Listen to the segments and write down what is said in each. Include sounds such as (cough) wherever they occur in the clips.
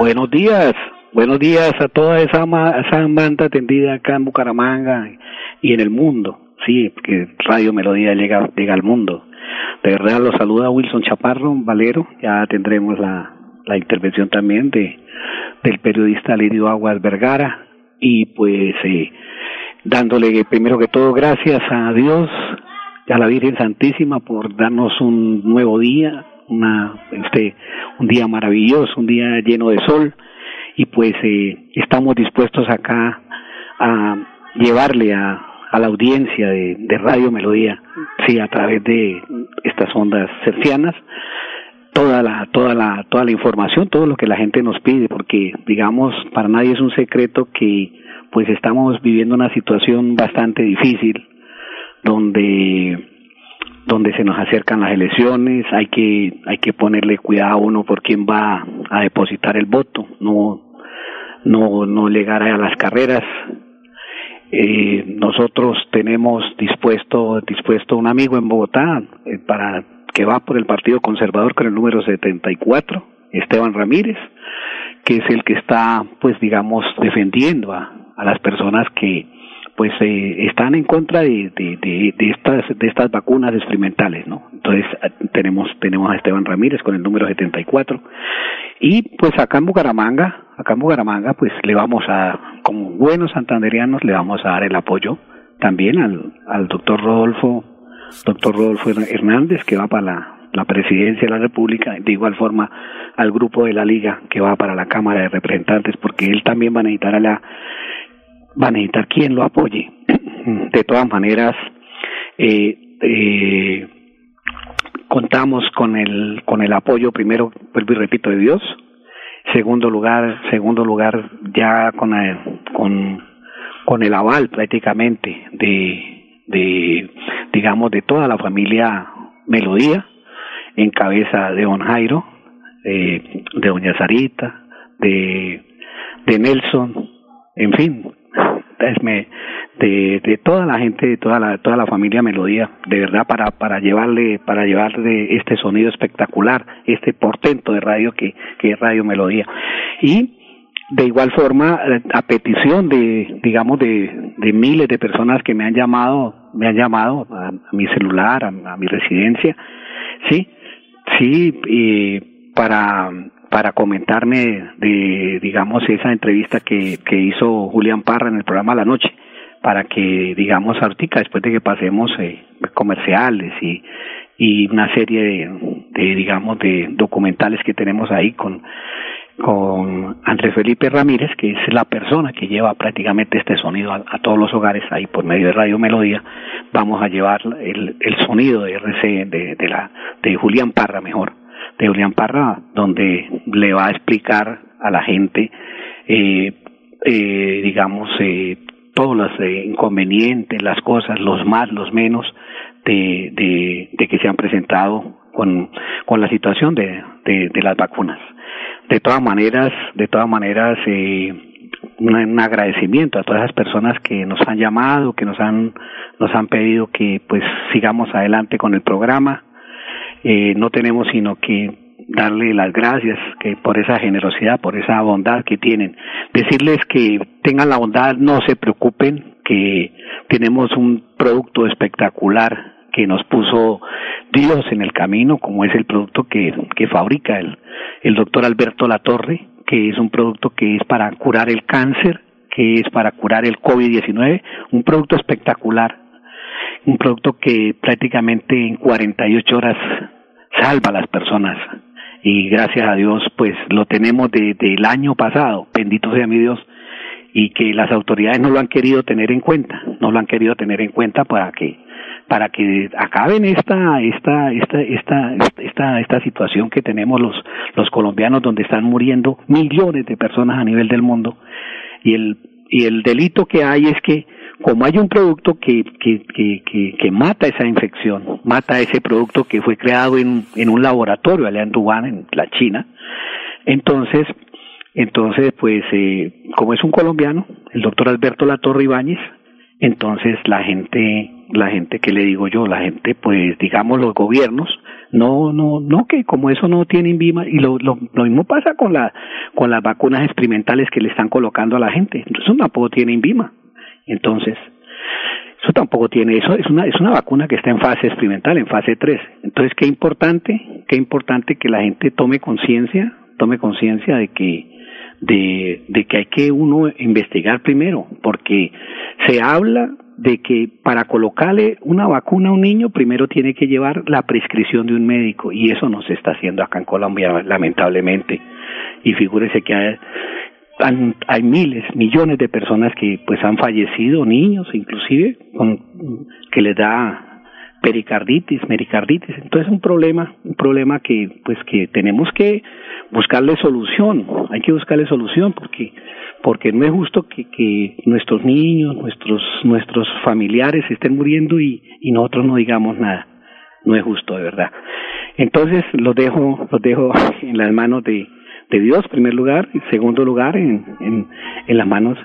Buenos días, buenos días a toda esa, ma- esa banda atendida acá en Bucaramanga y en el mundo. Sí, que Radio Melodía llega, llega al mundo. De verdad los saluda Wilson Chaparro, Valero. Ya tendremos la, la intervención también de del periodista Lidio Aguas Vergara. Y pues eh, dándole primero que todo gracias a Dios a la Virgen Santísima por darnos un nuevo día, una, este, un día maravilloso, un día lleno de sol y pues eh, estamos dispuestos acá a llevarle a, a la audiencia de, Radio Melodía, sí, a través de estas ondas cercianas, toda la toda la toda la información todo lo que la gente nos pide porque digamos para nadie es un secreto que pues estamos viviendo una situación bastante difícil donde donde se nos acercan las elecciones hay que hay que ponerle cuidado a uno por quién va a depositar el voto no no no llegar a las carreras. Eh, nosotros tenemos dispuesto dispuesto un amigo en Bogotá eh, para que va por el Partido Conservador con el número 74, Esteban Ramírez, que es el que está, pues digamos, defendiendo a, a las personas que pues eh, están en contra de, de, estas de estas vacunas experimentales, ¿no? Entonces eh, tenemos tenemos a Esteban Ramírez con el número 74 y pues acá en Bucaramanga, acá en Bucaramanga pues le vamos a como buenos santanderianos le vamos a dar el apoyo también al al doctor Rodolfo doctor Rodolfo Hernández, que va para la, la presidencia de la República, de igual forma al grupo de la Liga, que va para la Cámara de Representantes, porque él también va a necesitar a la va a necesitar quien lo apoye. De todas maneras, eh, eh, contamos con el con el apoyo primero, vuelvo y repito, de Dios. Segundo lugar, segundo lugar ya con el, con con el aval prácticamente de de digamos de toda la familia Melodía en cabeza de Don Jairo, eh, de Doña Sarita, de de Nelson, en fin, de, de toda la gente, de toda la, toda la familia Melodía, de verdad para, para llevarle, para llevarle este sonido espectacular, este portento de radio que, que es Radio Melodía. Y de igual forma, eh, a petición de, digamos, de, de miles de personas que me han llamado, me han llamado a, mi celular, a, a mi residencia, sí, sí, y para, para comentarme de, digamos, esa entrevista que, que hizo Julián Parra en el programa La Noche, para que, digamos, ahorita, después de que pasemos eh, comerciales y, y una serie de, de, digamos, de documentales que tenemos ahí con, con Andrés Felipe Ramírez, que es la persona que lleva prácticamente este sonido a, todos los hogares ahí por medio de Radio Melodía, vamos a llevar el, el sonido de RC de, de la de Julián Parra mejor, de Julián Parra, donde le va a explicar a la gente, eh, eh, digamos, eh, todos los eh, inconvenientes, las cosas, los más, los menos de, de, que se han presentado con, con la situación de, de, las vacunas de todas maneras, de todas maneras, eh, un, agradecimiento a todas las personas que nos han llamado, que nos han, nos han pedido que pues sigamos adelante con el programa. Eh, no tenemos sino que darle las gracias que por esa generosidad, por esa bondad que tienen. Decirles que tengan la bondad, no se preocupen, que tenemos un producto espectacular que nos puso Dios en el camino, como es el producto que, que fabrica el, el doctor Alberto Latorre, que es un producto que es para curar el cáncer, que es para curar el COVID-19, un producto espectacular, un producto que prácticamente en 48 horas salva a las personas. Y gracias a Dios, pues lo tenemos desde de, el año pasado, bendito sea mi Dios, y que las autoridades no lo han querido tener en cuenta, no lo han querido tener en cuenta para que para que acaben esta esta esta esta esta esta situación que tenemos los los colombianos donde están muriendo millones de personas a nivel del mundo y el y el delito que hay es que como hay un producto que, que, que, que, mata esa infección, mata ese producto que fue creado en, en un laboratorio allá en en la China, entonces, entonces pues eh, como es un colombiano, el doctor Alberto Latorre Ibáñez, entonces la gente, la gente, ¿qué le digo yo? La gente, pues digamos los gobiernos, no, no, no que como eso no tiene INVIMA, y lo, lo, lo mismo pasa con la, con las vacunas experimentales que le están colocando a la gente, eso tampoco tiene INVIMA, entonces, eso tampoco tiene, eso es una, es una vacuna que está en fase experimental, en fase 3. Entonces, qué importante, qué importante que la gente tome conciencia, tome conciencia de que, de, de que hay que uno investigar primero, porque se habla de que para colocarle una vacuna a un niño primero tiene que llevar la prescripción de un médico y eso no se está haciendo acá en Colombia lamentablemente y figúrese que hay, hay miles, millones de personas que pues han fallecido, niños inclusive, con, que les da pericarditis, mericarditis. Entonces es un problema, un problema que pues que tenemos que buscarle solución, hay que buscarle solución porque porque no es justo que, que nuestros niños, nuestros nuestros familiares estén muriendo y, y nosotros no digamos nada. No es justo, de verdad. Entonces los dejo los dejo (laughs) en las manos de de Dios, en primer lugar, y segundo lugar, en, en, las manos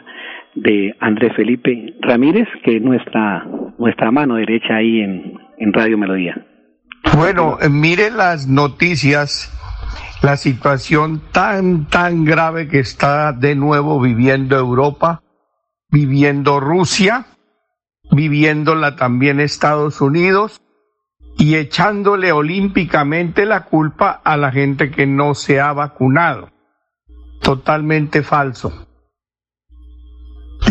de Andrés Felipe Ramírez, que es nuestra, nuestra mano derecha ahí en, en Radio Melodía. Bueno, eh, mire las noticias, la situación tan, tan grave que está de nuevo viviendo Europa, viviendo Rusia, viviéndola también Estados Unidos, y echándole olímpicamente la culpa a la gente que no se ha vacunado. Totalmente falso.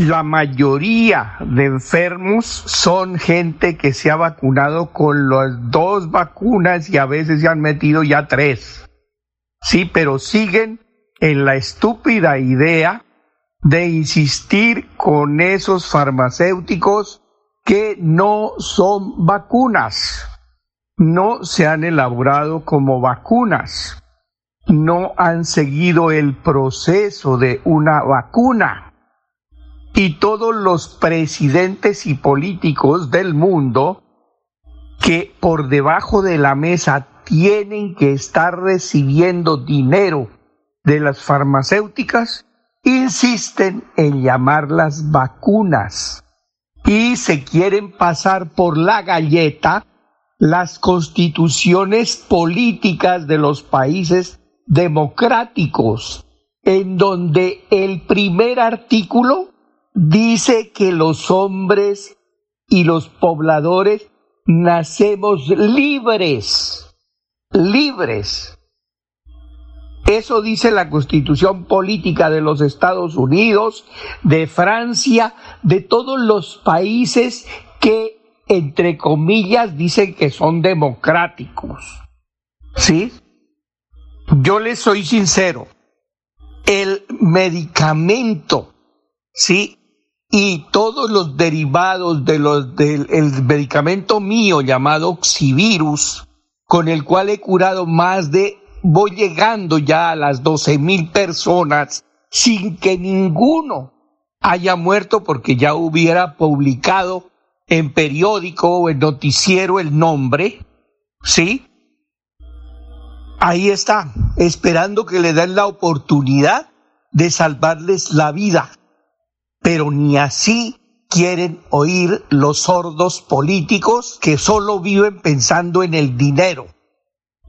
La mayoría de enfermos son gente que se ha vacunado con las dos vacunas y a veces se han metido ya tres. Sí, pero siguen en la estúpida idea de insistir con esos farmacéuticos que no son vacunas no se han elaborado como vacunas, no han seguido el proceso de una vacuna. Y todos los presidentes y políticos del mundo que por debajo de la mesa tienen que estar recibiendo dinero de las farmacéuticas, insisten en llamarlas vacunas y se quieren pasar por la galleta las constituciones políticas de los países democráticos, en donde el primer artículo dice que los hombres y los pobladores nacemos libres, libres. Eso dice la constitución política de los Estados Unidos, de Francia, de todos los países que entre comillas, dicen que son democráticos. ¿Sí? Yo les soy sincero. El medicamento, ¿sí? Y todos los derivados de los, del el medicamento mío llamado Oxivirus, con el cual he curado más de, voy llegando ya a las 12 mil personas sin que ninguno haya muerto porque ya hubiera publicado en periódico o en noticiero el nombre, ¿sí? Ahí está, esperando que le den la oportunidad de salvarles la vida. Pero ni así quieren oír los sordos políticos que solo viven pensando en el dinero.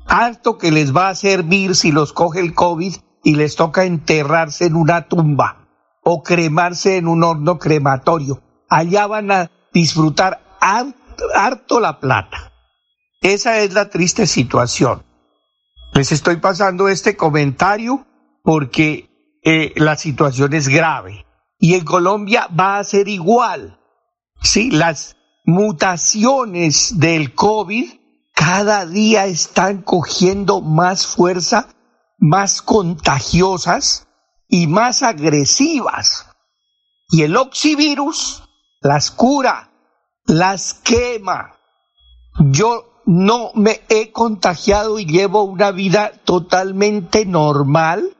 Alto que les va a servir si los coge el COVID y les toca enterrarse en una tumba o cremarse en un horno crematorio. Allá van a disfrutar harto la plata. Esa es la triste situación. Les estoy pasando este comentario porque eh, la situación es grave. Y en Colombia va a ser igual. Sí, las mutaciones del COVID cada día están cogiendo más fuerza, más contagiosas y más agresivas. Y el oxivirus las cura, las quema. Yo no me he contagiado y llevo una vida totalmente normal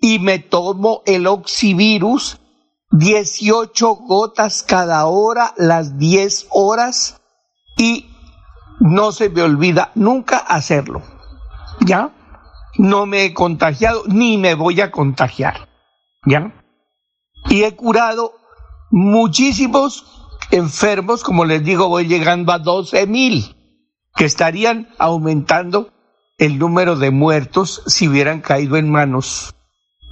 y me tomo el oxivirus 18 gotas cada hora, las 10 horas y no se me olvida nunca hacerlo. ¿Ya? No me he contagiado ni me voy a contagiar. ¿Ya? Y he curado muchísimos enfermos, como les digo, voy llegando a 12 mil, que estarían aumentando el número de muertos si hubieran caído en manos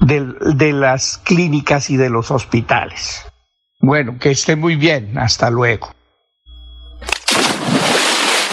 de, de las clínicas y de los hospitales. Bueno, que esté muy bien. Hasta luego.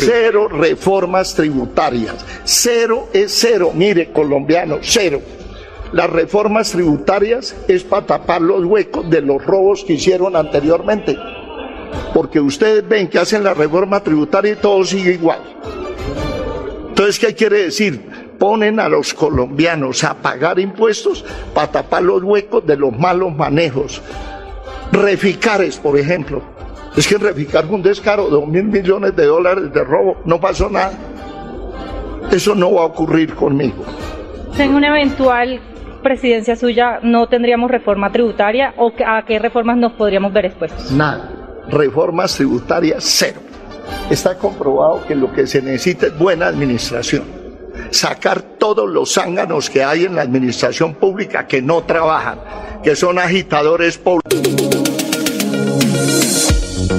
Cero reformas tributarias. Cero es cero. Mire, colombiano, cero. Las reformas tributarias es para tapar los huecos de los robos que hicieron anteriormente. Porque ustedes ven que hacen la reforma tributaria y todo sigue igual. Entonces, ¿qué quiere decir? Ponen a los colombianos a pagar impuestos para tapar los huecos de los malos manejos. Reficares, por ejemplo es que Reficar fue un descaro de dos mil millones de dólares de robo, no pasó nada. Eso no va a ocurrir conmigo. En una eventual presidencia suya, ¿no tendríamos reforma tributaria o a qué reformas nos podríamos ver expuestos? Nada. Reformas tributarias, cero. Está comprobado que lo que se necesita es buena administración. Sacar todos los zánganos que hay en la administración pública que no trabajan, que son agitadores públicos.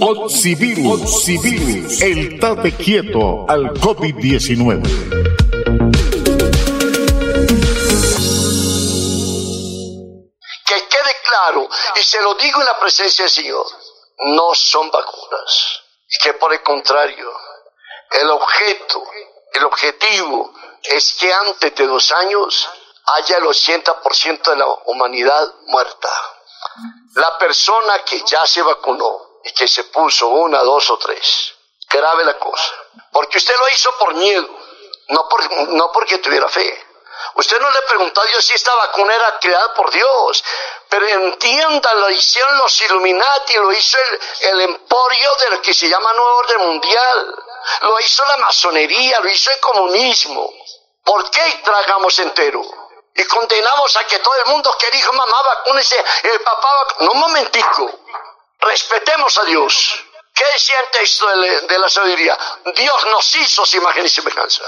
Oxivirus, Oxivirus, el tate quieto al COVID-19. Que quede claro, y se lo digo en la presencia del Señor, no son vacunas. Que por el contrario, el objeto, el objetivo es que antes de dos años haya el 80% de la humanidad muerta. La persona que ya se vacunó y que se puso una, dos o tres. Grave la cosa. Porque usted lo hizo por miedo, no, por, no porque tuviera fe. Usted no le preguntó a Dios si esta vacuna era creada por Dios. Pero entienda, lo hicieron los Illuminati, lo hizo el, el emporio de lo que se llama Nuevo Orden Mundial. Lo hizo la masonería, lo hizo el comunismo. ¿Por qué tragamos entero? Y condenamos a que todo el mundo que dijo, mamá, vacúnese, el papá, no un momentico. Respetemos a Dios. ¿Qué decía el texto de la sabiduría? Dios nos hizo su imagen y semejanza.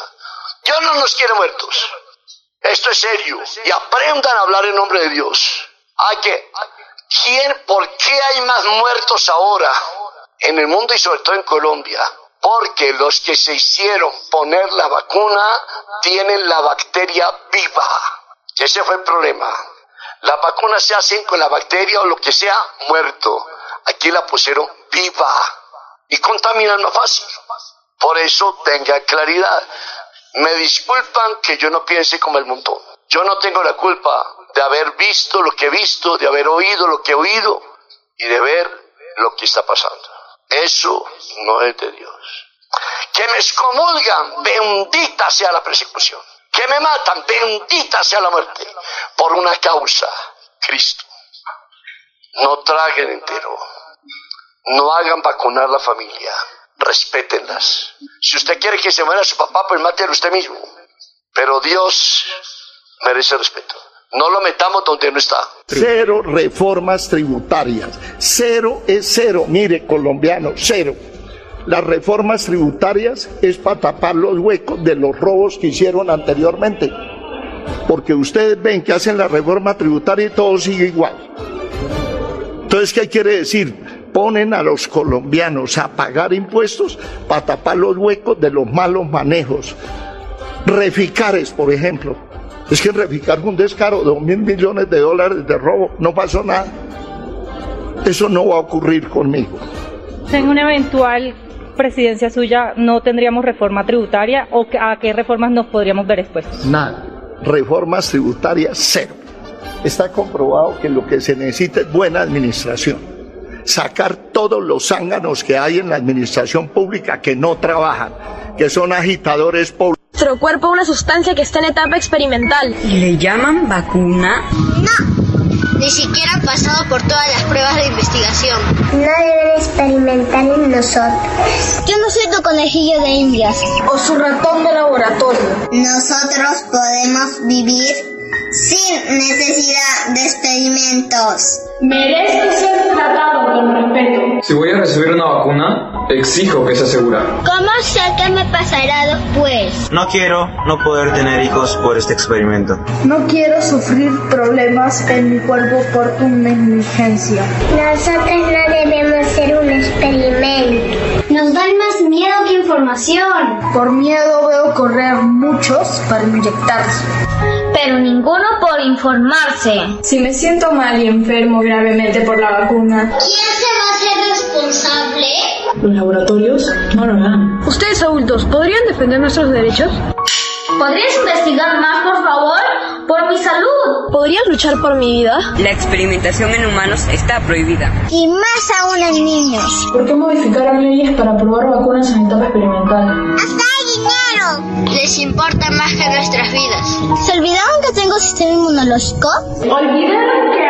Dios no nos quiere muertos. Esto es serio. Y aprendan a hablar en nombre de Dios. Que, ¿quién, ¿Por qué hay más muertos ahora en el mundo y sobre todo en Colombia? Porque los que se hicieron poner la vacuna tienen la bacteria viva. Ese fue el problema. Las vacunas se hacen con la bacteria o lo que sea muerto. Aquí la pusieron viva y contaminan más fácil. Por eso tenga claridad. Me disculpan que yo no piense como el montón. Yo no tengo la culpa de haber visto lo que he visto, de haber oído lo que he oído y de ver lo que está pasando. Eso no es de Dios. Que me excomulgan, bendita sea la persecución. Que me matan, bendita sea la muerte. Por una causa, Cristo. No traguen entero. No hagan vacunar la familia. Respétenlas. Si usted quiere que se muera su papá, pues mátelo usted mismo. Pero Dios merece respeto. No lo metamos donde no está. Cero reformas tributarias. Cero es cero. Mire, colombiano, cero. Las reformas tributarias es para tapar los huecos de los robos que hicieron anteriormente. Porque ustedes ven que hacen la reforma tributaria y todo sigue igual. Entonces, ¿qué quiere decir? Ponen a los colombianos a pagar impuestos para tapar los huecos de los malos manejos. Reficares, por ejemplo. Es que Reficar fue un descaro, dos mil millones de dólares de robo, no pasó nada. Eso no va a ocurrir conmigo. En una eventual presidencia suya, ¿no tendríamos reforma tributaria o a qué reformas nos podríamos ver expuestos? Nada. Reformas tributarias, cero. Está comprobado que lo que se necesita es buena administración. Sacar todos los zánganos que hay en la administración pública que no trabajan, que son agitadores públicos. Nuestro cuerpo una sustancia que está en etapa experimental. ¿Y le llaman vacuna? No, ni siquiera ha pasado por todas las pruebas de investigación. No deben experimentar en nosotros. Yo no soy tu conejillo de indias. O su ratón de laboratorio. Nosotros podemos vivir sin necesidad de experimentos. Merezco ser tratado con respeto. Si voy a recibir una vacuna, exijo que sea segura. ¿Cómo sé qué me pasará después? No quiero no poder tener hijos por este experimento. No quiero sufrir problemas en mi cuerpo por tu negligencia. Nosotros no debemos ser un experimento. Nos dan más miedo que información. Por miedo veo correr muchos para inyectarse. Pero ninguno por informarse. Si me siento mal y enfermo gravemente por la vacuna, ¿quién se va a hacer responsable? Los laboratorios no lo harán. Ustedes adultos, ¿podrían defender nuestros derechos? ¿Podrías investigar más, por favor? Por mi salud. ¿Podrías luchar por mi vida? La experimentación en humanos está prohibida. Y más aún en niños. ¿Por qué modificaron leyes para probar vacunas en etapa experimental? ¡Hasta hay dinero! Les importa más que nuestras vidas. ¿Se olvidaron que tengo sistema inmunológico? ¿Olvidaron que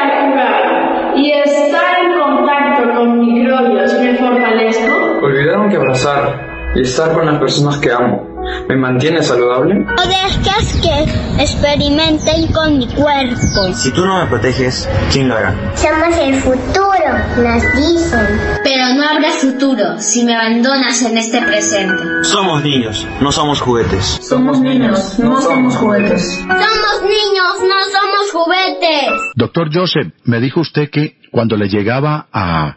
¿Olvidaron que abrazar y estar con las personas que amo me mantiene saludable? No dejes que experimenten con mi cuerpo. Si tú no me proteges, ¿quién lo hará? Somos el futuro, nos dicen. Pero no habrá futuro si me abandonas en este presente. Somos niños, no somos juguetes. Somos niños, no somos juguetes. Somos niños, no somos juguetes. Doctor Joseph, me dijo usted que cuando le llegaba a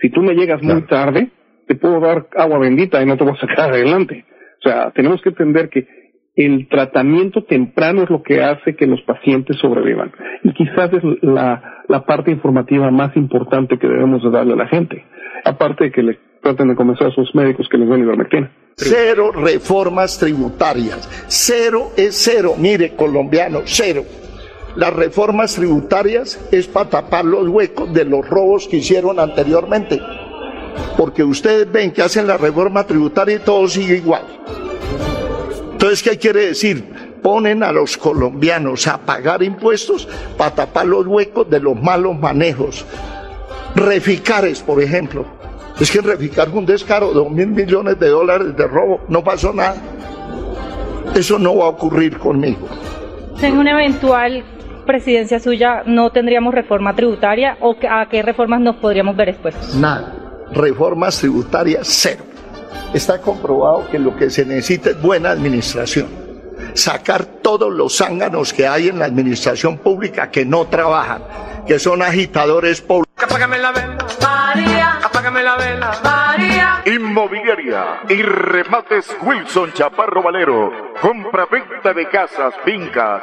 Si tú me llegas muy tarde, te puedo dar agua bendita y no te voy a sacar adelante. O sea, tenemos que entender que el tratamiento temprano es lo que hace que los pacientes sobrevivan. Y quizás es la, la parte informativa más importante que debemos de darle a la gente. Aparte de que le traten de convencer a sus médicos que les den ivermectina. Cero reformas tributarias. Cero es cero. Mire, colombiano, cero. Las reformas tributarias es para tapar los huecos de los robos que hicieron anteriormente. Porque ustedes ven que hacen la reforma tributaria y todo sigue igual. Entonces, ¿qué quiere decir? Ponen a los colombianos a pagar impuestos para tapar los huecos de los malos manejos. Reficares, por ejemplo. Es que Reficar fue un descaro, dos mil millones de dólares de robo, no pasó nada. Eso no va a ocurrir conmigo. En una eventual presidencia suya, ¿no tendríamos reforma tributaria o a qué reformas nos podríamos ver expuestos? Nada. Reformas tributarias, cero está comprobado que lo que se necesita es buena administración. Sacar todos los zánganos que hay en la administración pública que no trabajan, que son agitadores públicos. María. apágame la vela, María. Inmobiliaria y remates Wilson Chaparro Valero. Compra-venta de casas, fincas,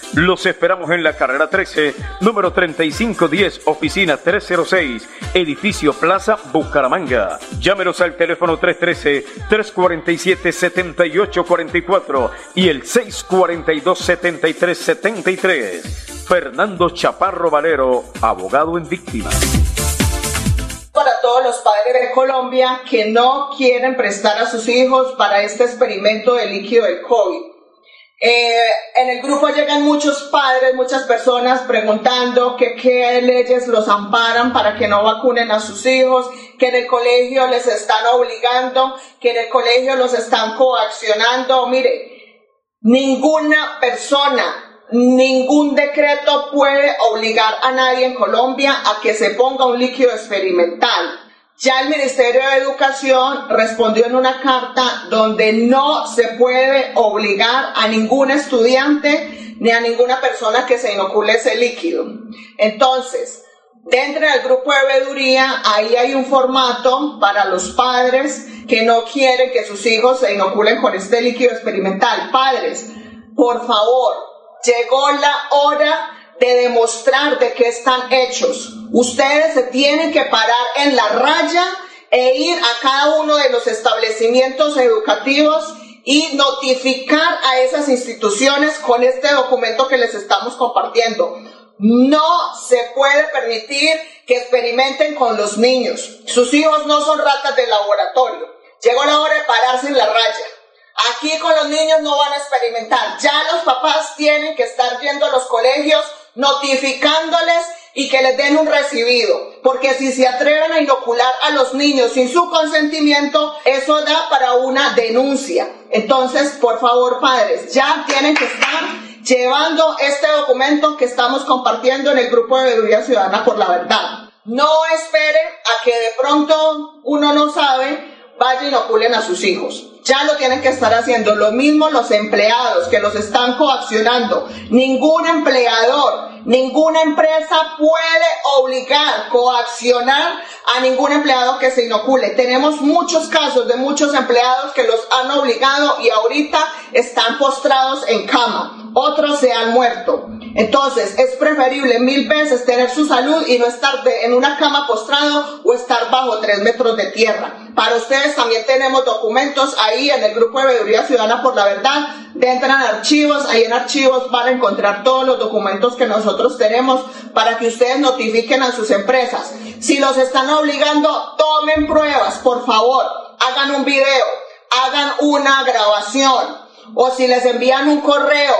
Los esperamos en la carrera 13, número 3510, oficina 306, edificio Plaza Bucaramanga. Llámenos al teléfono 313-347-7844 y el 642-7373. Fernando Chaparro Valero, abogado en víctimas. Para todos los padres de Colombia que no quieren prestar a sus hijos para este experimento de líquido del COVID. Eh, en el grupo llegan muchos padres, muchas personas preguntando qué leyes los amparan para que no vacunen a sus hijos, que en el colegio les están obligando, que en el colegio los están coaccionando. Mire, ninguna persona ningún decreto puede obligar a nadie en Colombia a que se ponga un líquido experimental. Ya el Ministerio de Educación respondió en una carta donde no se puede obligar a ningún estudiante ni a ninguna persona que se inocule ese líquido. Entonces, dentro del grupo de veeduría, ahí hay un formato para los padres que no quieren que sus hijos se inoculen con este líquido experimental. Padres, por favor, llegó la hora de demostrar de qué están hechos. Ustedes se tienen que parar en la raya e ir a cada uno de los establecimientos educativos y notificar a esas instituciones con este documento que les estamos compartiendo. No se puede permitir que experimenten con los niños. Sus hijos no son ratas de laboratorio. Llegó la hora de pararse en la raya. Aquí con los niños no van a experimentar. Ya los papás tienen que estar viendo los colegios notificándoles y que les den un recibido, porque si se atreven a inocular a los niños sin su consentimiento, eso da para una denuncia. Entonces, por favor, padres, ya tienen que estar llevando este documento que estamos compartiendo en el grupo de Veeduría Ciudadana por la Verdad. No esperen a que de pronto uno no sabe, vaya y inoculen a sus hijos ya lo tienen que estar haciendo. Lo mismo los empleados que los están coaccionando. Ningún empleador, ninguna empresa puede obligar, coaccionar a ningún empleado que se inocule. Tenemos muchos casos de muchos empleados que los han obligado y ahorita están postrados en cama. Otros se han muerto. Entonces, es preferible mil veces tener su salud y no estar en una cama postrado o estar bajo tres metros de tierra. Para ustedes también tenemos documentos ahí en el grupo de Veeduría Ciudadana por la Verdad. Entran archivos, ahí en archivos van a encontrar todos los documentos que nosotros tenemos para que ustedes notifiquen a sus empresas. Si los están obligando, tomen pruebas, por favor. Hagan un video, hagan una grabación. O si les envían un correo,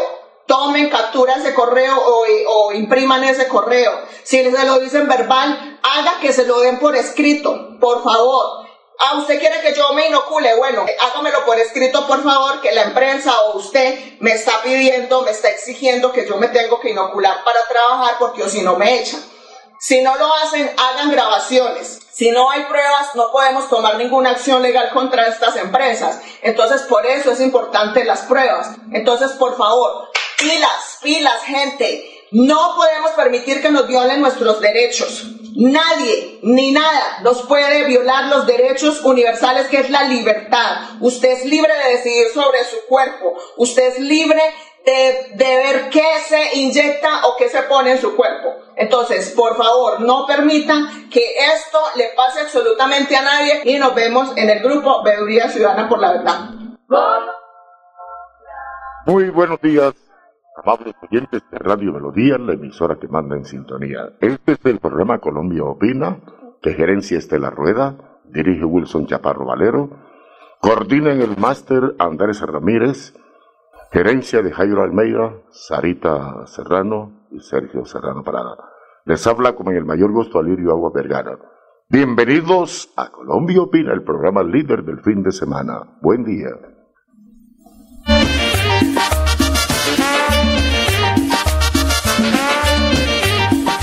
tomen captura ese correo o, impriman ese correo. Si se lo dicen verbal, haga que se lo den por escrito, por favor. Ah, usted quiere que yo me inocule, bueno, hágamelo por escrito, por favor, que la empresa o usted me está pidiendo, me está exigiendo que yo me tengo que inocular para trabajar porque o si no me echan. Si no lo hacen, hagan grabaciones. Si no hay pruebas, no podemos tomar ninguna acción legal contra estas empresas. Entonces, por eso es importante las pruebas. Entonces, por favor, pilas, pilas, gente. No podemos permitir que nos violen nuestros derechos. Nadie ni nada nos puede violar los derechos universales que es la libertad. Usted es libre de decidir sobre su cuerpo. Usted es libre de, de, ver qué se inyecta o qué se pone en su cuerpo. Entonces, por favor, no permitan que esto le pase absolutamente a nadie y nos vemos en el grupo Veeduría Ciudadana por la Verdad. Muy buenos días amables oyentes de Radio Melodía, la emisora que manda en sintonía. Este es el programa Colombia Opina, que gerencia Estela Rueda, dirige Wilson Chaparro Valero, coordina en el máster Andrés Ramírez, gerencia de Jairo Almeida, Sarita Serrano y Sergio Serrano Parada. Les habla con el mayor gusto Alirio Agua Vergara. Bienvenidos a Colombia Opina, el programa líder del fin de semana. Buen día.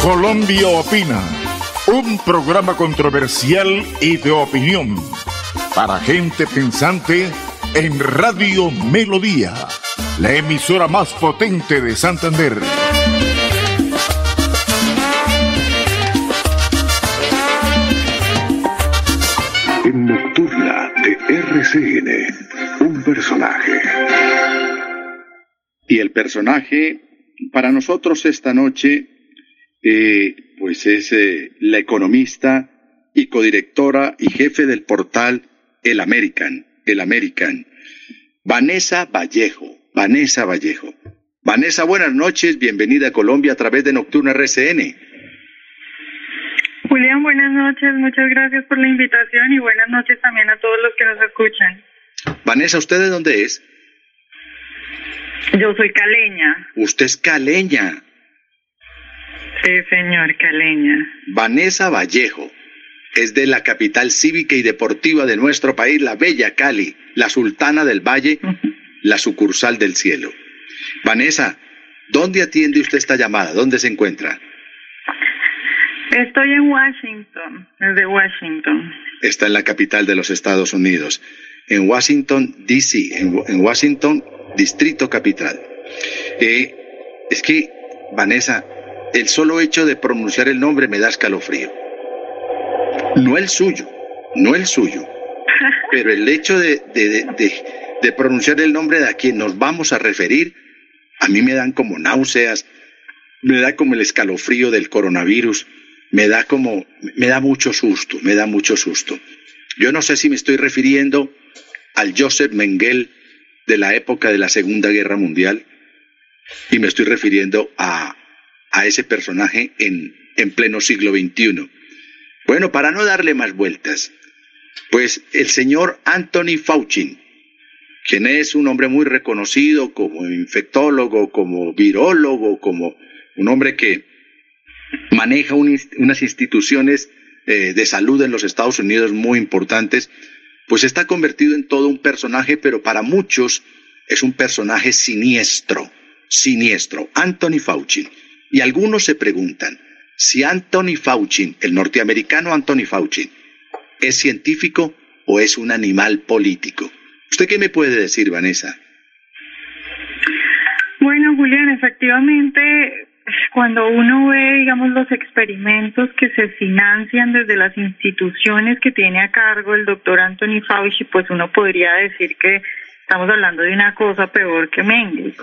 Colombia Opina, un programa controversial y de opinión para gente pensante en Radio Melodía, la emisora más potente de Santander. En Nocturna de RCN, un personaje. Y el personaje para nosotros esta noche eh, pues es eh, la economista y codirectora y jefe del portal El American, El American, Vanessa Vallejo, Vanessa Vallejo. Vanessa, buenas noches, bienvenida a Colombia a través de Nocturna RCN. Julián, buenas noches, muchas gracias por la invitación y buenas noches también a todos los que nos escuchan. Vanessa, ¿usted de dónde es? Yo soy caleña. Usted es caleña. Sí, señor, caleña. Vanessa Vallejo es de la capital cívica y deportiva de nuestro país, la bella Cali, la sultana del valle, la sucursal del cielo. Vanessa, ¿dónde atiende usted esta llamada? ¿Dónde se encuentra? Estoy en Washington, desde Washington. Está en la capital de los Estados Unidos, en Washington, D.C., en, Washington, Distrito Capital. Eh, es que, Vanessa, el solo hecho de pronunciar el nombre me da escalofrío. No el suyo, no el suyo, (laughs) pero el hecho de, de, pronunciar el nombre de a quien nos vamos a referir, a mí me dan como náuseas, me da como el escalofrío del coronavirus, me da como, me da mucho susto, me da mucho susto. Yo no sé si me estoy refiriendo al Joseph Mengele de la época de la Segunda Guerra Mundial y me estoy refiriendo a, a ese personaje en, en pleno siglo XXI. Bueno, para no darle más vueltas, pues el señor Anthony Fauci, quien es un hombre muy reconocido como infectólogo, como virólogo, como un hombre que maneja unas instituciones eh, de salud en los Estados Unidos muy importantes, pues está convertido en todo un personaje, pero para muchos es un personaje siniestro, siniestro, Anthony Fauci. Y algunos se preguntan si Anthony Fauci, el norteamericano Anthony Fauci, es científico o es un animal político. ¿Usted qué me puede decir, Vanessa? Bueno, Julián, efectivamente, cuando uno ve, digamos, los experimentos que se financian desde las instituciones que tiene a cargo el doctor Anthony Fauci, pues uno podría decir que estamos hablando de una cosa peor que Mengele.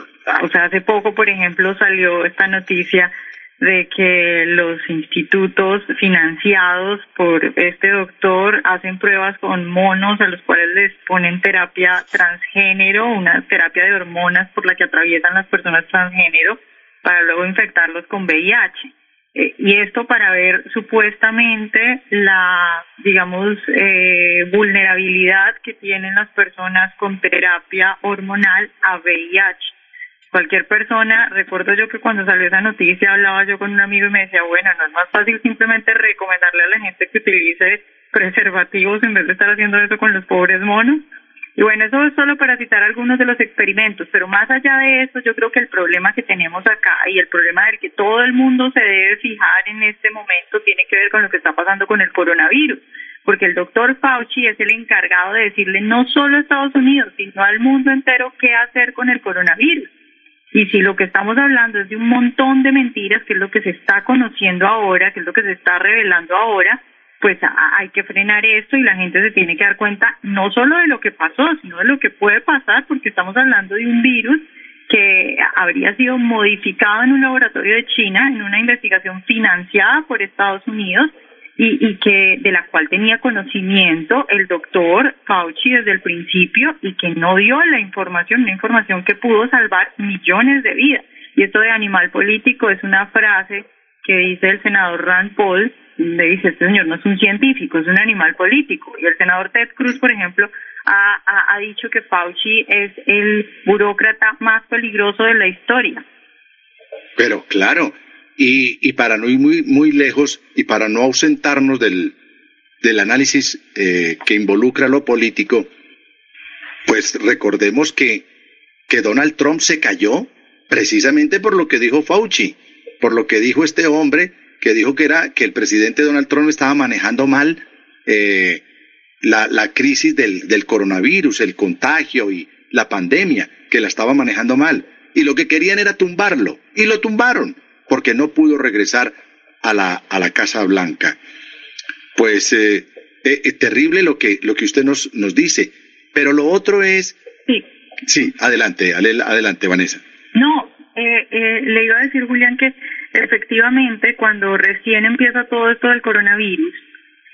O sea, hace poco, por ejemplo, salió esta noticia de que los institutos financiados por este doctor hacen pruebas con monos a los cuales les ponen terapia transgénero, una terapia de hormonas por la que atraviesan las personas transgénero para luego infectarlos con VIH. Y esto para ver supuestamente la, digamos, eh, vulnerabilidad que tienen las personas con terapia hormonal a VIH. Cualquier persona, recuerdo yo que cuando salió esa noticia hablaba yo con un amigo y me decía, bueno, no es más fácil simplemente recomendarle a la gente que utilice preservativos en vez de estar haciendo eso con los pobres monos. Y bueno, eso es solo para citar algunos de los experimentos, pero más allá de eso, yo creo que el problema que tenemos acá y el problema del que todo el mundo se debe fijar en este momento tiene que ver con lo que está pasando con el coronavirus, porque el doctor Fauci es el encargado de decirle no solo a Estados Unidos, sino al mundo entero qué hacer con el coronavirus. Y si lo que estamos hablando es de un montón de mentiras, que es lo que se está conociendo ahora, que es lo que se está revelando ahora, pues hay que frenar esto y la gente se tiene que dar cuenta no solo de lo que pasó, sino de lo que puede pasar, porque estamos hablando de un virus que habría sido modificado en un laboratorio de China, en una investigación financiada por Estados Unidos y, que de la cual tenía conocimiento el doctor Fauci desde el principio y que no dio la información, una información que pudo salvar millones de vidas. Y esto de animal político es una frase que dice el senador Rand Paul, le dice, este señor no es un científico, es un animal político. Y el senador Ted Cruz, por ejemplo, ha, ha, dicho que Fauci es el burócrata más peligroso de la historia. Pero claro, y, y para no ir muy, muy lejos y para no ausentarnos del, del análisis eh, que involucra lo político, pues recordemos que, que Donald Trump se cayó precisamente por lo que dijo Fauci, por lo que dijo este hombre que dijo que era que el presidente Donald Trump estaba manejando mal eh, la, la, crisis del, del coronavirus, el contagio y la pandemia, que la estaba manejando mal. Y lo que querían era tumbarlo, y lo tumbaron, porque no pudo regresar a la, a la Casa Blanca. Pues eh, eh, terrible lo que, lo que usted nos, nos dice. Pero lo otro es... Sí. Sí, adelante, adelante, Vanessa. No, eh, eh, le iba a decir, Julián, que efectivamente cuando recién empieza todo esto del coronavirus,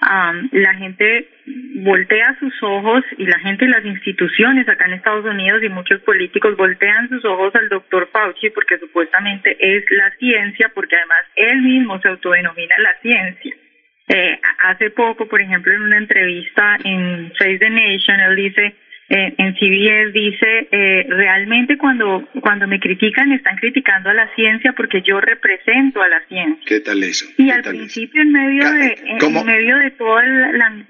um, la gente voltea sus ojos y la gente y las instituciones acá en Estados Unidos y muchos políticos voltean sus ojos al doctor Fauci porque supuestamente es la ciencia, porque además él mismo se autodenomina la ciencia. Eh, hace poco, por ejemplo, en una entrevista en Face the Nation, él dice, eh, en CBS dice, eh, realmente cuando, cuando me critican están criticando a la ciencia porque yo represento a la ciencia. ¿Qué tal eso? Y al principio, en medio de, en medio de todo el, la...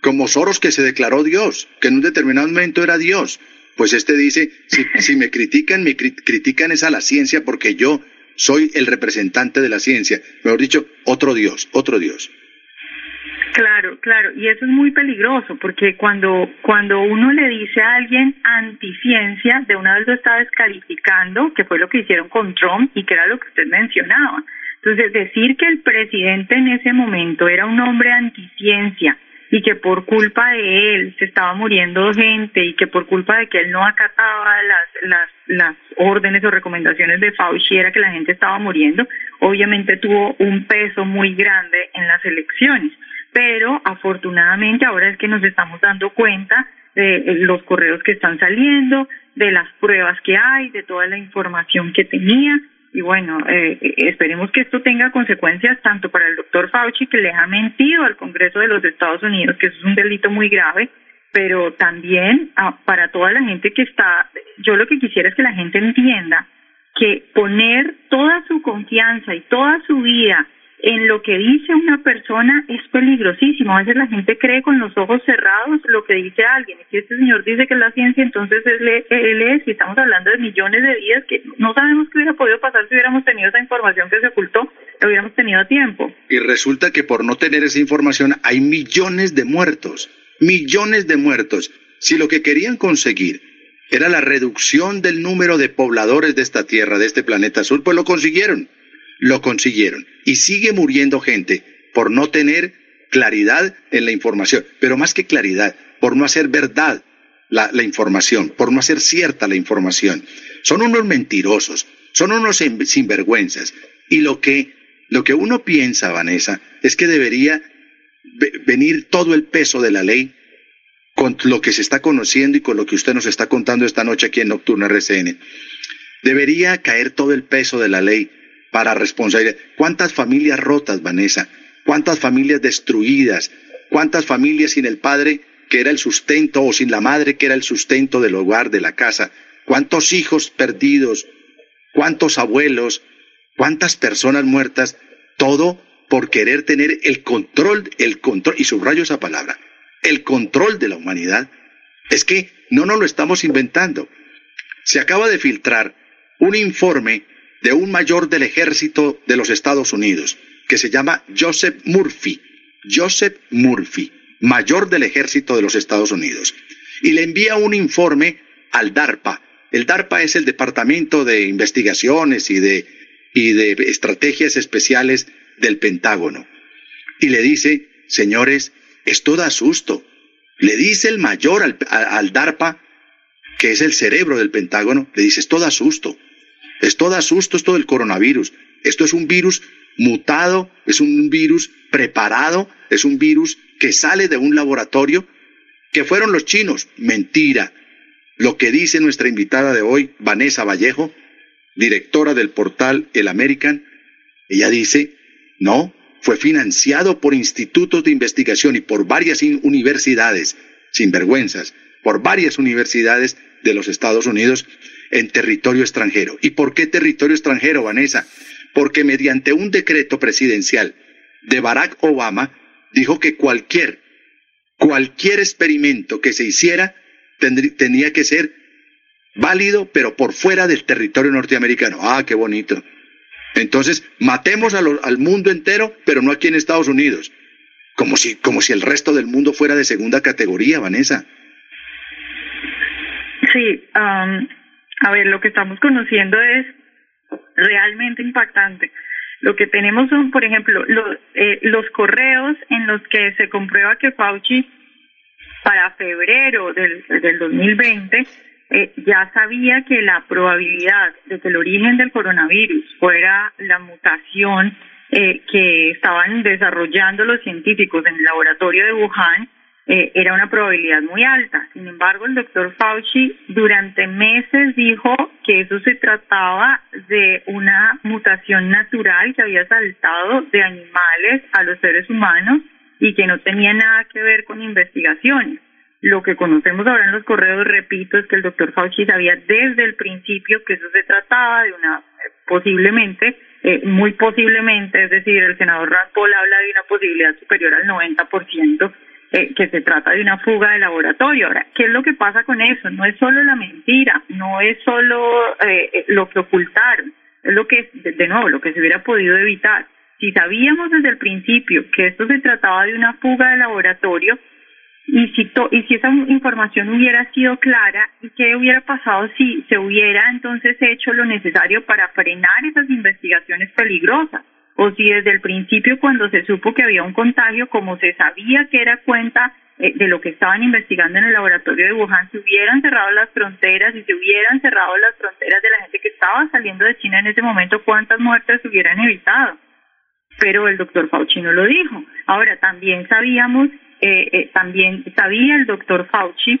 Como Soros que se declaró Dios, que en un determinado momento era Dios. Pues este dice, si, (laughs) si me critican, me cri critican es a la ciencia porque yo soy el representante de la ciencia. Mejor dicho, otro Dios, otro Dios. Claro, claro, y eso es muy peligroso porque cuando cuando uno le dice a alguien anticiencia, de una vez lo está descalificando, que fue lo que hicieron con Trump y que era lo que usted mencionaba. Entonces, decir que el presidente en ese momento era un hombre anticiencia y que por culpa de él se estaba muriendo gente y que por culpa de que él no acataba las las las órdenes o recomendaciones de Fauci era que la gente estaba muriendo, obviamente tuvo un peso muy grande en las elecciones pero afortunadamente ahora es que nos estamos dando cuenta de los correos que están saliendo, de las pruebas que hay, de toda la información que tenía. Y bueno, eh, esperemos que esto tenga consecuencias tanto para el doctor Fauci, que le ha mentido al Congreso de los Estados Unidos, que eso es un delito muy grave, pero también ah, para toda la gente que está, yo lo que quisiera es que la gente entienda que poner toda su confianza y toda su vida en lo que dice una persona es peligrosísimo. A veces la gente cree con los ojos cerrados lo que dice alguien. Y si este señor dice que es la ciencia, entonces él, él es, y estamos hablando de millones de vidas que no sabemos qué hubiera podido pasar si hubiéramos tenido esa información que se ocultó, lo hubiéramos tenido a tiempo. Y resulta que por no tener esa información hay millones de muertos, millones de muertos. Si lo que querían conseguir era la reducción del número de pobladores de esta tierra, de este planeta azul, pues lo consiguieron lo consiguieron. Y sigue muriendo gente por no tener claridad en la información, pero más que claridad, por no hacer verdad la, información, por no hacer cierta la información. Son unos mentirosos, son unos sinvergüenzas. Y lo que, lo que uno piensa, Vanessa, es que debería venir todo el peso de la ley con lo que se está conociendo y con lo que usted nos está contando esta noche aquí en Nocturna RCN. Debería caer todo el peso de la ley para responsabilidad. ¿Cuántas familias rotas, Vanessa? ¿Cuántas familias destruidas? ¿Cuántas familias sin el padre que era el sustento o sin la madre que era el sustento del hogar, de la casa? ¿Cuántos hijos perdidos? ¿Cuántos abuelos? ¿Cuántas personas muertas? Todo por querer tener el control, el control, y subrayo esa palabra, el control de la humanidad. Es que no nos lo estamos inventando. Se acaba de filtrar un informe de un mayor del ejército de los Estados Unidos, que se llama Joseph Murphy. Joseph Murphy, mayor del ejército de los Estados Unidos. Y le envía un informe al DARPA. El DARPA es el Departamento de Investigaciones y de, y de Estrategias Especiales del Pentágono. Y le dice, señores, esto da susto. Le dice el mayor al, al DARPA, que es el cerebro del Pentágono, le dice, esto da susto. Esto da susto, esto del coronavirus. Esto es un virus mutado, es un virus preparado, es un virus que sale de un laboratorio, que fueron los chinos. Mentira. Lo que dice nuestra invitada de hoy, Vanessa Vallejo, directora del portal El American, ella dice, no, fue financiado por institutos de investigación y por varias universidades, sin vergüenzas, por varias universidades de los Estados Unidos en territorio extranjero. ¿Y por qué territorio extranjero, Vanessa? Porque mediante un decreto presidencial de Barack Obama dijo que cualquier, cualquier experimento que se hiciera tenía que ser válido, pero por fuera del territorio norteamericano. Ah, qué bonito. Entonces, matemos al mundo entero, pero no aquí en Estados Unidos. Como si, como si el resto del mundo fuera de segunda categoría, Vanessa. Sí, a ver, lo que estamos conociendo es realmente impactante. Lo que tenemos son, por ejemplo, los, eh, los correos en los que se comprueba que Fauci para febrero del, del 2020 eh, ya sabía que la probabilidad de que el origen del coronavirus fuera la mutación eh, que estaban desarrollando los científicos en el laboratorio de Wuhan eh, era una probabilidad muy alta. Sin embargo, el doctor Fauci durante meses dijo que eso se trataba de una mutación natural que había saltado de animales a los seres humanos y que no tenía nada que ver con investigaciones. Lo que conocemos ahora en los correos, repito, es que el doctor Fauci sabía desde el principio que eso se trataba de una, posiblemente, eh, muy posiblemente, es decir, el senador Rand Paul habla de una posibilidad superior al 90%, eh, que se trata de una fuga de laboratorio. Ahora, ¿qué es lo que pasa con eso? No es solo la mentira, no es solo eh, lo que ocultaron, es lo que, de nuevo, lo que se hubiera podido evitar. Si sabíamos desde el principio que esto se trataba de una fuga de laboratorio, y si, y si esa información hubiera sido clara y qué hubiera pasado si se hubiera entonces hecho lo necesario para frenar esas investigaciones peligrosas o si desde el principio cuando se supo que había un contagio como se sabía que era cuenta eh, de lo que estaban investigando en el laboratorio de Wuhan se hubieran cerrado las fronteras y se hubieran cerrado las fronteras de la gente que estaba saliendo de China en ese momento cuántas muertes se hubieran evitado pero el doctor Fauci no lo dijo. Ahora también sabíamos eh, eh, también sabía el doctor Fauci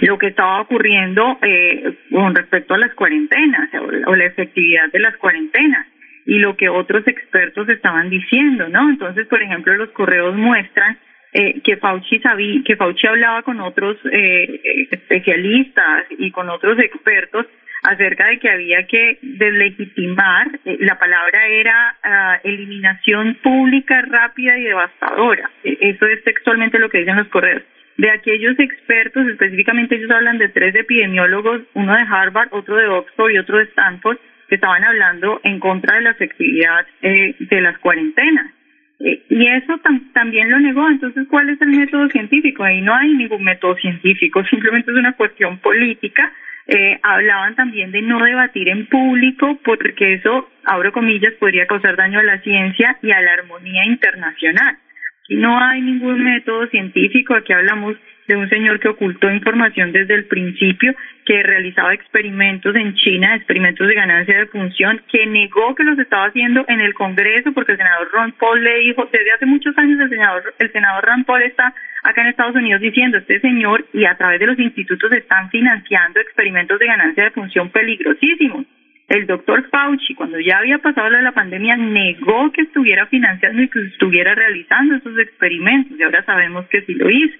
lo que estaba ocurriendo eh, con respecto a las cuarentenas o la, efectividad de las cuarentenas y lo que otros expertos estaban diciendo, ¿no? Entonces, por ejemplo, los correos muestran eh, que Fauci sabía, que Fauci hablaba con otros eh, especialistas y con otros expertos acerca de que había que deslegitimar, eh, la palabra era ah, eliminación pública, rápida y devastadora. E, eso es textualmente lo que dicen los correos. De aquellos expertos, específicamente ellos hablan de tres epidemiólogos, uno de Harvard, otro de Oxford y otro de Stanford, que estaban hablando en contra de la efectividad eh, de las cuarentenas. Eh, y eso también lo negó. Entonces, ¿cuál es el método científico? Ahí no hay ningún método científico, (laughs) simplemente es una cuestión política eh, hablaban también de no debatir en público porque eso, abro comillas, podría causar daño a la ciencia y a la armonía internacional. Aquí no hay ningún método científico, aquí hablamos de un señor que ocultó información desde el principio, que realizaba experimentos en China, experimentos de ganancia de función, que negó que los estaba haciendo en el Congreso porque el senador Ron Paul le dijo, desde hace muchos años el senador, el senador Ron Paul está acá en Estados Unidos diciendo, este señor y a través de los institutos están financiando experimentos de ganancia de función peligrosísimos. El doctor Fauci, cuando ya había pasado la, la pandemia, negó que estuviera financiando y que estuviera realizando esos experimentos y ahora sabemos que sí lo hizo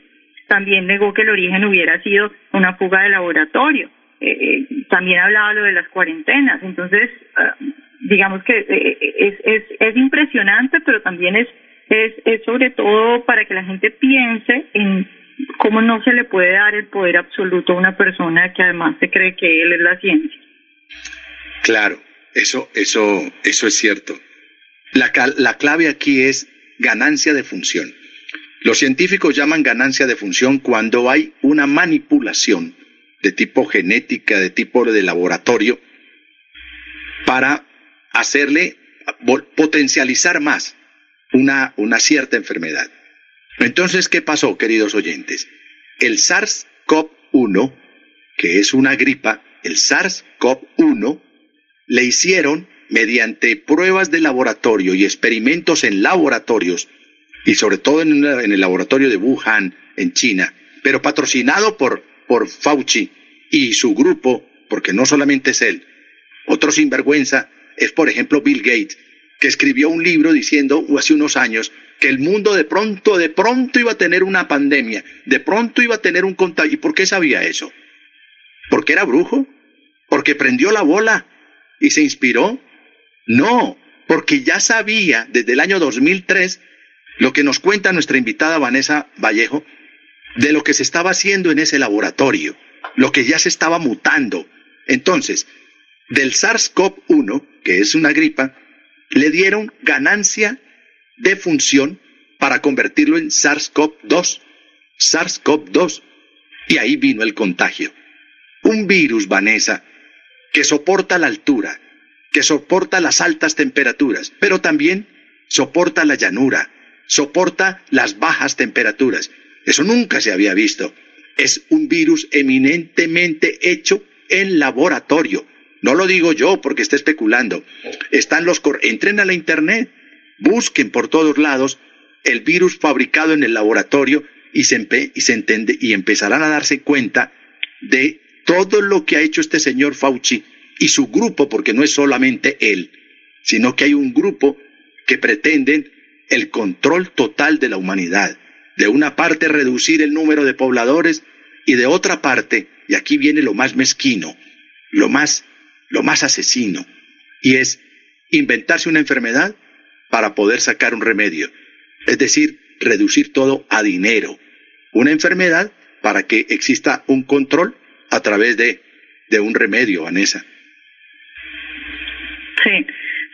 también negó que el origen hubiera sido una fuga de laboratorio. Eh, eh, también hablaba lo de las cuarentenas. Entonces, ah, digamos que eh, es, es, es impresionante, pero también es, es, es sobre todo para que la gente piense en cómo no se le puede dar el poder absoluto a una persona que además se cree que él es la ciencia. Claro, eso, eso, eso es cierto. La, la clave aquí es ganancia de función. Los científicos llaman ganancia de función cuando hay una manipulación de tipo genética, de tipo de laboratorio, para hacerle potencializar más una, una cierta enfermedad. Entonces, ¿qué pasó, queridos oyentes? El SARS-CoV-1, que es una gripa, el SARS-CoV-1, le hicieron mediante pruebas de laboratorio y experimentos en laboratorios y sobre todo en, el laboratorio de Wuhan, en China, pero patrocinado por, por Fauci y su grupo, porque no solamente es él, Otro sinvergüenza es, por ejemplo, Bill Gates, que escribió un libro diciendo hace unos años que el mundo de pronto, de pronto iba a tener una pandemia, de pronto iba a tener un contagio. ¿Y por qué sabía eso? ¿Porque era brujo? ¿Porque prendió la bola y se inspiró? No, porque ya sabía desde el año 2003 lo que nos cuenta nuestra invitada Vanessa Vallejo de lo que se estaba haciendo en ese laboratorio, lo que ya se estaba mutando. Entonces, del SARS-CoV-1, que es una gripa, le dieron ganancia de función para convertirlo en SARS-CoV-2. SARS-CoV-2. Y ahí vino el contagio. Un virus, Vanessa, que soporta la altura, que soporta las altas temperaturas, pero también soporta la llanura, soporta las bajas temperaturas. Eso nunca se había visto. Es un virus eminentemente hecho en laboratorio. No lo digo yo porque esté especulando. Están los entren a la internet, busquen por todos lados el virus fabricado en el laboratorio y se, y se entiende y empezarán a darse cuenta de todo lo que ha hecho este señor Fauci y su grupo, porque no es solamente él, sino que hay un grupo que pretenden el control total de la humanidad. De una parte reducir el número de pobladores y de otra parte, y aquí viene lo más mezquino, lo más lo más asesino, y es inventarse una enfermedad para poder sacar un remedio. Es decir, reducir todo a dinero. Una enfermedad para que exista un control a través de, de un remedio, Vanessa.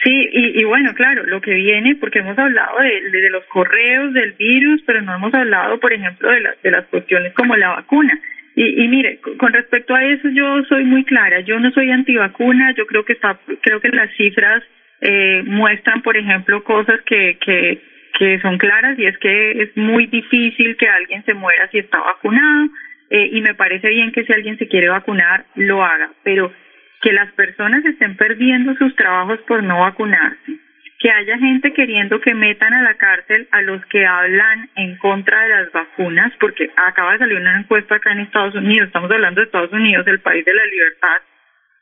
Sí, y, y, bueno, claro, lo que viene, porque hemos hablado de, de, los correos del virus, pero no hemos hablado, por ejemplo, de, la, de las cuestiones como la vacuna. Y, y mire, con respecto a eso yo soy muy clara, yo no soy antivacuna, yo creo que está, creo que las cifras eh, muestran, por ejemplo, cosas que, que, que son claras y es que es muy difícil que alguien se muera si está vacunado eh, y me parece bien que si alguien se quiere vacunar lo haga, pero que las personas estén perdiendo sus trabajos por no vacunarse, que haya gente queriendo que metan a la cárcel a los que hablan en contra de las vacunas, porque acaba de salir una encuesta acá en Estados Unidos, estamos hablando de Estados Unidos, el país de la libertad,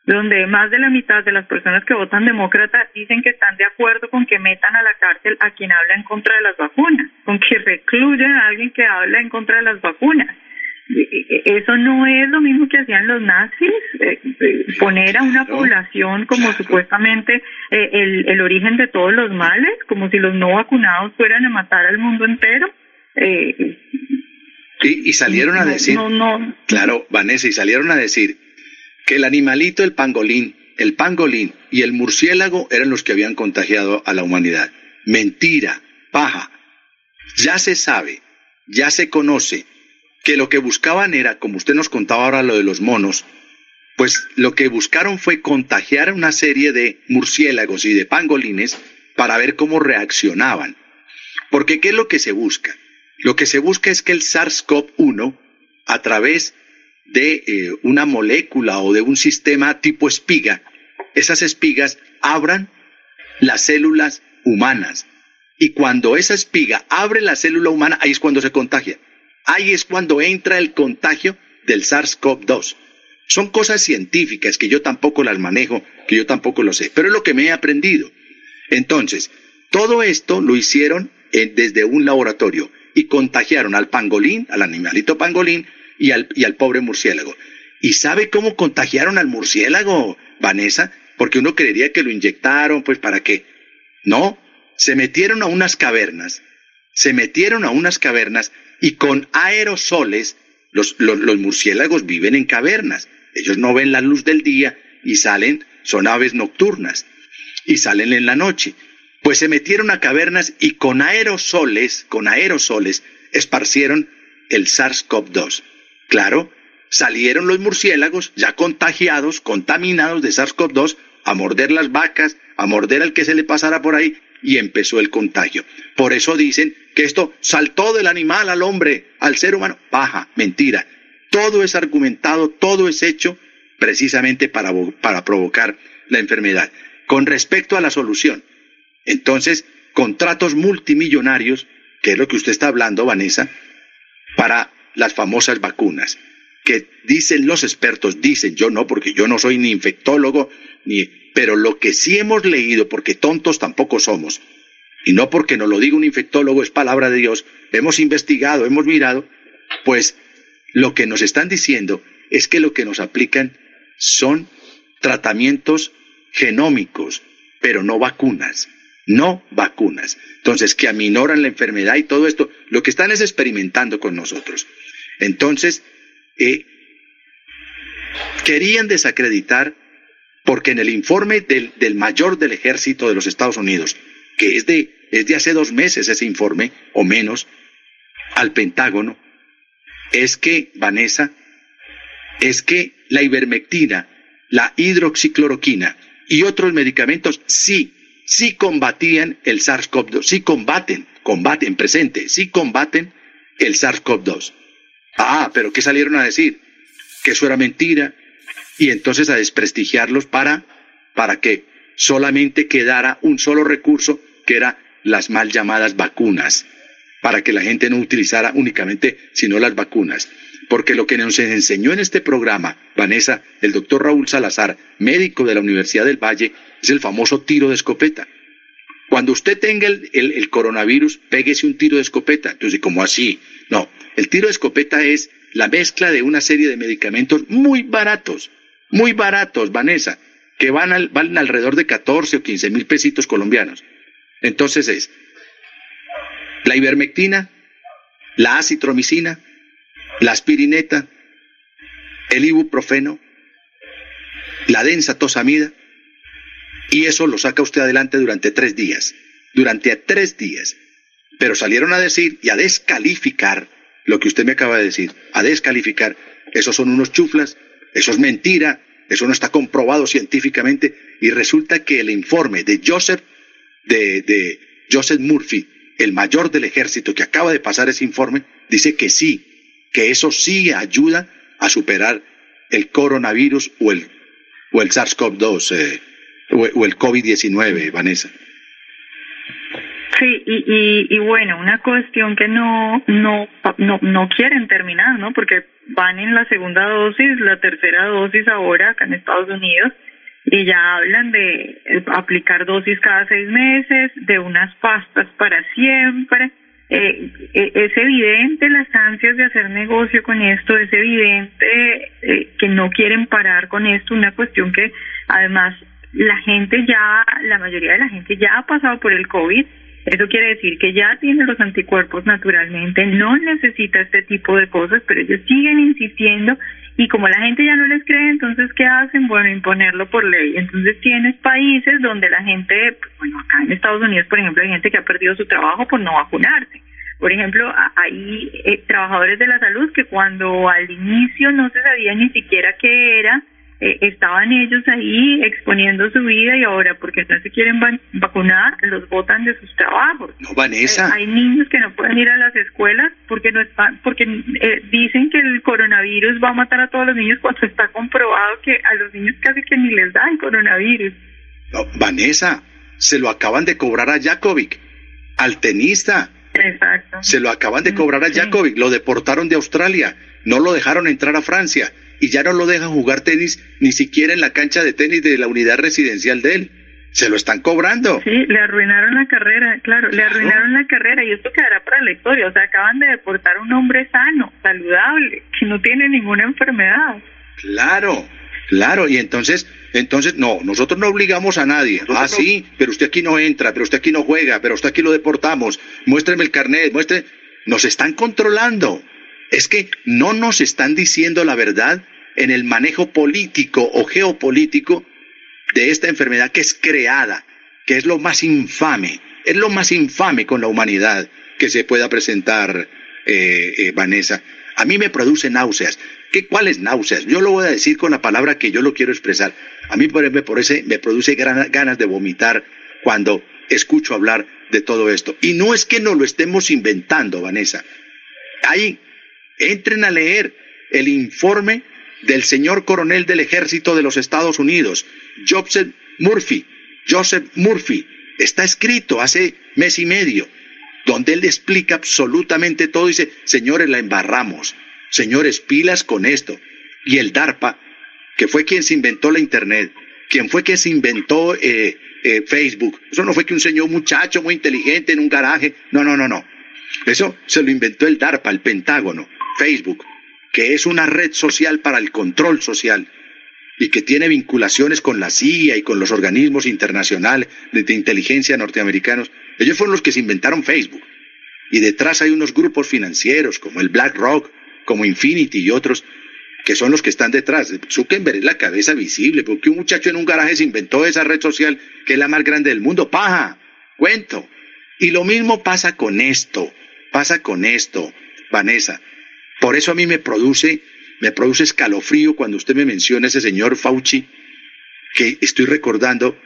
donde más de la mitad de las personas que votan demócrata dicen que están de acuerdo con que metan a la cárcel a quien habla en contra de las vacunas, con que recluyan a alguien que habla en contra de las vacunas eso no es lo mismo que hacían los nazis, eh, eh, poner a una población como supuestamente eh, el, el origen de todos los males, como si los no vacunados fueran a matar al mundo entero. sí, y salieron a decir, claro, Vanessa, y salieron a decir que el animalito, el pangolín, el pangolín y el murciélago eran los que habían contagiado a la humanidad. Mentira, paja. Ya se sabe, ya se conoce que lo que buscaban era, como usted nos contaba ahora lo de los monos, pues lo que buscaron fue contagiar una serie de murciélagos y de pangolines para ver cómo reaccionaban. Porque ¿qué es lo que se busca? Lo que se busca es que el SARS-CoV-1, a través de eh, una molécula o de un sistema tipo espiga, esas espigas abran las células humanas. Y cuando esa espiga abre la célula humana, ahí es cuando se contagia. Ahí es cuando entra el contagio del SARS-CoV-2. Son cosas científicas que yo tampoco las manejo, que yo tampoco lo sé, pero es lo que me he aprendido. Entonces, todo esto lo hicieron desde un laboratorio y contagiaron al pangolín, al animalito pangolín y al, y al pobre murciélago. ¿Y sabe cómo contagiaron al murciélago, Vanessa? Porque uno creería que lo inyectaron, pues para qué. No, se metieron a unas cavernas, se metieron a unas cavernas y con aerosoles, los, los, murciélagos viven en cavernas, ellos no ven la luz del día y salen, son aves nocturnas, y salen en la noche. Pues se metieron a cavernas y con aerosoles, con aerosoles, esparcieron el SARS-CoV-2. Claro, salieron los murciélagos ya contagiados, contaminados de SARS-CoV-2, a morder las vacas, a morder al que se le pasara por ahí, y empezó el contagio. Por eso dicen que esto saltó del animal al hombre, al ser humano. Baja, mentira. Todo es argumentado, todo es hecho precisamente para, para provocar la enfermedad. Con respecto a la solución, entonces, contratos multimillonarios, que es lo que usted está hablando, Vanessa, para las famosas vacunas. Que dicen los expertos, dicen, yo no, porque yo no soy ni infectólogo, ni, pero lo que sí hemos leído, porque tontos tampoco somos, y no porque nos lo diga un infectólogo, es palabra de Dios, hemos investigado, hemos mirado, pues lo que nos están diciendo es que lo que nos aplican son tratamientos genómicos, pero no vacunas, no vacunas. Entonces, que aminoran la enfermedad y todo esto, lo que están es experimentando con nosotros. Entonces, querían desacreditar porque en el informe del, del, mayor del ejército de los Estados Unidos, que es de, es de hace dos meses ese informe, o menos, al Pentágono, es que, Vanessa, es que la ivermectina, la hidroxicloroquina y otros medicamentos sí, sí combatían el SARS-CoV-2, sí combaten, combaten, presente, sí combaten el SARS-CoV-2. Ah, pero ¿qué salieron a decir? Que eso era mentira y entonces a desprestigiarlos para, para que solamente quedara un solo recurso que era las mal llamadas vacunas, para que la gente no utilizara únicamente sino las vacunas. Porque lo que nos enseñó en este programa, Vanessa, el doctor Raúl Salazar, médico de la Universidad del Valle, es el famoso tiro de escopeta. Cuando usted tenga el, el, coronavirus, péguese un tiro de escopeta. Entonces, ¿cómo así? No, el tiro de escopeta es la mezcla de una serie de medicamentos muy baratos, muy baratos, Vanessa, que van al, valen alrededor de 14 o 15 mil pesitos colombianos. Entonces es la ivermectina, la acitromicina, la aspirineta, el ibuprofeno, la densa tosamida, y eso lo saca usted adelante durante tres días, durante tres días. Pero salieron a decir y a descalificar lo que usted me acaba de decir, a descalificar, esos son unos chuflas, eso es mentira, eso no está comprobado científicamente, y resulta que el informe de Joseph, de, de Joseph Murphy, el mayor del ejército que acaba de pasar ese informe, dice que sí, que eso sí ayuda a superar el coronavirus o el, o el SARS-CoV-2 eh, o, o, el COVID-19, Vanessa. Sí, y, y, bueno, una cuestión que no, no, no, no quieren terminar, ¿no? Porque van en la segunda dosis, la tercera dosis ahora acá en Estados Unidos, y ya hablan de aplicar dosis cada seis meses, de unas pastas para siempre. Eh, eh, es evidente las ansias de hacer negocio con esto, es evidente eh, que no quieren parar con esto, una cuestión que además la gente ya, la mayoría de la gente ya ha pasado por el COVID, eso quiere decir que ya tiene los anticuerpos naturalmente, no necesita este tipo de cosas, pero ellos siguen insistiendo y como la gente ya no les cree, entonces ¿qué hacen? Bueno, imponerlo por ley. Entonces tienes países donde la gente, bueno, acá en Estados Unidos, por ejemplo, hay gente que ha perdido su trabajo por no vacunarse. Por ejemplo, hay eh, trabajadores de la salud que cuando al inicio no se sabía ni siquiera qué era, eh, estaban ellos ahí exponiendo su vida y ahora porque no se quieren vacunar los botan de sus trabajos. No, Vanessa. Eh, hay niños que no pueden ir a las escuelas porque no están porque eh, dicen que el coronavirus va a matar a todos los niños cuando está comprobado que a los niños casi que ni les da el coronavirus. No, Vanessa, se lo acaban de cobrar a Jakovic, al tenista. Exacto. Se lo acaban de cobrar a Jakovic, lo deportaron de Australia, no lo dejaron entrar a Francia y ya no lo dejan jugar tenis ni siquiera en la cancha de tenis de la unidad residencial de él. Se lo están cobrando. Sí, le arruinaron la carrera, claro, le arruinaron la carrera y esto quedará para la historia. O sea, acaban de deportar a un hombre sano, saludable, que no tiene ninguna enfermedad. Claro, claro, y entonces, entonces, no, nosotros no obligamos a nadie. Ah, sí, pero usted aquí no entra, pero usted aquí no juega, pero usted aquí lo deportamos. Muéstreme el carnet, muestre. Nos están controlando es que no nos están diciendo la verdad en el manejo político o geopolítico de esta enfermedad que es creada, que es lo más infame, es lo más infame con la humanidad que se pueda presentar, eh, eh, Vanessa. A mí me produce náuseas. ¿Qué, ¿Cuáles náuseas? Yo lo voy a decir con la palabra que yo lo quiero expresar. A mí me, parece, me produce ganas de vomitar cuando escucho hablar de todo esto. Y no es que no lo estemos inventando, Vanessa. Hay Entren a leer el informe del señor coronel del ejército de los Estados Unidos, Joseph Murphy. Joseph Murphy. Está escrito hace mes y medio, donde él explica absolutamente todo. Dice, señores, la embarramos. Señores, pilas con esto. Y el DARPA, que fue quien se inventó la Internet, quien fue quien se inventó eh, eh, Facebook. Eso no fue que un señor muchacho muy inteligente en un garaje. No, no, no, no. Eso se lo inventó el DARPA, el Pentágono, Facebook, que es una red social para el control social y que tiene vinculaciones con la CIA y con los organismos internacionales de, inteligencia norteamericanos. Ellos fueron los que se inventaron Facebook. Y detrás hay unos grupos financieros como el BlackRock, como Infinity y otros, que son los que están detrás. Zuckerberg es la cabeza visible, porque un muchacho en un garaje se inventó esa red social que es la más grande del mundo. Paja, cuento. Y lo mismo pasa con esto, pasa con esto, Vanessa. Por eso a mí me produce, me produce escalofrío cuando usted me menciona a ese señor Fauci, que estoy recordando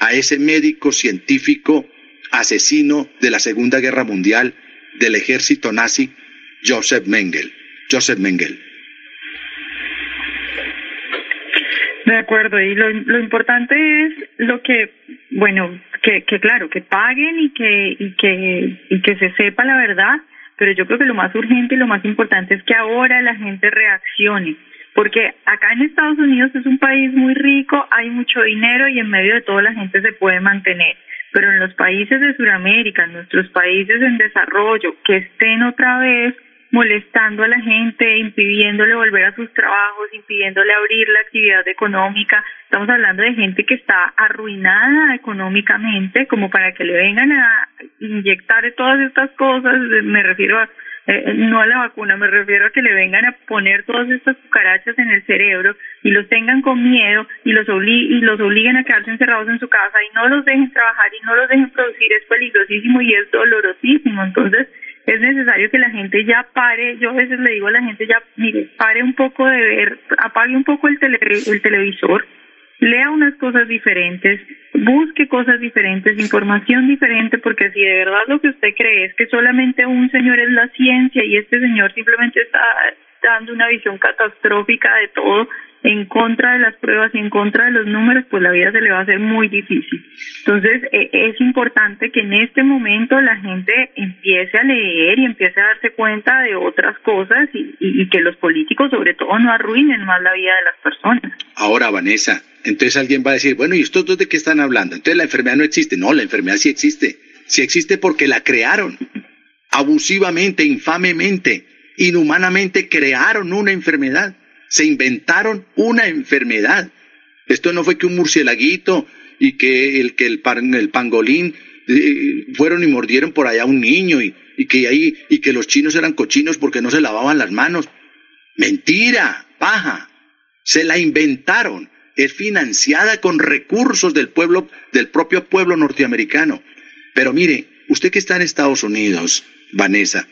a ese médico científico asesino de la Segunda Guerra Mundial del ejército nazi, Joseph Mengele. Joseph Mengele. De acuerdo, y lo, lo importante es lo que, bueno, que, que claro, que paguen y que, y que, y que se sepa la verdad, pero yo creo que lo más urgente y lo más importante es que ahora la gente reaccione, porque acá en Estados Unidos es un país muy rico, hay mucho dinero y en medio de todo la gente se puede mantener, pero en los países de Sudamérica, en nuestros países en desarrollo, que estén otra vez molestando a la gente, impidiéndole volver a sus trabajos, impidiéndole abrir la actividad económica. Estamos hablando de gente que está arruinada económicamente, como para que le vengan a inyectar todas estas cosas, me refiero a eh, no a la vacuna, me refiero a que le vengan a poner todas estas cucarachas en el cerebro y los tengan con miedo y los, y los obliguen a quedarse encerrados en su casa y no los dejen trabajar y no los dejen producir, es peligrosísimo y es dolorosísimo. Entonces, es necesario que la gente ya pare, yo a veces le digo a la gente ya, mire, pare un poco de ver, apague un poco el, tele, el televisor, lea unas cosas diferentes, busque cosas diferentes, información diferente, porque si de verdad lo que usted cree es que solamente un señor es la ciencia y este señor simplemente está dando una visión catastrófica de todo, en contra de las pruebas y en contra de los números, pues la vida se le va a hacer muy difícil. Entonces, e, es importante que en este momento la gente empiece a leer y empiece a darse cuenta de otras cosas y, y que los políticos, sobre todo, no arruinen más la vida de las personas. Ahora, Vanessa, entonces alguien va a decir, bueno, ¿y estos dos de qué están hablando? Entonces la enfermedad no existe. No, la enfermedad sí existe. Sí existe porque la crearon. Abusivamente, infamemente, inhumanamente crearon una enfermedad se inventaron una enfermedad. Esto no fue que un murcielaguito y que el, que el, el pangolín eh, fueron y mordieron por allá a un niño y, y, que ahí y que los chinos eran cochinos porque no se lavaban las manos. Mentira, paja. Se la inventaron. Es financiada con recursos del pueblo, del propio pueblo norteamericano. Pero mire, usted que está en Estados Unidos, Vanessa,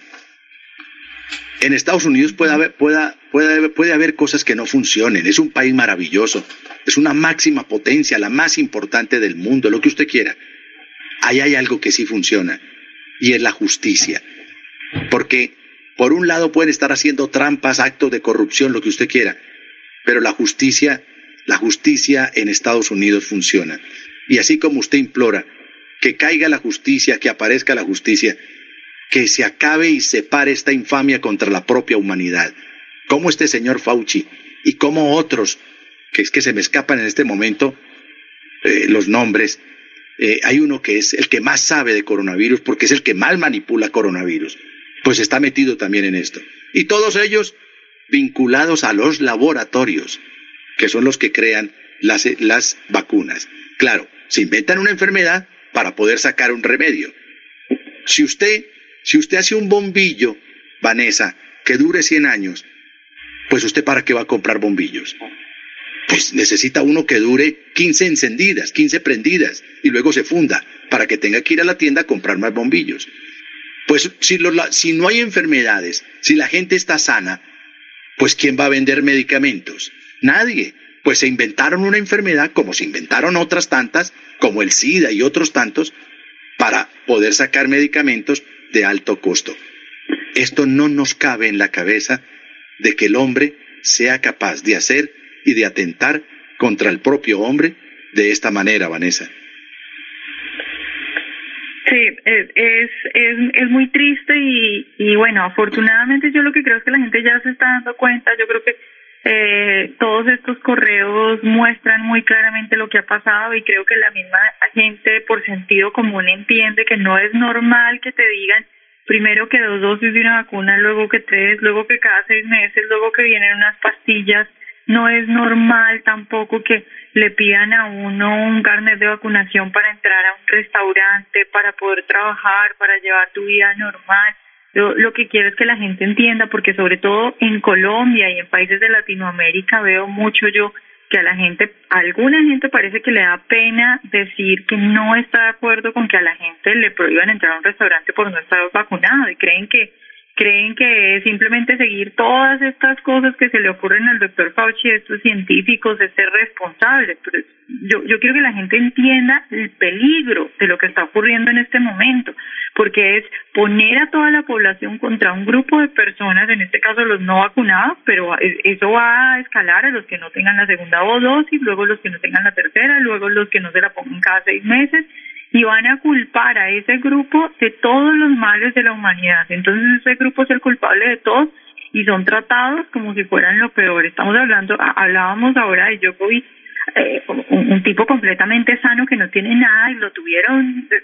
en Estados Unidos puede haber, pueda, puede, puede haber cosas que no funcionen. Es un país maravilloso. Es una máxima potencia, la más importante del mundo, lo que usted quiera. Ahí hay algo que sí funciona y es la justicia. Porque por un lado pueden estar haciendo trampas, actos de corrupción, lo que usted quiera, pero la justicia, la justicia en Estados Unidos funciona. Y así como usted implora que caiga la justicia, que aparezca la justicia, que se acabe y se pare esta infamia contra la propia humanidad. Como este señor Fauci y como otros, que es que se me escapan en este momento eh, los nombres, eh, hay uno que es el que más sabe de coronavirus porque es el que más manipula coronavirus, pues está metido también en esto. Y todos ellos vinculados a los laboratorios, que son los que crean las, las vacunas. Claro, se inventan una enfermedad para poder sacar un remedio. Si usted si usted hace un bombillo, Vanessa, que dure 100 años, pues usted para qué va a comprar bombillos? Pues necesita uno que dure 15 encendidas, 15 prendidas y luego se funda para que tenga que ir a la tienda a comprar más bombillos. Pues si, si no hay enfermedades, si la gente está sana, pues ¿quién va a vender medicamentos? Nadie. Pues se inventaron una enfermedad como se inventaron otras tantas, como el SIDA y otros tantos, para poder sacar medicamentos de alto costo. Esto no nos cabe en la cabeza de que el hombre sea capaz de hacer y de atentar contra el propio hombre de esta manera, Vanessa. Sí, es, es, es, muy triste y, y bueno, afortunadamente yo lo que creo es que la gente ya se está dando cuenta, yo creo que eh, todos estos correos muestran muy claramente lo que ha pasado y creo que la misma gente por sentido común entiende que no es normal que te digan primero que dos dosis de una vacuna, luego que tres, luego que cada seis meses, luego que vienen unas pastillas. No es normal tampoco que le pidan a uno un carnet de vacunación para entrar a un restaurante, para poder trabajar, para llevar tu vida normal. Yo lo que quiero es que la gente entienda, porque sobre todo en Colombia y en países de Latinoamérica veo mucho yo que a la gente, a alguna gente parece que le da pena decir que no está de acuerdo con que a la gente le prohíban entrar a un restaurante por no estar vacunado y creen que creen que simplemente seguir todas estas cosas que se le ocurren al doctor Fauci, estos científicos, es ser responsable. Pero yo, yo quiero que la gente entienda el peligro de lo que está ocurriendo en este momento, porque es poner a toda la población contra un grupo de personas, en este caso los no vacunados, pero eso va a escalar a los que no tengan la segunda dosis, luego los que no tengan la tercera, luego los que no se la pongan cada seis meses y van a culpar a ese grupo de todos los males de la humanidad. Entonces ese grupo es el culpable de todos y son tratados como si fueran lo peor. Estamos hablando, hablábamos ahora de Djokovic, eh, un, tipo completamente sano que no tiene nada y lo tuvieron eh,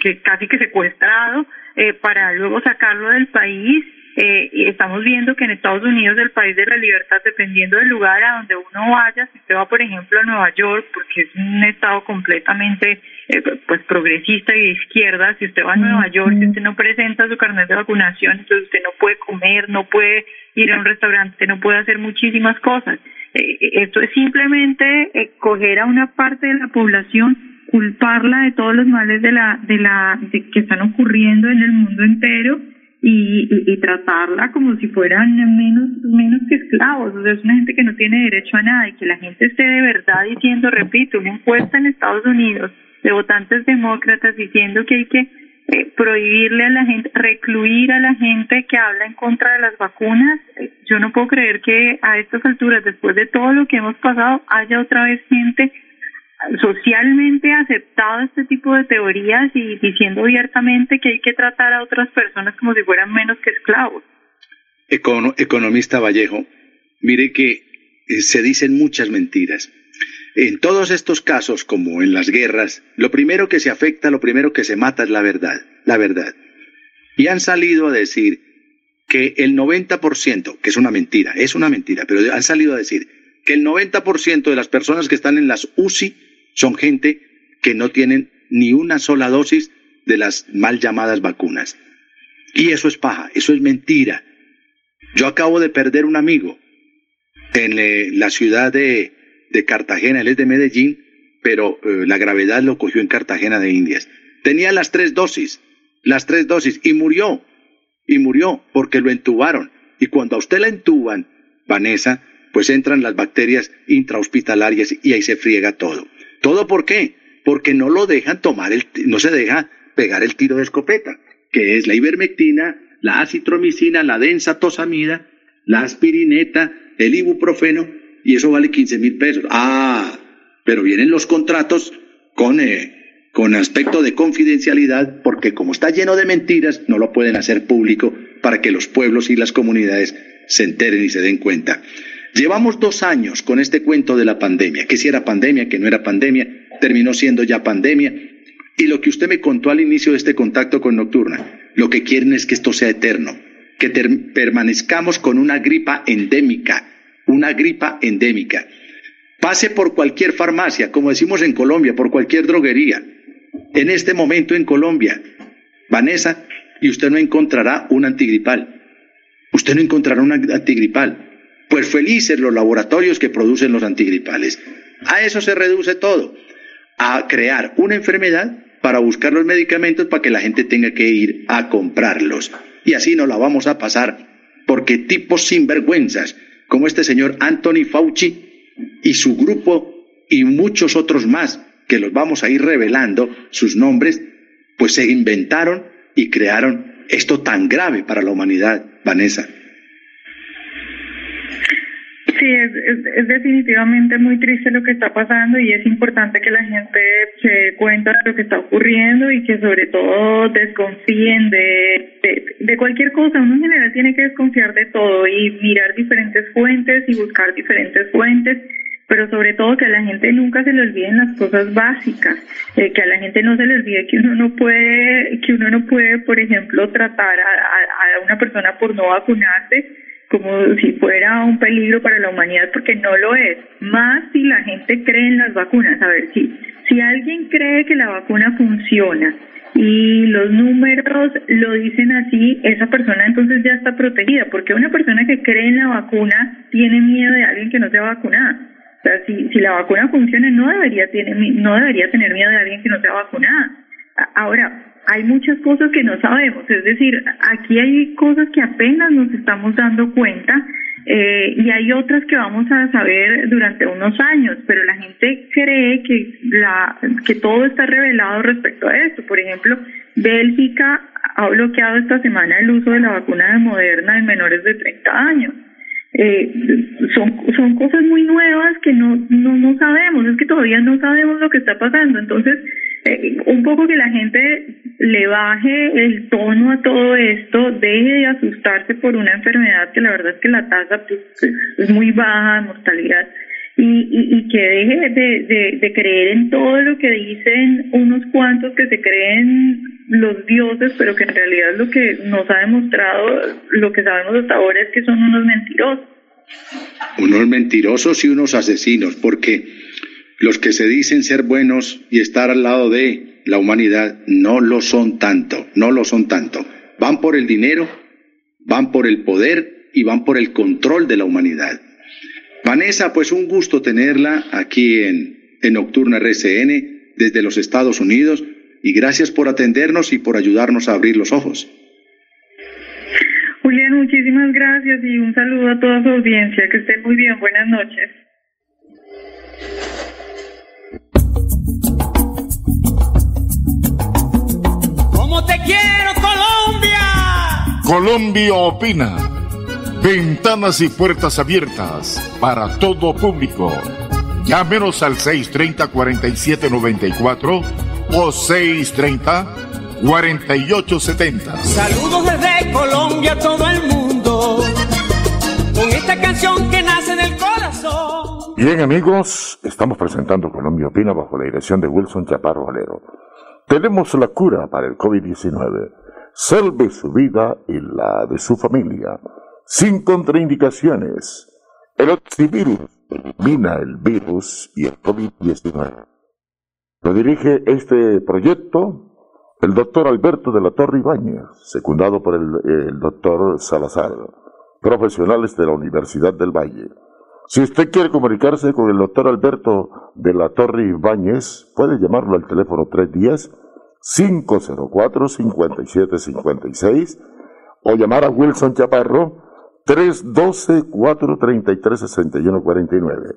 que casi que secuestrado eh, para luego sacarlo del país eh, y estamos viendo que en Estados Unidos, el país de la libertad, dependiendo del lugar a donde uno vaya, si usted va, por ejemplo, a Nueva York, porque es un estado completamente eh, pues progresista y de izquierda, si usted va a Nueva York, si usted no presenta su carnet de vacunación, entonces usted no puede comer, no puede ir a un restaurante, no puede hacer muchísimas cosas. Eh, esto es simplemente eh, coger a una parte de la población culparla de todos los males de la de la de que están ocurriendo en el mundo entero y, y, tratarla como si fueran menos menos que esclavos, o sea, es una gente que no tiene derecho a nada y que la gente esté de verdad diciendo, repito, una encuesta en Estados Unidos de votantes demócratas diciendo que hay que eh, prohibirle a la gente, recluir a la gente que habla en contra de las vacunas. Eh, yo no puedo creer que a estas alturas, después de todo lo que hemos pasado, haya otra vez gente socialmente aceptado este tipo de teorías y diciendo abiertamente que hay que tratar a otras personas como si fueran menos que esclavos. economista Vallejo, mire que eh, se dicen muchas mentiras. En todos estos casos, como en las guerras, lo primero que se afecta, lo primero que se mata es la verdad, la verdad. Y han salido a decir que el 90%, que es una mentira, es una mentira, pero han salido a decir que el 90% de las personas que están en las UCI son gente que no tienen ni una sola dosis de las mal llamadas vacunas. Y eso es paja, eso es mentira. Yo acabo de perder un amigo en eh, la ciudad de, de, Cartagena, él es de Medellín, pero eh, la gravedad lo cogió en Cartagena de Indias. Tenía las tres dosis, las tres dosis, y murió, y murió porque lo entubaron. Y cuando a usted la entuban, Vanessa, pues entran las bacterias intrahospitalarias y ahí se friega todo. ¿Todo por qué? Porque no lo dejan tomar, el, no se deja pegar el tiro de escopeta, que es la ivermectina, la acitromicina, la densa tosamida, la aspirineta, el ibuprofeno, y eso vale 15 mil pesos. Ah, pero vienen los contratos con, eh, con aspecto de confidencialidad, porque como está lleno de mentiras, no lo pueden hacer público para que los pueblos y las comunidades se enteren y se den cuenta. Llevamos dos años con este cuento de la pandemia, que si era pandemia, que no era pandemia, terminó siendo ya pandemia. Y lo que usted me contó al inicio de este contacto con Nocturna, lo que quieren es que esto sea eterno, que permanezcamos con una gripa endémica, una gripa endémica. Pase por cualquier farmacia, como decimos en Colombia, por cualquier droguería. En este momento en Colombia, Vanessa, y usted no encontrará un antigripal. Usted no encontrará un antigripal pues felices los laboratorios que producen los antigripales. A eso se reduce todo, a crear una enfermedad para buscar los medicamentos para que la gente tenga que ir a comprarlos. Y así nos la vamos a pasar, porque tipos sinvergüenzas como este señor Anthony Fauci y su grupo y muchos otros más, que los vamos a ir revelando sus nombres, pues se inventaron y crearon esto tan grave para la humanidad, Vanessa. Sí, es, es, definitivamente muy triste lo que está pasando y es importante que la gente se dé cuenta de lo que está ocurriendo y que sobre todo desconfíen de, de, cualquier cosa. Uno en general tiene que desconfiar de todo y mirar diferentes fuentes y buscar diferentes fuentes pero sobre todo que a la gente nunca se le olviden las cosas básicas, eh, que a la gente no se le olvide que uno no puede, que uno no puede, por ejemplo, tratar a, a una persona por no vacunarse como si fuera un peligro para la humanidad, porque no lo es. Más si la gente cree en las vacunas. A ver, si, si alguien cree que la vacuna funciona y los números lo dicen así, esa persona entonces ya está protegida, porque una persona que cree en la vacuna tiene miedo de alguien que no se ha vacunado. O sea, si, si la vacuna funciona, no debería, tener, no debería tener miedo de alguien que no se ha vacunado. Ahora, hay muchas cosas que no sabemos, es decir, aquí hay cosas que apenas nos estamos dando cuenta eh, y hay otras que vamos a saber durante unos años, pero la gente cree que la que todo está revelado respecto a esto. Por ejemplo, Bélgica ha bloqueado esta semana el uso de la vacuna de Moderna en menores de 30 años. Eh, son son cosas muy nuevas que no, no no sabemos, es que todavía no sabemos lo que está pasando, entonces eh, un poco que la gente le baje el tono a todo esto, deje de asustarse por una enfermedad que la verdad es que la tasa pues, es muy baja de mortalidad y, y, y que deje de, de, de, creer en todo lo que dicen unos cuantos que se creen los dioses, pero que en realidad lo que nos ha demostrado, lo que sabemos hasta ahora es que son unos mentirosos. Unos mentirosos y unos asesinos, porque los que se dicen ser buenos y estar al lado de la humanidad no lo son tanto, no lo son tanto. Van por el dinero, van por el poder y van por el control de la humanidad. Vanessa, pues un gusto tenerla aquí en, Nocturna RCN desde los Estados Unidos y gracias por atendernos y por ayudarnos a abrir los ojos. Julián, muchísimas gracias y un saludo a toda su audiencia. Que estén muy bien. Buenas noches. Te quiero, Colombia. Colombia opina. Ventanas y puertas abiertas para todo público. Llámenos al 630-4794 o 630-4870. Saludos desde Colombia a todo el mundo. Con esta canción que nace. Bien amigos, estamos presentando Colombia Opina bajo la dirección de Wilson Chaparro Valero. Tenemos la cura para el COVID-19. Salve su vida y la de su familia. Sin contraindicaciones. El oxivirus elimina el virus y el COVID-19. Lo dirige este proyecto el doctor Alberto de la Torre Ibáñez, secundado por el, el doctor Salazar, profesionales de la Universidad del Valle. Si usted quiere comunicarse con el doctor Alberto de la Torre Ibáñez, puede llamarlo al teléfono 310-504-5756 o llamar a Wilson Chaparro 312-433-6149.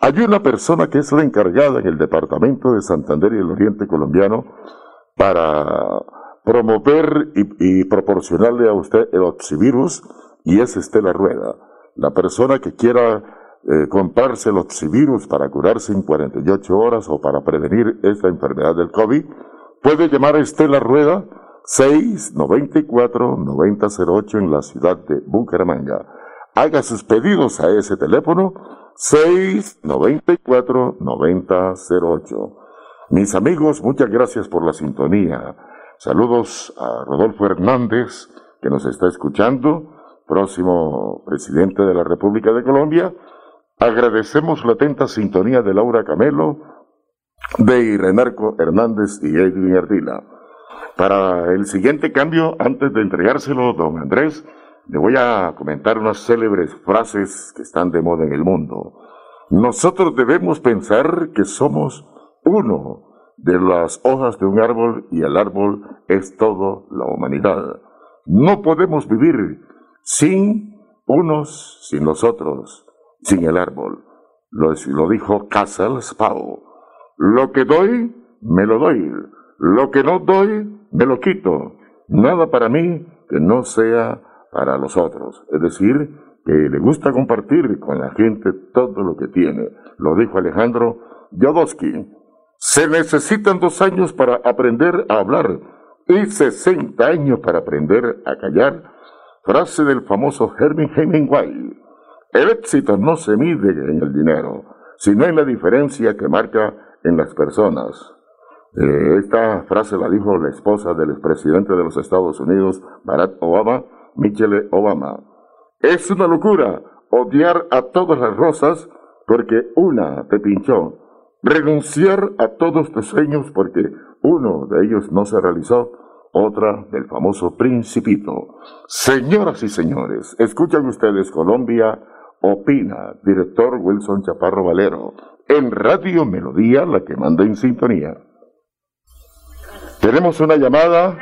Hay una persona que es la encargada en el departamento de Santander y el Oriente Colombiano para promover y, proporcionarle a usted el oxivirus y es Estela Rueda. La persona que quiera eh, el oxivirus para curarse en 48 horas o para prevenir esta enfermedad del COVID, puede llamar a Estela Rueda 694-9008 en la ciudad de Bucaramanga. Haga sus pedidos a ese teléfono 694-9008. Mis amigos, muchas gracias por la sintonía. Saludos a Rodolfo Hernández, que nos está escuchando, próximo presidente de la República de Colombia. Agradecemos la atenta sintonía de Laura Camelo, de Irenarco Hernández y Edwin Ardila. Para el siguiente cambio, antes de entregárselo, don Andrés, le voy a comentar unas célebres frases que están de moda en el mundo. Nosotros debemos pensar que somos uno de las hojas de un árbol y el árbol es todo la humanidad. No podemos vivir sin unos, sin nosotros, sin el árbol. Lo, dijo Castle Spau. Lo que doy, me lo doy. Lo que no doy, me lo quito. Nada para mí que no sea para los otros. Es decir, que le gusta compartir con la gente todo lo que tiene. Lo dijo Alejandro Jodosky. Se necesitan dos años para aprender a hablar y 60 años para aprender a callar. Frase del famoso Herman Hemingway. El éxito no se mide en el dinero, sino en la diferencia que marca en las personas. Eh, esta frase la dijo la esposa del expresidente de los Estados Unidos, Barack Obama, Michelle Obama. Es una locura odiar a todas las rosas porque una te pinchó. Renunciar a todos tus sueños porque uno de ellos no se realizó. Otra del famoso principito. Señoras y señores, escuchan ustedes Colombia Opina, director Wilson Chaparro Valero, en Radio Melodía, la que manda en sintonía. Tenemos una llamada.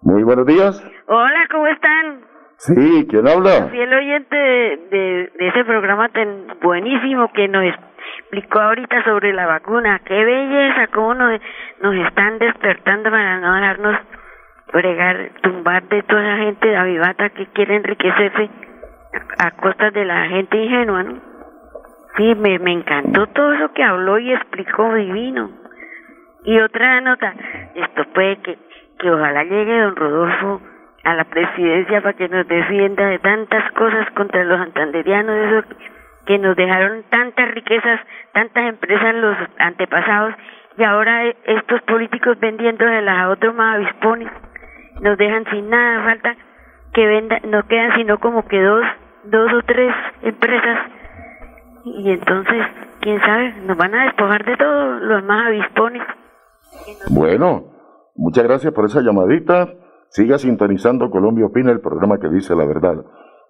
Muy buenos días. Hola, ¿cómo están? Sí, ¿quién habla? Fiel oyente de, de, ese programa tan buenísimo que nos explicó ahorita sobre la vacuna. Qué belleza, cómo nos, nos están despertando para no dejarnos bregar, tumbar de toda la gente avivata que quiere enriquecerse a costa de la gente ingenua, ¿no? Sí, me, me encantó todo eso que habló y explicó divino. Y otra nota, esto puede que, que ojalá llegue don Rodolfo a la presidencia para que nos defienda de tantas cosas contra los santanderianos, eso que nos dejaron tantas riquezas, tantas empresas los antepasados y ahora estos políticos vendiéndoselas a otros más avispones nos dejan sin nada, falta que venda, no quedan sino como que dos, dos o tres empresas y entonces, quién sabe, nos van a despojar de todo los más avispones. Bueno, muchas gracias por esa llamadita. Siga sintonizando Colombia Opina, el programa que dice la verdad.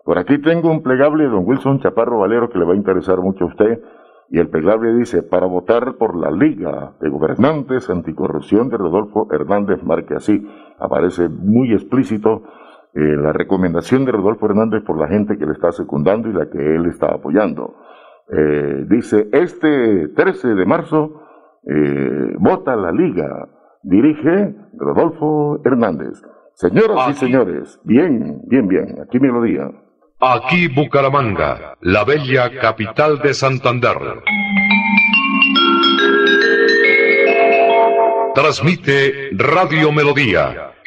Por aquí tengo un plegable de don Wilson Chaparro Valero que le va a interesar mucho a usted. Y el plegable dice, para votar por la Liga de Gobernantes Anticorrupción de Rodolfo Hernández Marque así. Aparece muy explícito eh, la recomendación de Rodolfo Hernández por la gente que le está secundando y la que él está apoyando. Eh, dice, este 13 de marzo eh, vota la Liga, dirige Rodolfo Hernández. Señoras y señores, bien, bien, bien, aquí me lo diga. Aquí Bucaramanga, la bella capital de Santander. Transmite Radio Melodía,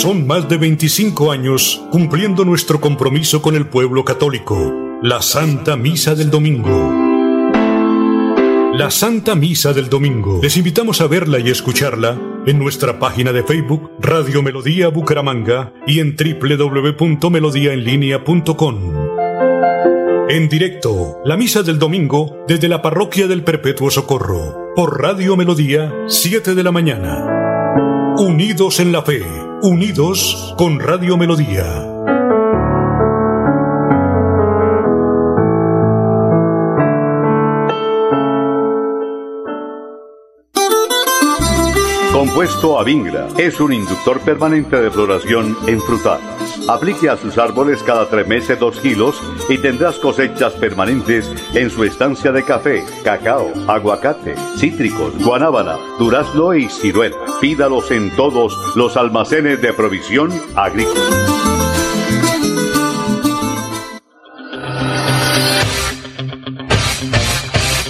Son más de 25 años cumpliendo nuestro compromiso con el pueblo católico. La Santa Misa del Domingo. La Santa Misa del Domingo. Les invitamos a verla y escucharla en nuestra página de Facebook Radio Melodía Bucaramanga y en www.melodiaenlinea.com. En directo, la Misa del Domingo desde la Parroquia del Perpetuo Socorro, por Radio Melodía, 7 de la mañana. Unidos en la fe, unidos con Radio Melodía. Compuesto Avingra es un inductor permanente de floración en frutales. Aplique a sus árboles cada tres meses dos kilos y tendrás cosechas permanentes en su estancia de café, cacao, aguacate, cítricos, guanábana, durazno y ciruela. Pídalos en todos los almacenes de provisión agrícola.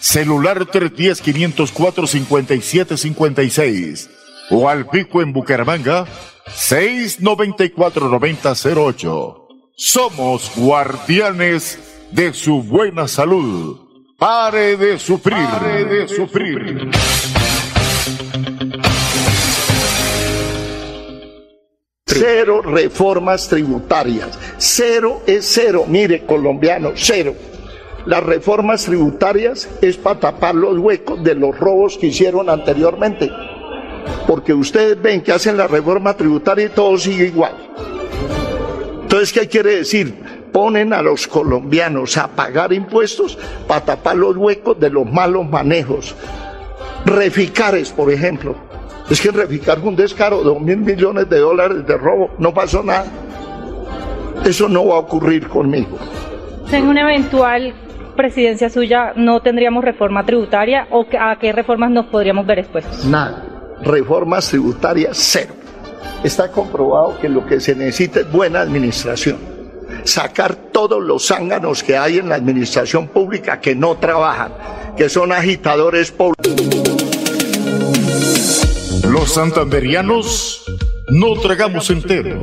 Celular 310-504-5756 o al pico en Bucaramanga 694-9008. Somos guardianes de su buena salud. Pare de sufrir. Pare de sufrir. Cero reformas tributarias. Cero es cero. Mire, colombiano, cero. Las reformas tributarias es para tapar los huecos de los robos que hicieron anteriormente. Porque ustedes ven que hacen la reforma tributaria y todo sigue igual. Entonces, ¿qué quiere decir? Ponen a los colombianos a pagar impuestos para tapar los huecos de los malos manejos. Reficares, por ejemplo es que Reficar un descaro, dos mil millones de dólares de robo, no pasó nada. Eso no va a ocurrir conmigo. En una eventual presidencia suya, ¿no tendríamos reforma tributaria o a qué reformas nos podríamos ver expuestos? Nada. Reformas tributarias, cero. Está comprobado que lo que se necesita es buena administración. Sacar todos los zánganos que hay en la administración pública que no trabajan, que son agitadores públicos. Los santanderianos no tragamos entero.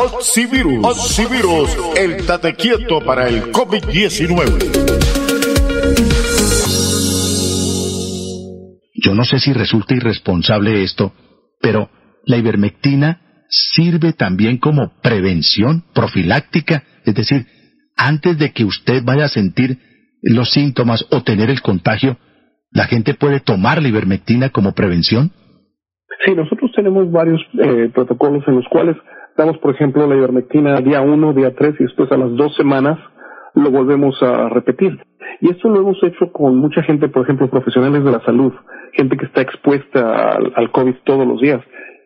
Oxivirus. Oxivirus, el tate quieto para el COVID-19. Yo no sé si resulta irresponsable esto, pero la ivermectina sirve también como prevención profiláctica, es decir, antes de que usted vaya a sentir los síntomas o tener el contagio, ¿la gente puede tomar la ivermectina como prevención? Sí, nosotros tenemos varios eh, protocolos en los cuales damos, por ejemplo, la ivermectina día 1, día 3 y después a las dos semanas lo volvemos a repetir. Y esto lo hemos hecho con mucha gente, por ejemplo, profesionales de la salud, gente que está expuesta al, COVID todos los días.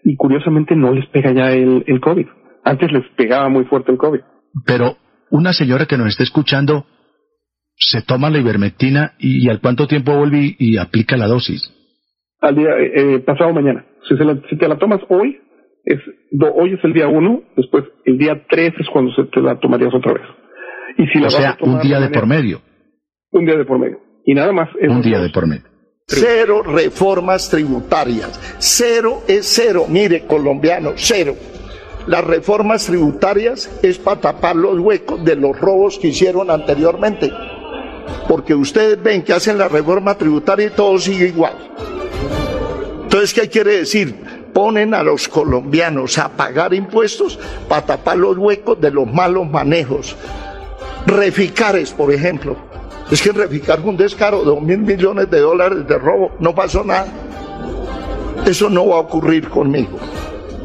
Y curiosamente no les pega ya el, el COVID. Antes les pegaba muy fuerte el COVID. Pero una señora que nos está escuchando se toma la ivermectina y, al cuánto tiempo vuelve y, aplica la dosis. Al día eh, pasado mañana. Si, se la, si te la tomas hoy, es, hoy es el día uno, después el día tres es cuando se te la tomarías otra vez. Y si o sea, un día de, por medio. Un día de por medio. Y nada más. Un día de por medio. Cero reformas tributarias. Cero es cero. Mire, colombiano, cero. Las reformas tributarias es para tapar los huecos de los robos que hicieron anteriormente. Porque ustedes ven que hacen la reforma tributaria y todo sigue igual. Entonces, ¿qué quiere decir? Ponen a los colombianos a pagar impuestos para tapar los huecos de los malos manejos. Reficares, por ejemplo. Es que Reficar fue un descaro, de dos mil millones de dólares de robo, no pasó nada. Eso no va a ocurrir conmigo.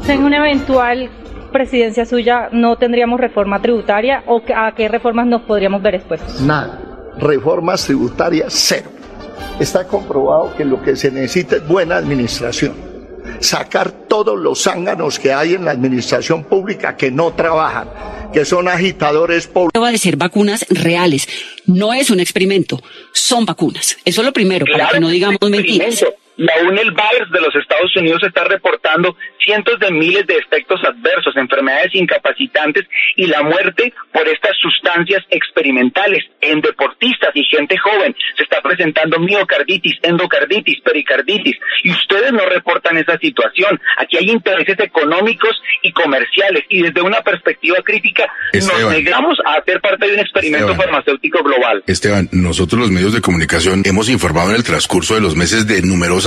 En una eventual presidencia suya, ¿no tendríamos reforma tributaria o a qué reformas nos podríamos ver expuestos? Nada. Reformas tributarias, cero. Está comprobado que lo que se necesita es buena administración sacar todos los zánganos que hay en la administración pública que no trabajan, que son agitadores públicos. Va a decir vacunas reales. No es un experimento, son vacunas. Eso es lo primero, para que no digamos mentiras. La UNEL-VAERS de los Estados Unidos está reportando cientos de miles de efectos adversos, enfermedades incapacitantes y la muerte por estas sustancias experimentales en deportistas y gente joven. Se está presentando miocarditis, endocarditis, pericarditis y ustedes no reportan esa situación. Aquí hay intereses económicos y comerciales y desde una perspectiva crítica nos negamos a hacer parte de un experimento farmacéutico global. Esteban, nosotros los medios de comunicación hemos informado en el transcurso de los meses de numerosas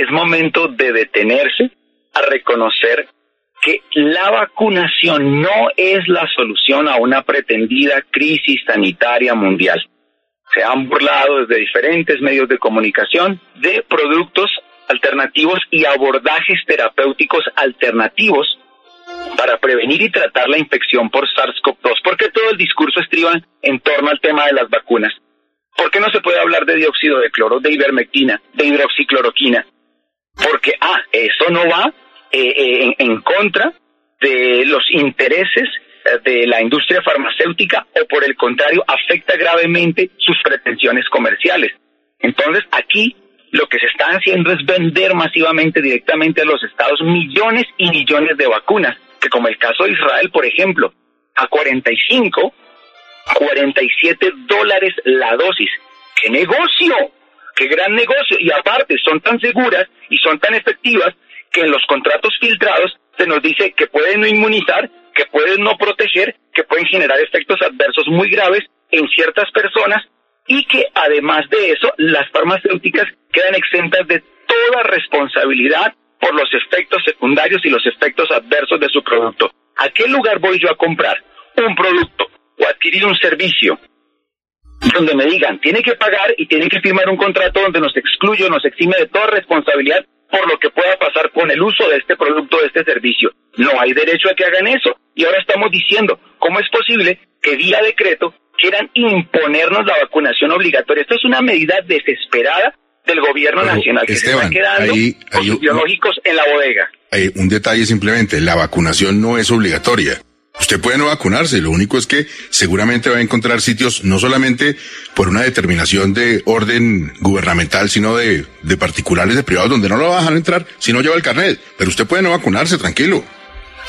es momento de detenerse a reconocer que la vacunación no es la solución a una pretendida crisis sanitaria mundial. Se han burlado desde diferentes medios de comunicación de productos alternativos y abordajes terapéuticos alternativos para prevenir y tratar la infección por SARS-CoV-2, porque todo el discurso estriba en torno al tema de las vacunas. ¿Por qué no se puede hablar de dióxido de cloro, de ivermectina, de hidroxicloroquina? Porque, ah, eso no va eh, eh, en, contra de los intereses eh, de la industria farmacéutica o por el contrario afecta gravemente sus pretensiones comerciales. Entonces aquí lo que se está haciendo es vender masivamente directamente a los estados millones y millones de vacunas, que como el caso de Israel, por ejemplo, a 45, 47 dólares la dosis. ¡Qué negocio! ¡Qué gran negocio! Y aparte son tan seguras y son tan efectivas que en los contratos filtrados se nos dice que pueden no inmunizar, que pueden no proteger, que pueden generar efectos adversos muy graves en ciertas personas y que además de eso las farmacéuticas quedan exentas de toda responsabilidad por los efectos secundarios y los efectos adversos de su producto. ¿A qué lugar voy yo a comprar un producto o adquirir un servicio donde me digan, tiene que pagar y tiene que firmar un contrato donde nos excluye, nos exime de toda responsabilidad por lo que pueda pasar con el uso de este producto, de este servicio. No hay derecho a que hagan eso. Y ahora estamos diciendo, ¿cómo es posible que vía decreto quieran imponernos la vacunación obligatoria? Esto es una medida desesperada del gobierno nacional que se está quedando con biológicos en la bodega. Hay un detalle simplemente, la vacunación no es obligatoria. Usted puede no vacunarse, lo único es que seguramente va a encontrar sitios no solamente por una determinación de orden gubernamental, sino de, de particulares, de privados, donde no lo va a dejar entrar si no lleva el carnet. Pero usted puede no vacunarse, tranquilo.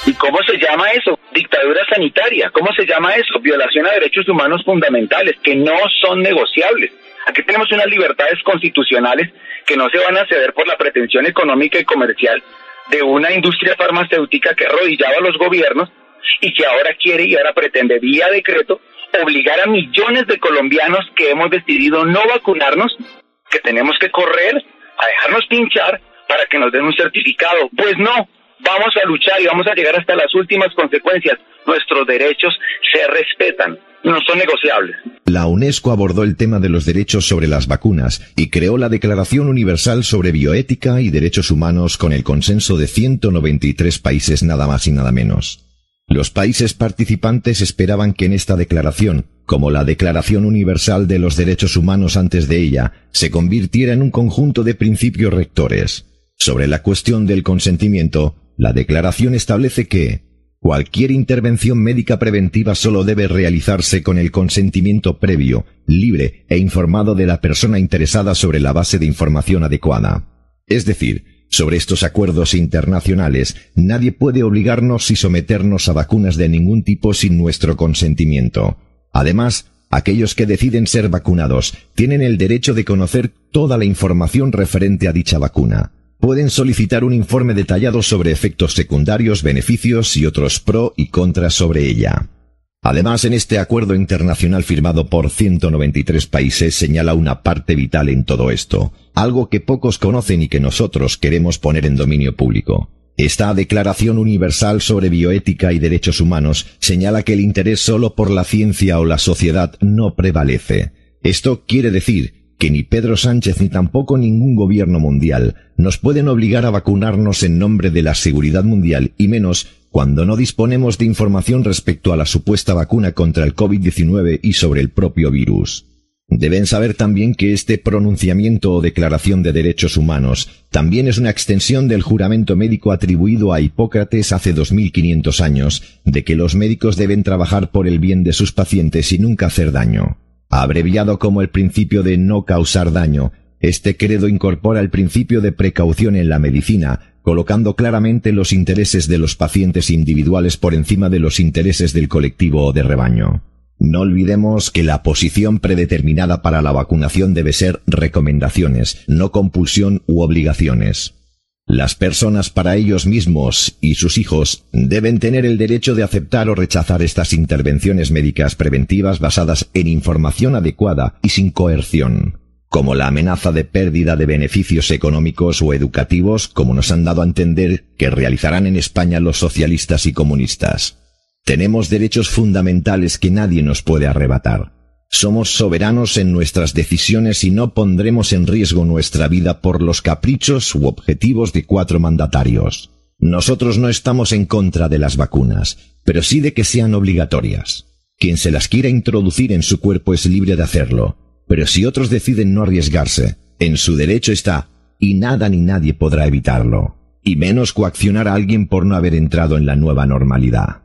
¿Y cómo se llama eso? Dictadura sanitaria. ¿Cómo se llama eso? Violación a derechos humanos fundamentales que no son negociables. Aquí tenemos unas libertades constitucionales que no se van a ceder por la pretensión económica y comercial de una industria farmacéutica que arrodillaba a los gobiernos y que ahora quiere y ahora pretende vía decreto obligar a millones de colombianos que hemos decidido no vacunarnos, que tenemos que correr a dejarnos pinchar para que nos den un certificado. Pues no, vamos a luchar y vamos a llegar hasta las últimas consecuencias. Nuestros derechos se respetan, no son negociables. La UNESCO abordó el tema de los derechos sobre las vacunas y creó la Declaración Universal sobre Bioética y Derechos Humanos con el consenso de 193 países nada más y nada menos. Los países participantes esperaban que en esta declaración, como la Declaración Universal de los Derechos Humanos antes de ella, se convirtiera en un conjunto de principios rectores. Sobre la cuestión del consentimiento, la declaración establece que cualquier intervención médica preventiva solo debe realizarse con el consentimiento previo, libre e informado de la persona interesada sobre la base de información adecuada. Es decir, sobre estos acuerdos internacionales, nadie puede obligarnos y someternos a vacunas de ningún tipo sin nuestro consentimiento. Además, aquellos que deciden ser vacunados tienen el derecho de conocer toda la información referente a dicha vacuna. Pueden solicitar un informe detallado sobre efectos secundarios, beneficios y otros pro y contra sobre ella. Además, en este acuerdo internacional firmado por 193 países señala una parte vital en todo esto, algo que pocos conocen y que nosotros queremos poner en dominio público. Esta Declaración Universal sobre Bioética y Derechos Humanos señala que el interés solo por la ciencia o la sociedad no prevalece. Esto quiere decir que ni Pedro Sánchez ni tampoco ningún gobierno mundial nos pueden obligar a vacunarnos en nombre de la seguridad mundial y menos cuando no disponemos de información respecto a la supuesta vacuna contra el COVID-19 y sobre el propio virus. Deben saber también que este pronunciamiento o declaración de derechos humanos también es una extensión del juramento médico atribuido a Hipócrates hace 2500 años de que los médicos deben trabajar por el bien de sus pacientes y nunca hacer daño. Abreviado como el principio de no causar daño, este credo incorpora el principio de precaución en la medicina, colocando claramente los intereses de los pacientes individuales por encima de los intereses del colectivo o de rebaño. No olvidemos que la posición predeterminada para la vacunación debe ser recomendaciones, no compulsión u obligaciones. Las personas para ellos mismos y sus hijos deben tener el derecho de aceptar o rechazar estas intervenciones médicas preventivas basadas en información adecuada y sin coerción, como la amenaza de pérdida de beneficios económicos o educativos como nos han dado a entender que realizarán en España los socialistas y comunistas. Tenemos derechos fundamentales que nadie nos puede arrebatar. Somos soberanos en nuestras decisiones y no pondremos en riesgo nuestra vida por los caprichos u objetivos de cuatro mandatarios. Nosotros no estamos en contra de las vacunas, pero sí de que sean obligatorias. Quien se las quiera introducir en su cuerpo es libre de hacerlo, pero si otros deciden no arriesgarse, en su derecho está, y nada ni nadie podrá evitarlo, y menos coaccionar a alguien por no haber entrado en la nueva normalidad.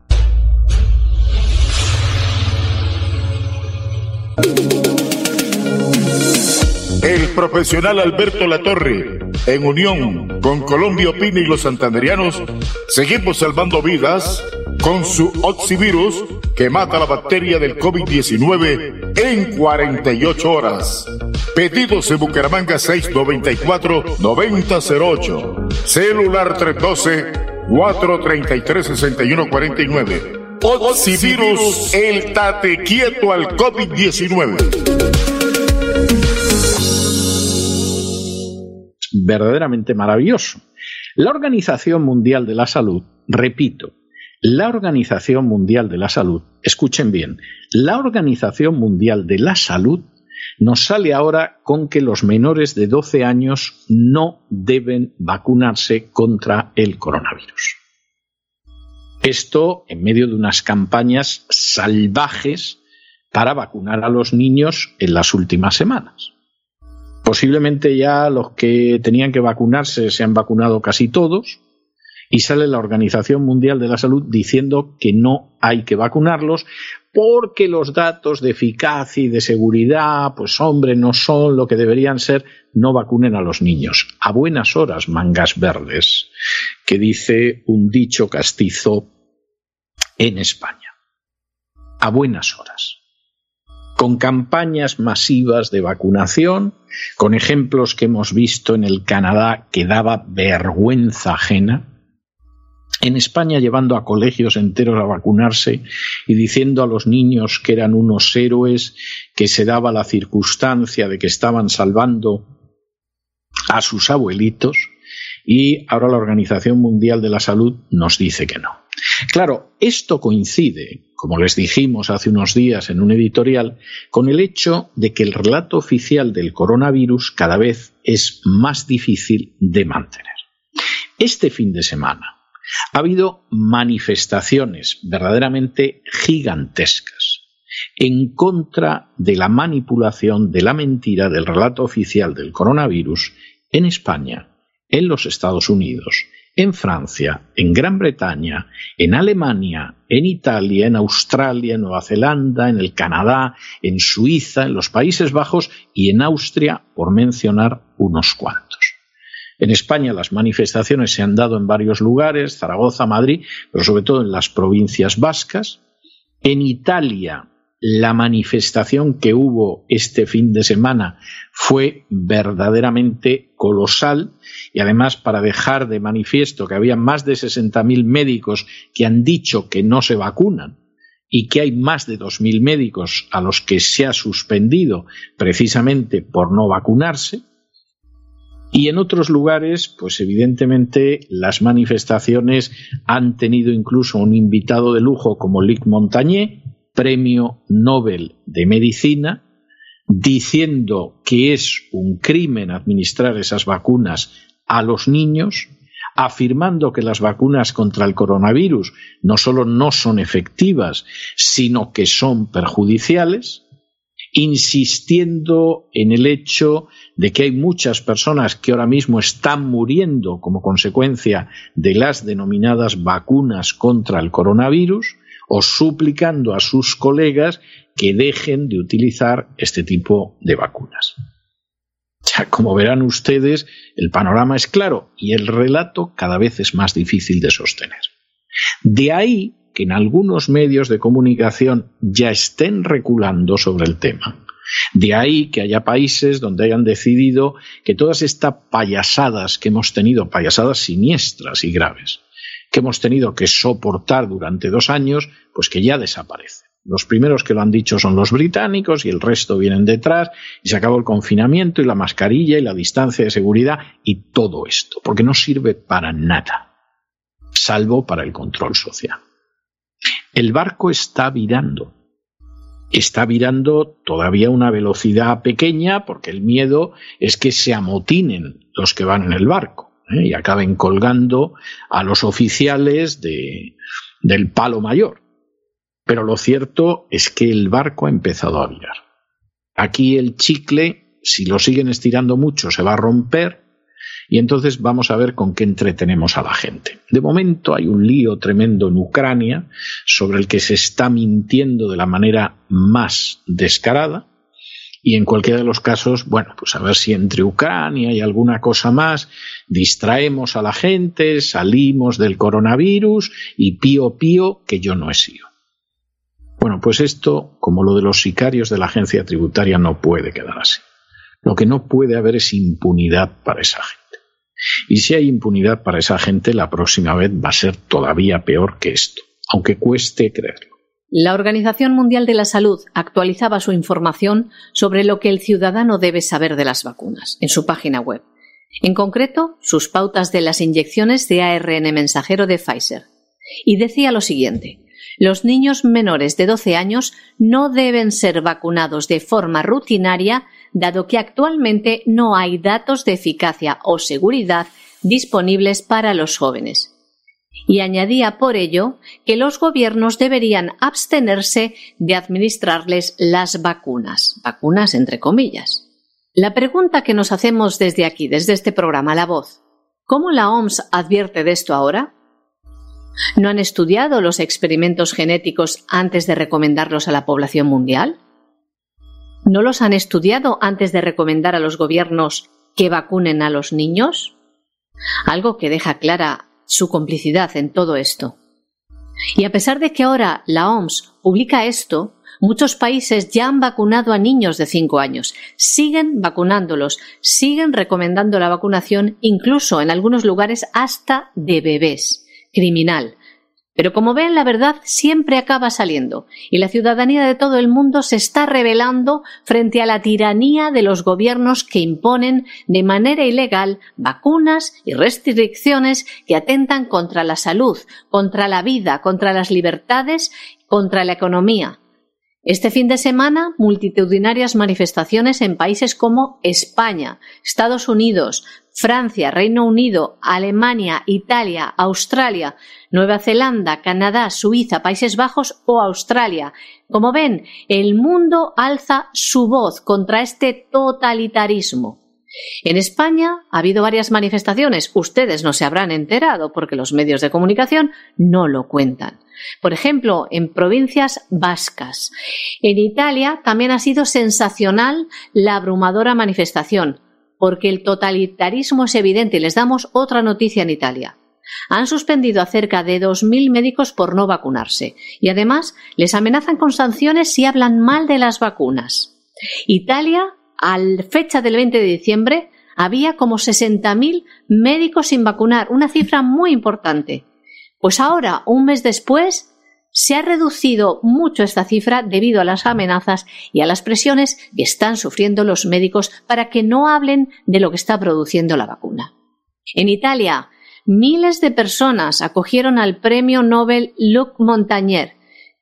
El profesional Alberto Latorre, en unión con Colombia Opina y los santanderianos, seguimos salvando vidas con su Oxivirus que mata la bacteria del COVID-19 en 48 horas. Pedidos en Bucaramanga 694-9008. Celular 312-433-6149. Oxivirus, el tate quieto al COVID-19. Verdaderamente maravilloso. La Organización Mundial de la Salud, repito, la Organización Mundial de la Salud, escuchen bien, la Organización Mundial de la Salud nos sale ahora con que los menores de 12 años no deben vacunarse contra el coronavirus. Esto en medio de unas campañas salvajes para vacunar a los niños en las últimas semanas. Posiblemente ya los que tenían que vacunarse se han vacunado casi todos y sale la Organización Mundial de la Salud diciendo que no hay que vacunarlos porque los datos de eficacia y de seguridad, pues hombre, no son lo que deberían ser, no vacunen a los niños. A buenas horas, mangas verdes, que dice un dicho castizo en España. A buenas horas. Con campañas masivas de vacunación, con ejemplos que hemos visto en el Canadá que daba vergüenza ajena, en España llevando a colegios enteros a vacunarse y diciendo a los niños que eran unos héroes, que se daba la circunstancia de que estaban salvando a sus abuelitos, y ahora la Organización Mundial de la Salud nos dice que no. Claro, esto coincide, como les dijimos hace unos días en un editorial, con el hecho de que el relato oficial del coronavirus cada vez es más difícil de mantener. Este fin de semana ha habido manifestaciones verdaderamente gigantescas en contra de la manipulación de la mentira del relato oficial del coronavirus en España, en los Estados Unidos, en Francia, en Gran Bretaña, en Alemania, en Italia, en Australia, en Nueva Zelanda, en el Canadá, en Suiza, en los Países Bajos y en Austria, por mencionar unos cuantos. En España las manifestaciones se han dado en varios lugares, Zaragoza, Madrid, pero sobre todo en las provincias vascas. En Italia la manifestación que hubo este fin de semana fue verdaderamente colosal y además para dejar de manifiesto que había más de 60.000 médicos que han dicho que no se vacunan y que hay más de 2.000 médicos a los que se ha suspendido precisamente por no vacunarse. Y en otros lugares, pues evidentemente las manifestaciones han tenido incluso un invitado de lujo como Luc Montagné, premio Nobel de Medicina, diciendo que es un crimen administrar esas vacunas a los niños, afirmando que las vacunas contra el coronavirus no solo no son efectivas, sino que son perjudiciales, insistiendo en el hecho de que hay muchas personas que ahora mismo están muriendo como consecuencia de las denominadas vacunas contra el coronavirus, o suplicando a sus colegas que dejen de utilizar este tipo de vacunas. Como verán ustedes, el panorama es claro y el relato cada vez es más difícil de sostener. De ahí que en algunos medios de comunicación ya estén reculando sobre el tema. De ahí que haya países donde hayan decidido que todas estas payasadas que hemos tenido, payasadas siniestras y graves, que hemos tenido que soportar durante dos años, pues que ya desaparecen. Los primeros que lo han dicho son los británicos y el resto vienen detrás y se acabó el confinamiento y la mascarilla y la distancia de seguridad y todo esto, porque no sirve para nada, salvo para el control social. El barco está virando. Está virando todavía a una velocidad pequeña porque el miedo es que se amotinen los que van en el barco ¿eh? y acaben colgando a los oficiales de, del palo mayor. Pero lo cierto es que el barco ha empezado a virar. Aquí el chicle, si lo siguen estirando mucho, se va a romper y entonces vamos a ver con qué entretenemos a la gente. De momento hay un lío tremendo en Ucrania sobre el que se está mintiendo de la manera más descarada. Y en cualquiera de los casos, bueno, pues a ver si entre Ucrania y alguna cosa más distraemos a la gente, salimos del coronavirus y pío pío que yo no he sido. Bueno, pues esto, como lo de los sicarios de la agencia tributaria, no puede quedar así. Lo que no puede haber es impunidad para esa gente. Y si hay impunidad para esa gente, la próxima vez va a ser todavía peor que esto, aunque cueste creerlo. La Organización Mundial de la Salud actualizaba su información sobre lo que el ciudadano debe saber de las vacunas en su página web. En concreto, sus pautas de las inyecciones de ARN mensajero de Pfizer. Y decía lo siguiente los niños menores de 12 años no deben ser vacunados de forma rutinaria, dado que actualmente no hay datos de eficacia o seguridad disponibles para los jóvenes. Y añadía por ello que los gobiernos deberían abstenerse de administrarles las vacunas, vacunas entre comillas. La pregunta que nos hacemos desde aquí, desde este programa La Voz, ¿cómo la OMS advierte de esto ahora? ¿No han estudiado los experimentos genéticos antes de recomendarlos a la población mundial? ¿No los han estudiado antes de recomendar a los gobiernos que vacunen a los niños? Algo que deja clara su complicidad en todo esto. Y a pesar de que ahora la OMS publica esto, muchos países ya han vacunado a niños de 5 años, siguen vacunándolos, siguen recomendando la vacunación, incluso en algunos lugares hasta de bebés criminal. Pero como ven, la verdad siempre acaba saliendo, y la ciudadanía de todo el mundo se está rebelando frente a la tiranía de los gobiernos que imponen de manera ilegal vacunas y restricciones que atentan contra la salud, contra la vida, contra las libertades, contra la economía. Este fin de semana, multitudinarias manifestaciones en países como España, Estados Unidos, Francia, Reino Unido, Alemania, Italia, Australia, Nueva Zelanda, Canadá, Suiza, Países Bajos o Australia. Como ven, el mundo alza su voz contra este totalitarismo. En España ha habido varias manifestaciones. Ustedes no se habrán enterado porque los medios de comunicación no lo cuentan. Por ejemplo, en provincias vascas. En Italia también ha sido sensacional la abrumadora manifestación porque el totalitarismo es evidente. Les damos otra noticia en Italia. Han suspendido a cerca de 2.000 médicos por no vacunarse y además les amenazan con sanciones si hablan mal de las vacunas. Italia, al fecha del 20 de diciembre, había como 60.000 médicos sin vacunar, una cifra muy importante. Pues ahora, un mes después, se ha reducido mucho esta cifra debido a las amenazas y a las presiones que están sufriendo los médicos para que no hablen de lo que está produciendo la vacuna. En Italia, miles de personas acogieron al premio Nobel Luc Montagnier,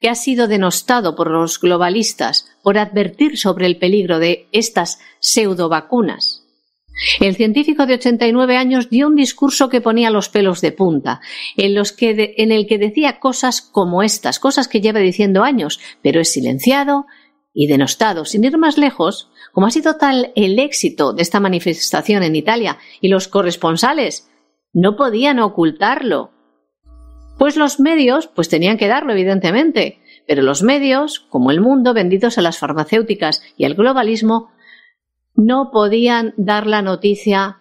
que ha sido denostado por los globalistas por advertir sobre el peligro de estas pseudovacunas. El científico de 89 años dio un discurso que ponía los pelos de punta, en, en el que decía cosas como estas, cosas que lleva diciendo años, pero es silenciado y denostado. Sin ir más lejos, como ha sido tal el éxito de esta manifestación en Italia y los corresponsales no podían ocultarlo. Pues los medios, pues tenían que darlo, evidentemente, pero los medios, como el mundo, vendidos a las farmacéuticas y al globalismo, no podían dar la noticia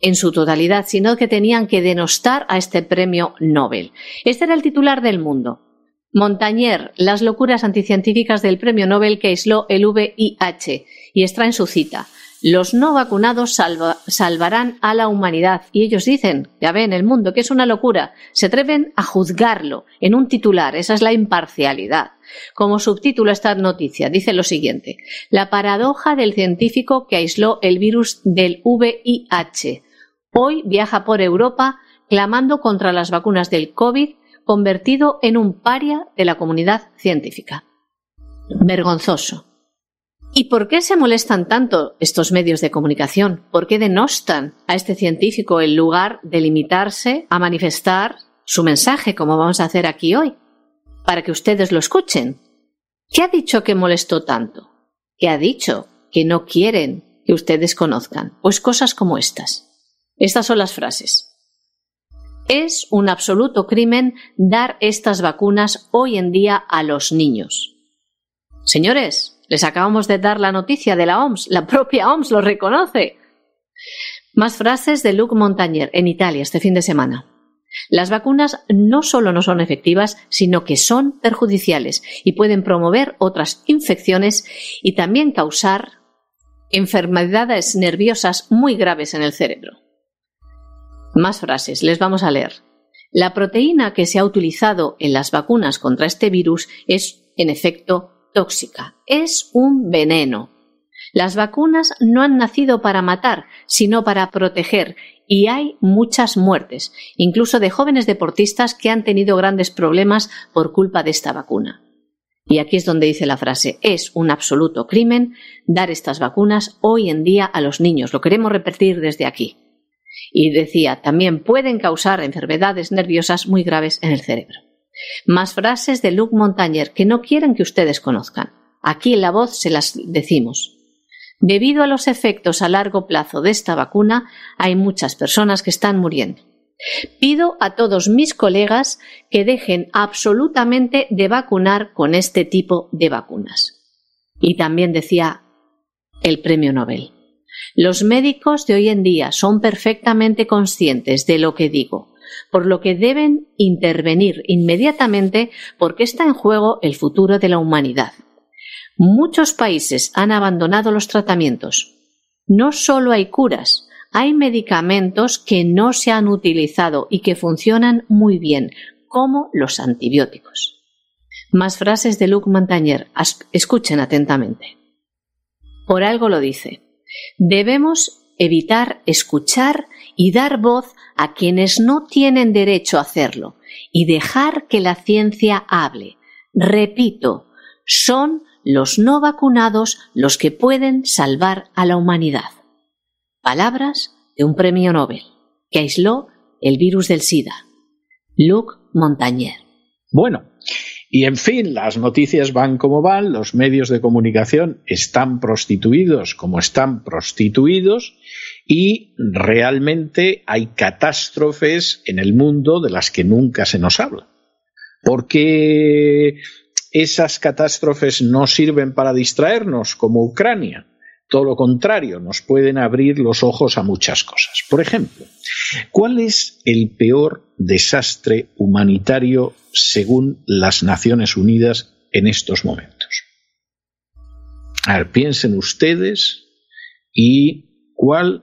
en su totalidad, sino que tenían que denostar a este premio Nobel. Este era el titular del mundo. Montañer, las locuras anticientíficas del premio Nobel que aisló el VIH, y extrae en su cita. Los no vacunados salvarán a la humanidad. Y ellos dicen, ya ven, el mundo, que es una locura. Se atreven a juzgarlo en un titular. Esa es la imparcialidad. Como subtítulo esta noticia dice lo siguiente. La paradoja del científico que aisló el virus del VIH. Hoy viaja por Europa clamando contra las vacunas del COVID, convertido en un paria de la comunidad científica. Vergonzoso. ¿Y por qué se molestan tanto estos medios de comunicación? ¿Por qué denostan a este científico en lugar de limitarse a manifestar su mensaje, como vamos a hacer aquí hoy, para que ustedes lo escuchen? ¿Qué ha dicho que molestó tanto? ¿Qué ha dicho que no quieren que ustedes conozcan? Pues cosas como estas. Estas son las frases. Es un absoluto crimen dar estas vacunas hoy en día a los niños. Señores, les acabamos de dar la noticia de la OMS, la propia OMS lo reconoce. Más frases de Luc Montagnier en Italia este fin de semana. Las vacunas no solo no son efectivas, sino que son perjudiciales y pueden promover otras infecciones y también causar enfermedades nerviosas muy graves en el cerebro. Más frases, les vamos a leer. La proteína que se ha utilizado en las vacunas contra este virus es, en efecto, tóxica, es un veneno. Las vacunas no han nacido para matar, sino para proteger, y hay muchas muertes, incluso de jóvenes deportistas que han tenido grandes problemas por culpa de esta vacuna. Y aquí es donde dice la frase, es un absoluto crimen dar estas vacunas hoy en día a los niños. Lo queremos repetir desde aquí. Y decía, también pueden causar enfermedades nerviosas muy graves en el cerebro. Más frases de Luc Montagnier que no quieren que ustedes conozcan. Aquí en la voz se las decimos. Debido a los efectos a largo plazo de esta vacuna, hay muchas personas que están muriendo. Pido a todos mis colegas que dejen absolutamente de vacunar con este tipo de vacunas. Y también decía el premio Nobel. Los médicos de hoy en día son perfectamente conscientes de lo que digo por lo que deben intervenir inmediatamente porque está en juego el futuro de la humanidad. Muchos países han abandonado los tratamientos. No solo hay curas, hay medicamentos que no se han utilizado y que funcionan muy bien, como los antibióticos. Más frases de Luc Montagnier. Escuchen atentamente. Por algo lo dice. Debemos evitar escuchar y dar voz a quienes no tienen derecho a hacerlo y dejar que la ciencia hable. Repito, son los no vacunados los que pueden salvar a la humanidad. Palabras de un premio Nobel que aisló el virus del SIDA. Luc Montagnier. Bueno, y en fin, las noticias van como van, los medios de comunicación están prostituidos como están prostituidos y realmente hay catástrofes en el mundo de las que nunca se nos habla. Porque esas catástrofes no sirven para distraernos, como Ucrania. Todo lo contrario, nos pueden abrir los ojos a muchas cosas. Por ejemplo, ¿cuál es el peor desastre humanitario según las Naciones Unidas en estos momentos? A ver, piensen ustedes y cuál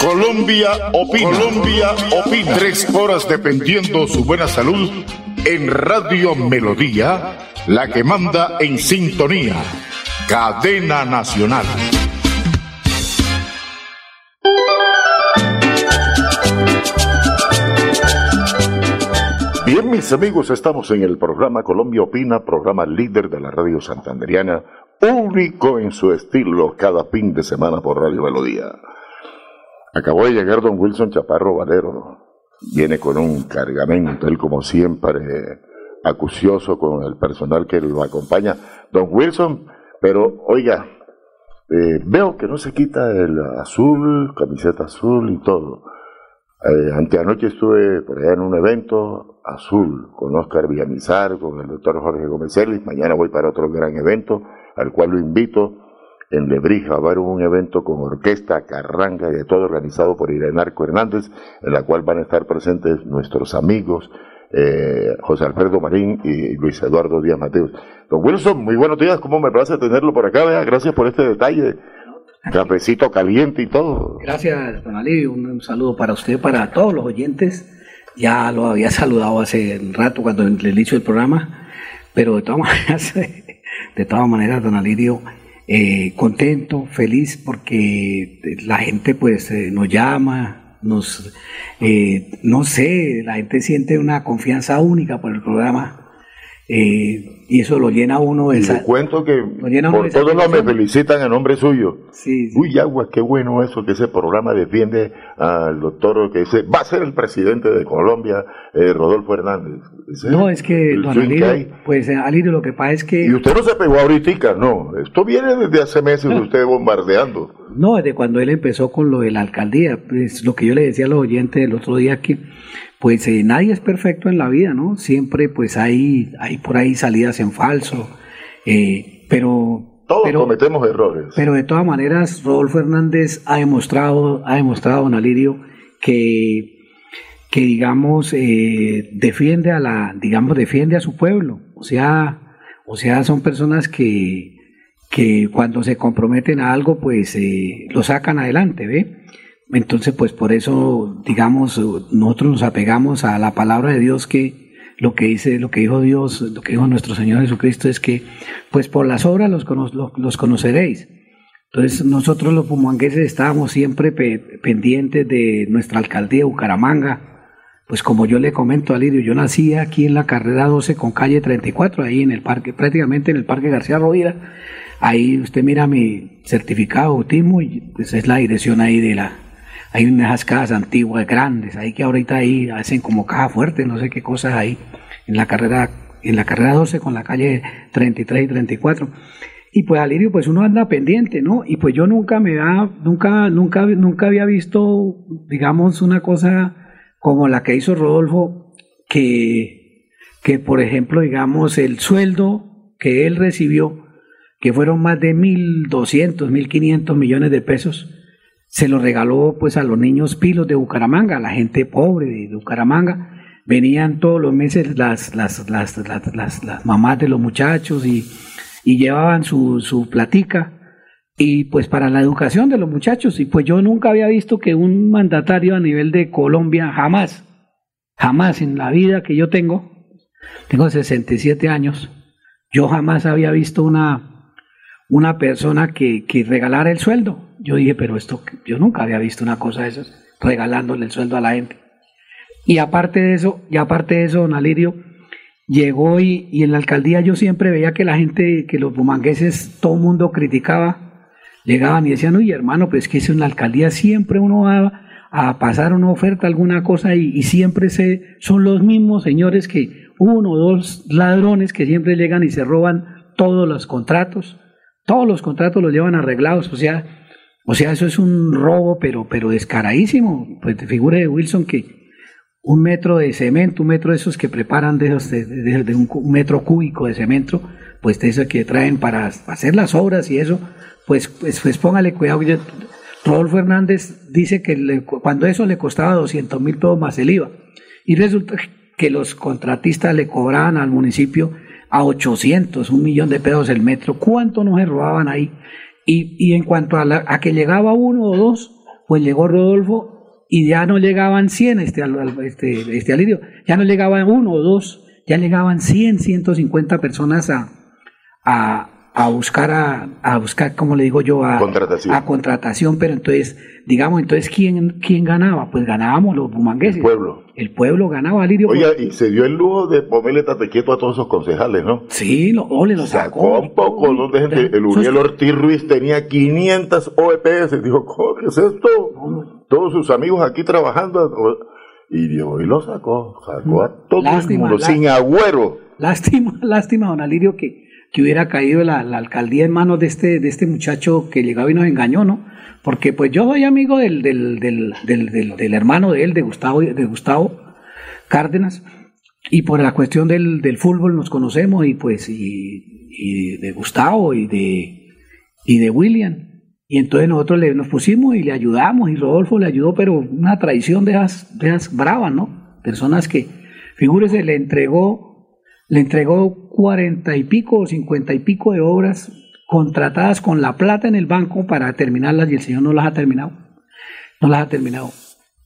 Colombia opina. Colombia opina. Tres horas dependiendo su buena salud en Radio Melodía, la que manda en sintonía. Cadena Nacional. Mis amigos, estamos en el programa Colombia Opina, programa líder de la radio santanderiana, único en su estilo cada fin de semana por Radio Melodía. Acabó de llegar don Wilson Chaparro Valero, viene con un cargamento, él como siempre acucioso con el personal que lo acompaña. Don Wilson, pero oiga, eh, veo que no se quita el azul, camiseta azul y todo. Eh, anteanoche estuve por allá en un evento azul con Oscar Villamizar, con el doctor Jorge Gómez Celis. Mañana voy para otro gran evento al cual lo invito en Lebrija. Va a haber un evento con orquesta, carranga y de todo organizado por Irenarco Hernández, en la cual van a estar presentes nuestros amigos eh, José Alfredo Marín y Luis Eduardo Díaz Mateos. Don Wilson, muy buenos días, ¿cómo me place tenerlo por acá? Gracias por este detalle. Cafecito caliente y todo. Gracias, don Ali. Un, saludo para usted, para todos los oyentes. Ya lo había saludado hace un rato cuando le inicio el programa, pero de todas (laughs) maneras, de todas maneras, don Alirio, eh, contento, feliz porque la gente pues eh, nos llama, nos, eh, no sé, la gente siente una confianza única por el programa eh, y eso lo llena uno de... Y cuento que por todos lados me felicitan en nombre suyo. Sí, Uy, agua, qué bueno eso, que ese programa defiende al doctor que dice, va a ser el presidente de Colombia, eh, Rodolfo Hernández. no, es que, don Alirio, pues eh, Alirio, lo que pasa es que... Y usted no se pegó ahorita, no, esto viene desde hace meses de (laughs) usted bombardeando. No, desde cuando él empezó con lo de la alcaldía, pues lo que yo le decía a los oyentes el otro día que pues eh, nadie es perfecto en la vida, ¿no? Siempre pues hay, hay por ahí salidas en falso, eh, pero... Todos cometemos errores. Pero de todas maneras, Rodolfo Hernández ha demostrado, ha demostrado, don Alirio, que, que digamos, eh, defiende a la, digamos, defiende a su pueblo. O sea, o sea, son personas que, que cuando se comprometen a algo, pues lo sacan adelante, ¿ve? Entonces, pues por eso, digamos, nosotros nos apegamos a la palabra de Dios que lo que dice, lo que dijo Dios, lo que dijo nuestro Señor Jesucristo es que, pues por las obras los, conoceréis. Entonces, nosotros los pumangueses estábamos siempre pendientes de nuestra alcaldía de Bucaramanga. Pues como yo le comento a Lirio, yo nací aquí en la carrera 12 con calle 34, ahí en el parque, prácticamente en el parque García Rovira. Ahí usted mira mi certificado de bautismo y pues es la dirección ahí de la, hay unas casas antiguas grandes, ahí que ahorita ahí hacen como caja fuerte, no sé qué cosas hay en la carrera, en la carrera 12 con la calle 33 y 34. Y pues Alirio, pues uno anda pendiente, ¿no? Y pues yo nunca me da, nunca, nunca, nunca había visto, digamos, una cosa como la que hizo Rodolfo, que, que por ejemplo, digamos, el sueldo que él recibió, que fueron más de 1.200, 1.500 millones de pesos, se lo regaló pues a los niños pilos de Bucaramanga, a la gente pobre de Bucaramanga. Venían todos los meses las, las, las, las mamás de los muchachos y, y llevaban su, su platica y pues para la educación de los muchachos. Y pues yo nunca había visto que un mandatario a nivel de Colombia, jamás, jamás en la vida que yo tengo, tengo 67 años, yo jamás había visto una, una persona que, que regalara el sueldo. Yo dije, pero esto, yo nunca había visto una cosa de esas, regalándole el sueldo a la gente. Y aparte de eso, y aparte de eso, don Alirio, llegó y, y en la alcaldía yo siempre veía que la gente, que los bumangueses, todo el mundo criticaba, llegaban y decían, oye hermano, pues que es en la alcaldía siempre uno va a pasar una oferta, alguna cosa, y siempre se, son los mismos señores que uno o dos ladrones que siempre llegan y se roban todos los contratos, todos los contratos los llevan arreglados, o sea, o sea, eso es un robo, pero, pero descaradísimo. Pues te Wilson que un metro de cemento, un metro de esos que preparan de, esos, de, un, metro cúbico de cemento, pues de eso que traen para hacer las obras y eso, pues, pues, pues póngale cuidado. Rodolfo Hernández dice que cuando eso le costaba 200 mil pesos más el IVA. Y resulta que los contratistas le cobraban al municipio a 800, un millón de pesos el metro. ¿Cuánto no se robaban ahí? Y, y en cuanto a, la, a, que llegaba uno o dos, pues llegó Rodolfo y ya no llegaban 100, este, este, este alirio, ya no llegaban uno o dos, ya llegaban 100, 150 personas a, a, a buscar, a, a, buscar, como le digo yo, a contratación. a contratación, pero entonces, digamos, entonces, ¿quién, quién ganaba? Pues ganábamos los bumangueses. El pueblo. El pueblo ganaba, Lirio. Oiga, y se dio el lujo de ponerle tate quieto a todos esos concejales, ¿no? Sí, lo, ole, lo sacó. Sacó un poco, ¿no? De gente, el Uriel Ortiz Ruiz tenía 500 OEPS, dijo, ¿qué es esto? Todos sus amigos aquí trabajando, y dio, y lo sacó, sacó a todo lástima, el mundo, sin agüero. Lástima, lástima, don Alirio, que que hubiera caído la, alcaldía en manos de este, de este muchacho que llegaba y nos engañó, ¿no? Porque pues yo soy amigo del, del, del, del, hermano de él, de Gustavo, de Gustavo Cárdenas, y por la cuestión del, fútbol nos conocemos y pues y, y de Gustavo y de y de William. Y entonces nosotros le, nos pusimos y le ayudamos y Rodolfo le ayudó, pero una traición de esas, de esas bravas, ¿no? Personas que, figúrese, le entregó, le entregó cuarenta y pico o cincuenta y pico de obras contratadas con la plata en el banco para terminarlas y el señor no las ha terminado. No las ha terminado.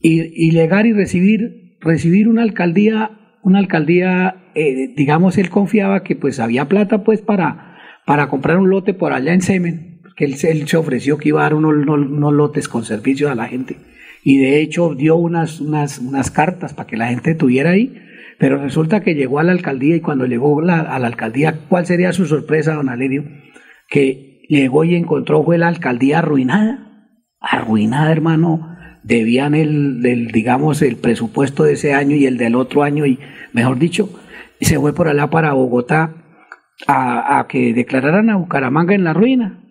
Y, llegar y recibir, recibir una alcaldía, una alcaldía, eh, digamos, él confiaba que pues había plata pues para, para comprar un lote por allá en Semen, que él se ofreció que iba a dar unos, unos- unos lotes con servicios a la gente. Y de hecho dio unas, unas, unas cartas para que la gente tuviera ahí. Pero resulta que llegó a la alcaldía y cuando llegó la- a la alcaldía, ¿cuál sería su sorpresa, don Alerio? Que llegó y encontró fue la alcaldía arruinada. Arruinada, hermano. Debían el, digamos, el presupuesto de ese año y el del otro año y, mejor dicho, se fue por allá para Bogotá a, a que declararan a Bucaramanga en la ruina.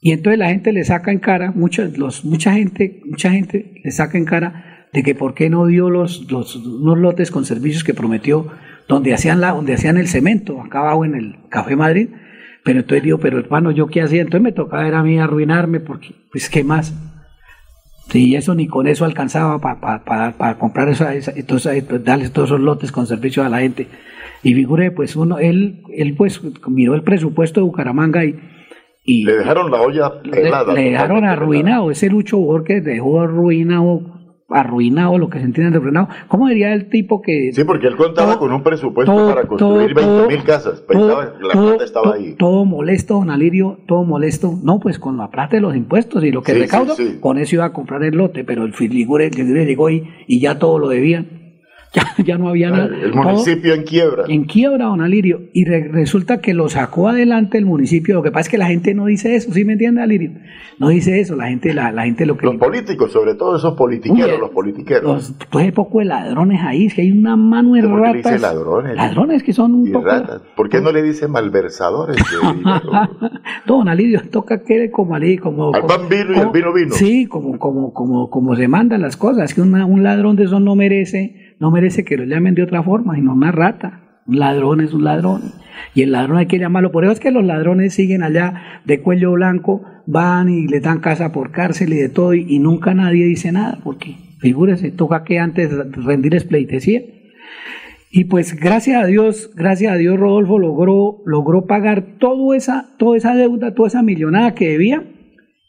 Y entonces la gente le saca en cara, mucha, los, mucha gente, mucha gente le saca en cara de que por qué no dio los, los unos lotes con servicios que prometió donde hacían la, donde hacían el cemento, acá abajo en el Café Madrid. Pero entonces digo, pero hermano, ¿yo qué hacía? Entonces me tocaba era a mí arruinarme porque, pues, ¿qué más? Sí, eso ni con eso alcanzaba para comprar esa, esa, entonces, eh, darles todos esos lotes con servicio a la gente. Y figure, pues uno, él, él pues miró el presupuesto de Bucaramanga y, y Le dejaron la olla le, helada. le dejaron arruinado, ese Lucho Borges dejó arruinado, arruinado lo que se entiende de arruinado. ¿Cómo diría el tipo que Sí, porque él contaba con un presupuesto todo- para construir todo- 20 mil casas. Pensaba que la todo- plata estaba ahí. todo molesto, don Alirio, todo molesto. No, pues con la plata de los impuestos y lo que Sí, recaudo, sí, sí. con eso iba a comprar el lote, pero el Filigure, el Filigure llegó y, y ya todo lo debían. Ya, (laughs) ya no había nada. El Todo- municipio en quiebra. en quiebra, don Alirio, y re- resulta que lo sacó adelante el municipio. Lo que pasa es que la gente no dice eso, ¿sí me entiende, Alirio? No dice eso, la gente, la, la gente lo que... Los políticos, sobre todo esos politiqueros, Uy, los politiqueros. Los, pues hay poco de ladrones ahí, es que hay una mano de ¿Por qué le dice ratas. ladrones? Ladrones que son un Y poco... ratas. ¿Por qué no le dice malversadores? (laughs) Don Alirio, toca que como ali, como... Al como- pan vino y al vino vino. Sí, como, como, como, como se mandan las cosas, que una- un ladrón de esos no merece, no merece que lo llamen de otra forma, sino una rata. Un ladrón es un ladrón. Y el ladrón hay que llamarlo. Por eso es que los ladrones siguen allá de cuello blanco, van y le dan casa por cárcel y de todo, y, nunca nadie dice nada, porque figúrese, toca que antes rendirles pleitesía. Y pues gracias a Dios, gracias a Dios Rodolfo logró, logró pagar toda esa, toda esa deuda, toda esa millonada que debía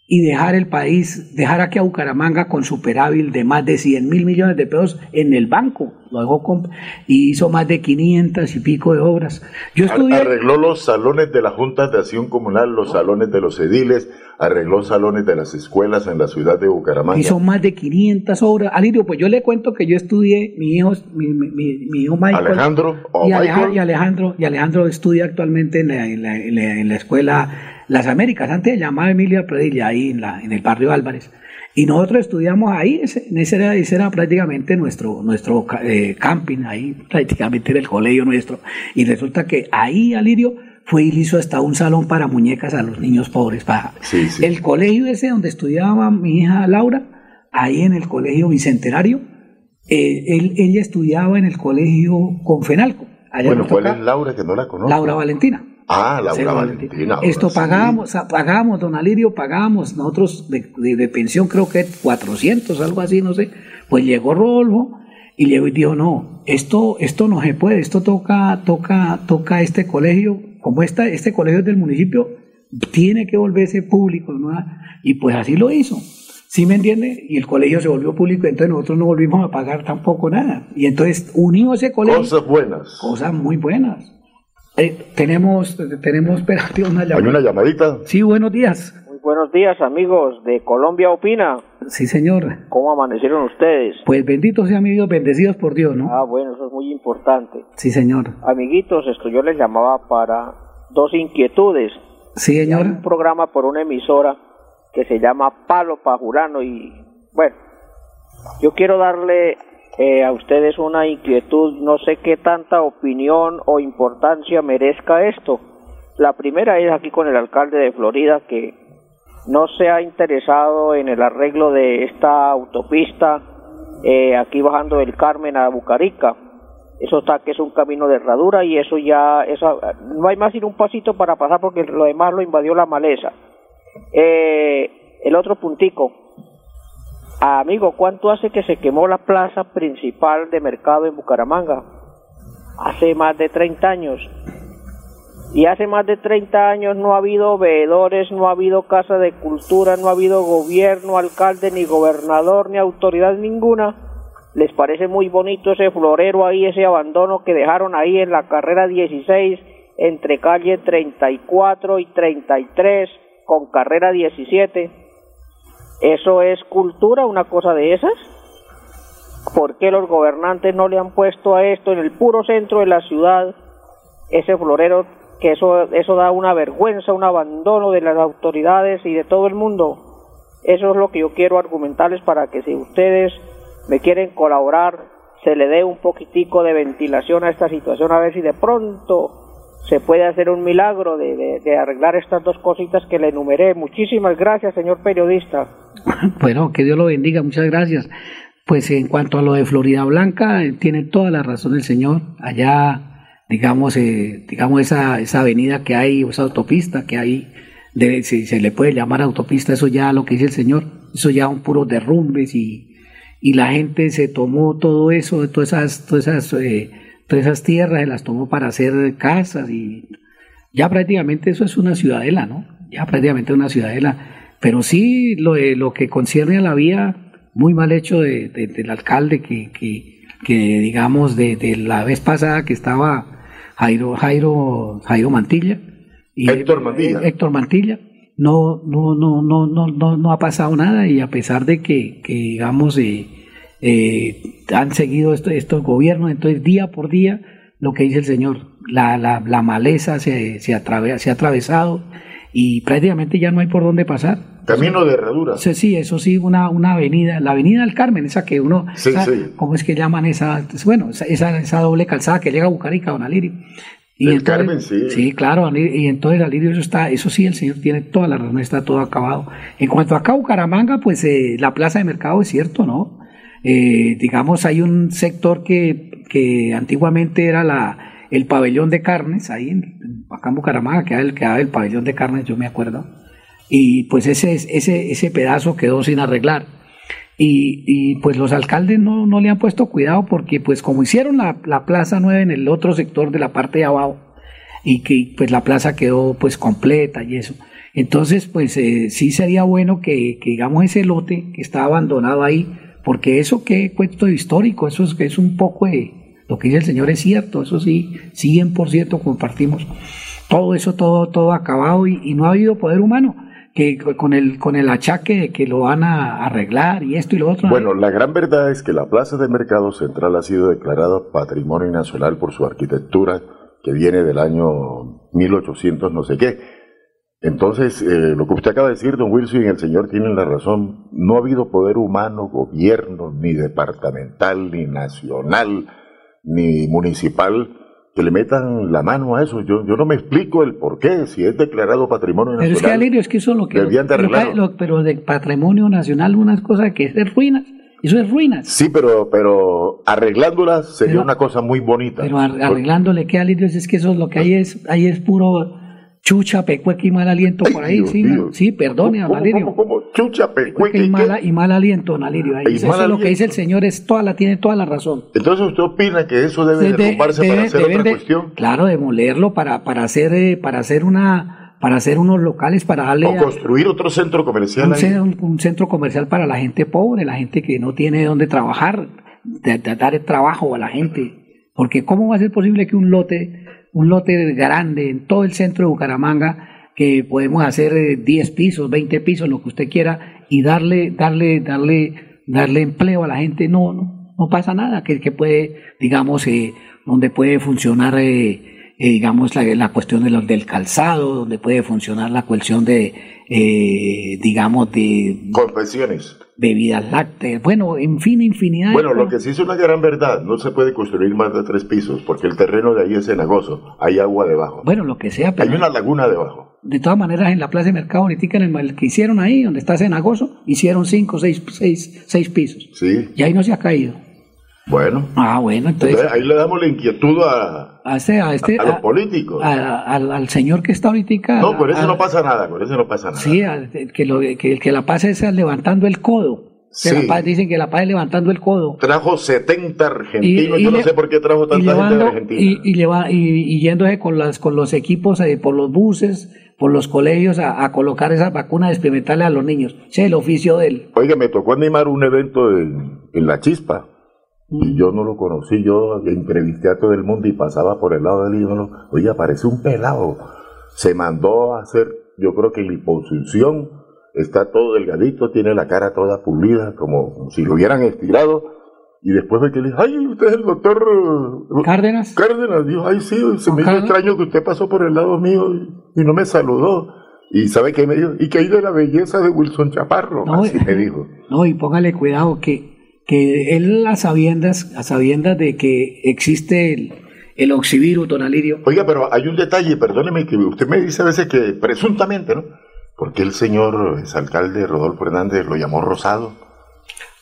y dejar el país, dejar aquí a Bucaramanga con superávit de más de 100 mil millones de pesos en el banco. Lo dejó con- y hizo más de 500 y pico de obras. Yo estudié... Arregló los salones de las juntas de acción comunal, los salones de los ediles, arregló salones de las escuelas en la ciudad de Bucaramanga. Hizo más de 500 obras. Alirio, pues yo le cuento que yo estudié, mi hijo, mi, mi- mi- hijo Michael. Alejandro, o y, Aleja- Michael. y Alejandro, y Alejandro estudia actualmente en la, en la- en la- en la escuela Las Américas, antes se llamaba Emilia Predilla, ahí en, la, en el barrio Álvarez. Y nosotros estudiamos ahí, ese, ese, era, ese era prácticamente nuestro, nuestro eh, camping, ahí prácticamente era el colegio nuestro. Y resulta que ahí, Alirio, fue y hizo hasta un salón para muñecas a los niños pobres. Para El colegio ese donde estudiaba mi hija Laura, ahí en el colegio Bicentenario, eh, él, ella estudiaba en el colegio Confenalco. Allá Bueno, ¿cuál es Laura que no la conozco? Laura Valentina. Ah, Laura Valentina. Esto sí. pagábamos, a- pagábamos, don Alirio, pagábamos nosotros de, de- de pensión, creo que 400, algo así, no sé. Pues llegó Rolfo y llegó y dijo, no, esto, esto no se puede, esto toca, toca, toca este colegio, como esta, este colegio es del municipio, tiene que volverse público, ¿no? Y pues así lo hizo. ¿Sí me entiende? Y el colegio se volvió público, entonces nosotros no volvimos a pagar tampoco nada. Y entonces unió ese colegio. Cosas buenas. Cosas muy buenas. Eh, tenemos, tenemos, (laughs) espérate, una Hay llamada. una llamadita. Sí, buenos días. Muy buenos días, amigos de Colombia Opina. Sí, señor. ¿Cómo amanecieron ustedes? Pues benditos sean amigos, bendecidos por Dios, ¿no? Ah, bueno, eso es muy importante. Sí, señor. Amiguitos, esto yo les llamaba para dos inquietudes. Sí, Hay señor. un programa por una emisora que se llama Palo Pajurano y, bueno, yo quiero darle eh, a ustedes una inquietud, no sé qué tanta opinión o importancia merezca esto. La primera es aquí con el alcalde de Florida que no se ha interesado en el arreglo de esta autopista eh, aquí bajando del Carmen a Bucarica. Eso está que es un camino de herradura y eso ya, eso, no hay más ir un pasito para pasar porque lo demás lo invadió la maleza. Eh, el otro puntico. Amigo, ¿cuánto hace que se quemó la plaza principal de mercado en Bucaramanga? Hace más de 30 años. Y hace más de 30 años no ha habido veedores, no ha habido casa de cultura, no ha habido gobierno, alcalde, ni gobernador, ni autoridad ninguna. ¿Les parece muy bonito ese florero ahí, ese abandono que dejaron ahí en la carrera 16 entre calle 34 y 33 con carrera 17? ¿Eso es cultura, una cosa de esas? ¿Por qué los gobernantes no le han puesto a esto en el puro centro de la ciudad ese florero que eso, eso da una vergüenza, un abandono de las autoridades y de todo el mundo. Eso es lo que yo quiero argumentarles para que si ustedes me quieren colaborar, se le dé un poquitico de ventilación a esta situación, a ver si de pronto se puede hacer un milagro de, de, arreglar estas dos cositas que le enumeré. Muchísimas gracias, señor periodista. (laughs) Bueno, que Dios lo bendiga, muchas gracias. Pues en cuanto a lo de Florida Blanca, tiene toda la razón el señor. Allá digamos, eh, digamos esa, esa avenida que hay, esa autopista que hay, si se le puede llamar autopista, eso ya lo que dice el Señor, eso ya un puro derrumbes y, y la gente se tomó todo eso, todas esas, todas esas, eh, todas esas tierras, se las tomó para hacer casas y ya prácticamente eso es una ciudadela, ¿no? Ya prácticamente una ciudadela. Pero sí lo, lo que concierne a la vía, muy mal hecho de, del alcalde que, que, que digamos, de, de, la vez pasada que estaba Jairo, Jairo, Jairo Mantilla. Y Héctor Mantilla. Héctor Mantilla. No, no, no, no, no, no, ha pasado nada y a pesar de que, que digamos, eh, eh, han seguido estos gobiernos, entonces día por día, lo que dice el Señor, la, la, la maleza se, se, se ha atravesado y prácticamente ya no hay por dónde pasar. Camino de herradura. Sí, sí, eso sí, una, una avenida, la avenida del Carmen, esa que uno, sí, sí. ¿cómo es que llaman esa? Bueno, esa, esa, doble calzada que llega a Bucarica, don Alirio. Y el Carmen, sí. Sí, claro, y entonces Alirio, eso está, eso sí, el señor tiene toda la razón, está todo acabado. En cuanto a acá Bucaramanga, pues eh, la plaza de mercado es cierto, ¿no? Eh, digamos, hay un sector que, que antiguamente era la, el pabellón de carnes, ahí en, acá en Bucaramanga, que el, que el pabellón de carnes, yo me acuerdo y pues ese, ese, ese pedazo quedó sin arreglar. Y, y, pues los alcaldes no, no, le han puesto cuidado porque pues como hicieron la, la, Plaza Nueva en el otro sector de la parte de abajo y que pues la plaza quedó pues completa y eso. Entonces pues eh, sí sería bueno que, que, digamos ese lote que está abandonado ahí, porque eso que cuento histórico, eso es, es un poco de lo que dice el señor es cierto, eso sí, 100% compartimos. Todo eso, todo, todo acabado y, y no ha habido poder humano que con el, con el achaque de que lo van a arreglar y esto y lo otro. Bueno, la gran verdad es que la Plaza de Mercado Central ha sido declarada Patrimonio Nacional por su arquitectura que viene del año 1800 no sé qué. Entonces, eh, lo que usted acaba de decir, don Wilson, y el señor tienen la razón, no ha habido poder humano, gobierno, ni departamental, ni nacional, ni municipal, que le metan la mano a eso. Yo, yo no me explico el por qué, si es declarado patrimonio nacional. Pero es que, Alirio, es que eso es lo que... pero de patrimonio nacional, unas cosas que es ruinas. Eso es ruinas. Sí, pero, pero arreglándolas sería una cosa muy bonita. Pero arreglándole, ¿qué, Alirio? Es que eso es lo que hay es, ahí es puro chucha, pecueque y mal aliento por ahí. sí, sí, perdone, don Alirio. ¿Cómo, Chucha, pecueque y, mal, y mal aliento, don Alirio. Ahí, eso es lo que dice el señor, es toda la, tiene toda la razón. Entonces, ¿usted opina que eso debe de, derrumbarse para hacer otra cuestión? Claro, demolerlo para, para, hacer, eh, para hacer una para hacer unos locales para darle o construir otro centro comercial un, un, centro comercial para la gente pobre la gente que no tiene dónde trabajar de, de dar trabajo a la gente porque cómo va a ser posible que un lote un lote grande en todo el centro de Bucaramanga que podemos hacer 10 eh, pisos, 20 pisos, lo que usted quiera, y darle, darle, darle, darle empleo a la gente, no, no, no pasa nada, que, que puede, digamos, eh, donde puede funcionar, eh, eh digamos, la, la, cuestión de los, del calzado, donde puede funcionar la cuestión de, eh, digamos, de... Confesiones bebidas lácteas, bueno, en fin, infinidad. Bueno, lo que sí es una gran verdad, no se puede construir más de tres pisos, porque el terreno de ahí es cenagoso, hay agua debajo. Bueno, lo que sea, pero... Hay una laguna debajo. De todas maneras, en la Plaza de Mercado, ahorita en el que hicieron ahí, donde está cenagoso, hicieron cinco, seis, seis, seis pisos. Sí. Y ahí no se ha caído. Bueno. Ah, bueno, entonces. ahí le damos la inquietud a, a, este, a, este, los políticos. al, señor que está ahorita. No, por eso no pasa nada, por eso no pasa nada. Sí, que, lo, que el que la pasa es levantando el codo. Sí. La paz, dicen que la paz es levantando el codo. Trajo 70 argentinos, yo no sé por qué trajo tanta gente de Argentina. Y, y, y, yéndose con, las, con los equipos, eh, por los buses, por los colegios a, colocar esa vacuna, a experimentarle a los niños. Ese es el oficio de él. Oiga, me tocó animar un evento en, en La Chispa. Y yo no lo conocí, yo entrevisté a todo el mundo y pasaba por el lado del ídolo. Oye, apareció un pelado. Se mandó a hacer, yo creo que liposucción está todo delgadito, tiene la cara toda pulida, como si lo hubieran estirado. Y después ve que le dijo, ay, usted es el doctor uh, Cárdenas. Cárdenas, dijo, ay, sí, se me hizo extraño que usted pasó por el lado mío y, no me saludó. Y sabe qué me dijo, y que hay de la belleza de Wilson Chaparro, así me dijo. No, y póngale cuidado que, que él a sabiendas, a sabiendas de que existe el, el oxivirus, don Alirio. Oiga, pero hay un detalle, perdóneme, que usted me dice a veces que presuntamente, ¿no? ¿Por qué el señor exalcalde Rodolfo Hernández lo llamó Rosado?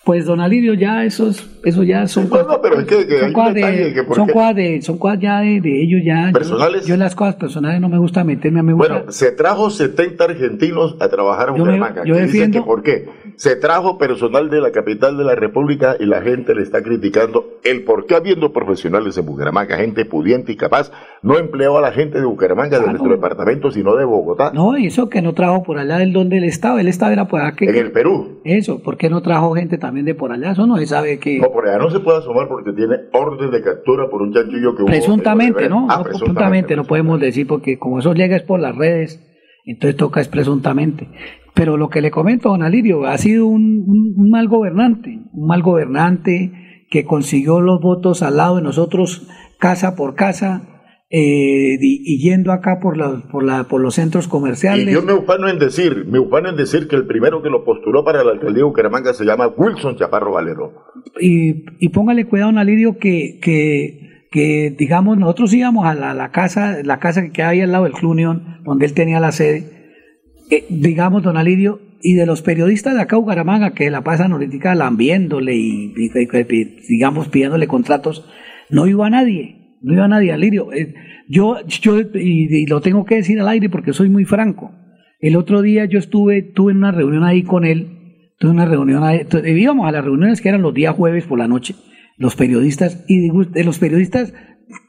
Pues don Alirio, ya esos, eso ya son cosas. No, pero es que, son, cosas de, son cosas de, son cosas ya de, ellos ya. ¿Personales? Yo, en las cosas personales no me gusta meterme, a me gusta. Bueno, se trajo 70 argentinos a trabajar en Bucaramanga. Yo defiendo. ¿Por qué? Se trajo personal de la capital de la República y la gente le está criticando el por qué habiendo profesionales en Bucaramanga, gente pudiente y capaz, no empleó a la gente de Bucaramanga, de nuestro departamento, sino de Bogotá. No, eso que no trajo por allá del donde él estaba. Él estaba era por aquí. En el Perú. Eso, ¿por qué no trajo gente también de por allá? Eso no se sabe que... No, por allá no se puede asomar porque tiene orden de captura por un chanchillo que Presuntamente, ¿no? Ah, presuntamente, no podemos decir porque como eso llega es por las redes, entonces toca es presuntamente. Pero lo que le comento, don Alirio, ha sido un, un mal gobernante, un mal gobernante que consiguió los votos al lado de nosotros casa por casa, eh, y, yendo acá por, la, por, la, por los centros comerciales. Y yo me upano en decir, me upano en decir que el primero que lo postuló para la alcaldía de Bucaramanga se llama Wilson Chaparro Valero. Y, y póngale cuidado, Nalidio, que, que, que digamos, nosotros íbamos a la, casa, la casa que hay al lado del Clunion, donde él tenía la sede, eh, digamos, don Alidio, y de los periodistas de acá Bucaramanga que la pasan ahorita lambiéndole y, digamos, pidiéndole contratos, no iba a nadie no iba nadie, Alirio. Eh, yo, yo y, lo tengo que decir al aire porque soy muy franco. El otro día yo estuve, tuve una reunión ahí con él, tuve una reunión ahí, íbamos a las reuniones que eran los días jueves por la noche, los periodistas, y de los periodistas,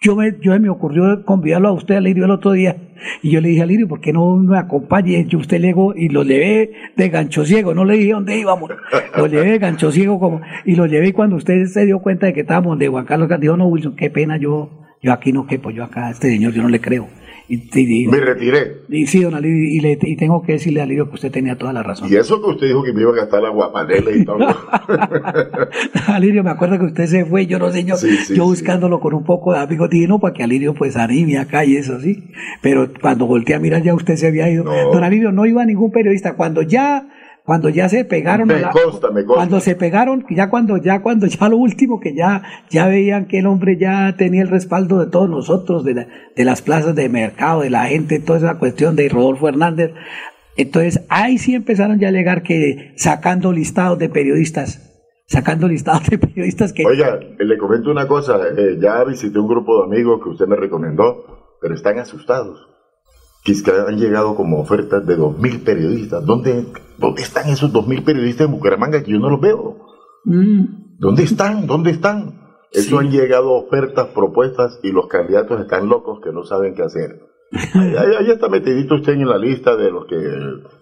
yo me, yo me ocurrió convidarlo a usted, Alirio, el otro día, y yo le dije a Alirio, ¿por qué no me acompañe? Yo usted le y lo llevé de gancho ciego, no le dije dónde íbamos, lo llevé de gancho ciego como, y lo llevé cuando usted se dio cuenta de que estábamos de Juan Carlos, dijo, no, Wilson, qué pena, yo yo aquí no quepo, yo acá, este señor yo no le creo. Y, me retiré. Y sí, don Alirio, y, le, y, tengo que decirle a Alirio que usted tenía toda la razón. Y eso que usted dijo que me iba a gastar la guapanela y todo. (laughs) (laughs) Alirio, me acuerdo que usted se fue, yo no sé, yo, yo buscándolo con un poco de amigos, dije, no, para que Alirio pues anime acá y eso, sí. Pero cuando volteé a mirar ya usted se había ido. Don Alirio, no iba ningún periodista. Cuando ya cuando ya se pegaron me consta, me consta. cuando se pegaron ya cuando ya cuando ya lo último que ya ya veían que el hombre ya tenía el respaldo de todos nosotros de, de las plazas de mercado de la gente toda esa cuestión de Rodolfo Hernández entonces ahí sí empezaron ya a llegar que sacando listados de periodistas sacando listados de periodistas que oiga le comento una cosa eh, ya visité un grupo de amigos que usted me recomendó pero están asustados que han llegado como ofertas de 2.000 periodistas. ¿Dónde, ¿Dónde están esos 2.000 periodistas en Bucaramanga que yo no los veo? Mm. ¿Dónde están? ¿Dónde están? Eso han llegado ofertas, propuestas y los candidatos están locos que no saben qué hacer. (laughs) Ahí, está metidito usted en la lista de los que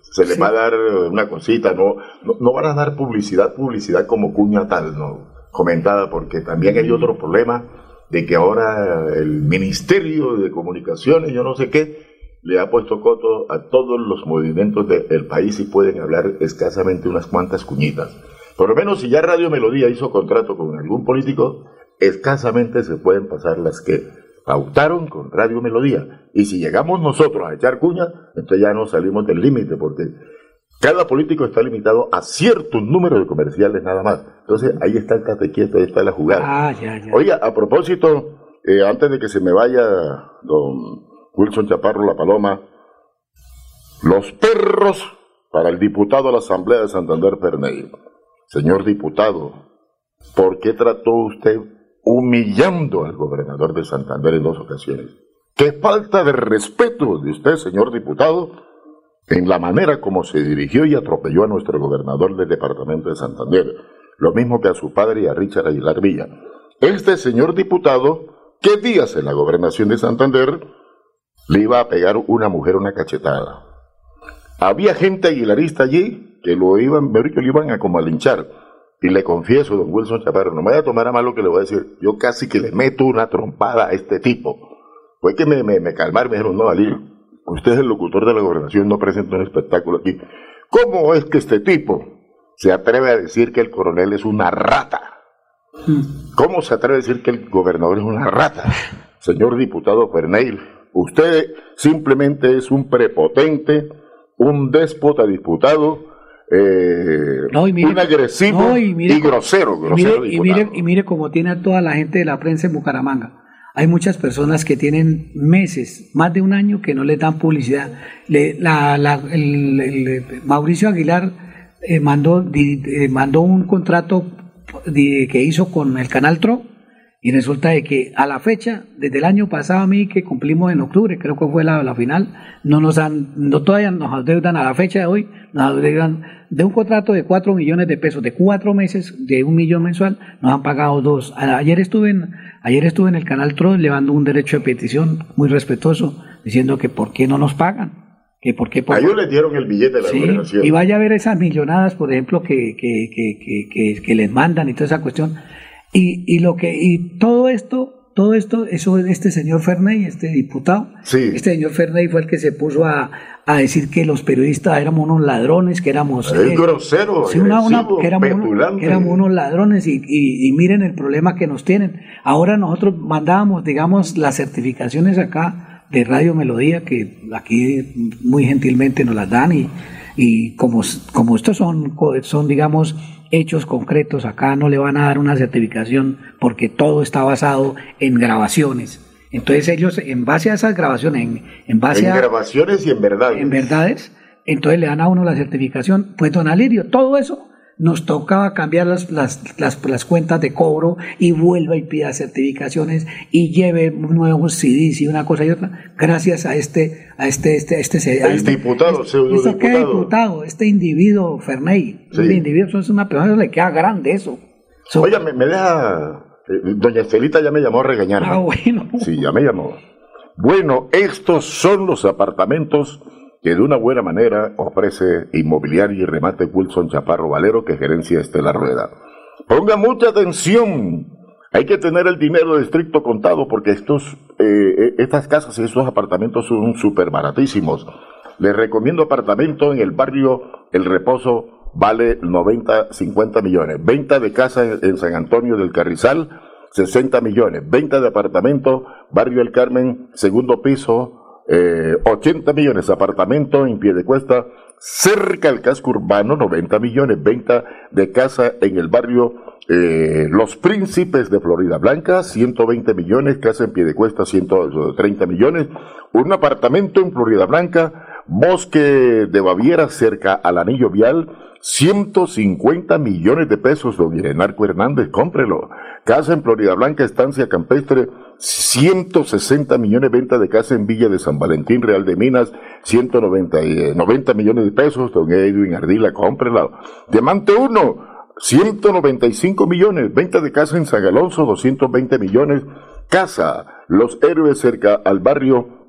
se les va a dar una cosita, no, no, van a dar publicidad, publicidad como cuña tal, no comentada, porque también hay otro problema de que ahora el Ministerio de Comunicaciones, yo no sé qué, le ha puesto coto a todos los movimientos del país y pueden hablar escasamente unas cuantas cuñitas. Por lo menos si ya Radio Melodía hizo contrato con algún político, escasamente se pueden pasar las que pautaron con Radio Melodía. Y si llegamos nosotros a echar cuña, entonces ya no salimos del límite, porque cada político está limitado a cierto número de comerciales nada más. Entonces ahí está el catequieto, ahí está la jugada. Ah, Oiga, a propósito, eh, antes de que se me vaya don Wilson Chaparro La Paloma, los perros para el diputado a la Asamblea de Santander Perney. Señor diputado, ¿Por qué trató usted humillando al gobernador de Santander en dos ocasiones? ¡Qué falta de respeto de usted, señor diputado, en la manera como se dirigió y atropelló a nuestro gobernador del departamento de Santander! Lo mismo que a su padre y a Richard Aguilar Villa. Este señor diputado, ¿qué días en la gobernación de Santander le iba a pegar una mujer una cachetada? Había gente aguilarista allí que lo iban, que lo iban a como a linchar. Y le confieso, don Wilson Chaparro, no me voy a tomar a mal lo que le voy a decir. Yo casi que le meto una trompada a este tipo. Fue que me, me, me calmaron, me dijeron, no, Ali, usted es el locutor de la gobernación, no presenta un espectáculo aquí. ¿Cómo es que este tipo se atreve a decir que el coronel es una rata? ¿Cómo se atreve a decir que el gobernador es una rata? (laughs) Señor diputado Ferneil, usted simplemente es un prepotente, un déspota diputado, eh, un agresivo y, grosero, grosero y mire, y mire, cómo tiene a toda la gente de la prensa en Bucaramanga. Hay muchas personas que tienen meses, más de un año, que no le dan publicidad. Mauricio Aguilar eh, mandó, eh, mandó un contrato que hizo con el canal TRO y resulta de que a la fecha, desde el año pasado a mí que cumplimos en octubre, creo que fue la, la final, no nos han, no todavía nos adeudan a la fecha de hoy, nos adeudan de un contrato de 4 millones de pesos, de cuatro meses, de un millón mensual, nos han pagado dos. Ayer estuve en, ayer estuve en el canal TRO llevando un derecho de petición muy respetuoso, diciendo que por qué no nos pagan. Que por qué, a ellos les dieron el billete de la sí, Y vaya a ver esas millonadas, por ejemplo, que, que, que, que les mandan y toda esa cuestión y, y, lo que, y todo esto, todo esto, eso este señor Ferney, este diputado, este señor Ferney fue el que se puso a, a, decir que los periodistas éramos unos ladrones, que éramos... Es grosero, sí, una, que, éramos, que, éramos, unos ladrones y, y, y, miren el problema que nos tienen. Ahora nosotros mandábamos, digamos, las certificaciones acá de Radio Melodía, que aquí muy gentilmente nos las dan y, y como, como estos son, son, digamos, hechos concretos, acá no le van a dar una certificación porque todo está basado en grabaciones. Entonces ellos, en base a esas grabaciones, en, en base a... grabaciones y en verdades. En verdades, entonces le dan a uno la certificación. Pues don Alirio, todo eso nos tocaba cambiar las, las, las, cuentas de cobro y vuelva y pida certificaciones y lleve nuevos CDs y una cosa y otra, gracias a este, a este, este, este, este, diputado, este, diputado. diputado, este individuo, Ferney, este individuo es una persona, le queda grande eso. Oye, me, me deja, eh, doña Estelita ya me llamó a regañar. Ah, bueno. Sí, ya me llamó. Bueno, estos son los apartamentos que de una buena manera ofrece Inmobiliario y Remate Wilson Chaparro Valero, que gerencia Estela Rueda. Ponga mucha atención. Hay que tener el dinero de estricto contado porque estos, eh, eh, estas casas y estos apartamentos son súper baratísimos. Les recomiendo apartamento en el barrio El Reposo, vale 90, 50 millones. Venta de casa en San Antonio del Carrizal, 60 millones. Venta de apartamento, barrio El Carmen, segundo piso, eh, 80 millones, apartamento en pie de cuesta, cerca del casco urbano, 90 millones, venta de casa en el barrio eh, Los Príncipes de Florida Blanca, 120 millones, casa en pie de cuesta, 130 millones, un apartamento en Florida Blanca, bosque de Baviera, cerca al anillo vial, 150 millones de pesos, don Irenarco Hernández, cómprelo. Casa en Florida Blanca, estancia campestre, 160 millones de venta de casa en Villa de San Valentín, Real de Minas, 190 90 millones de pesos, don Edwin Ardila, cómprela. Diamante 1, 195 millones, venta de casa en San Alonso, 220 millones, casa, los héroes cerca al barrio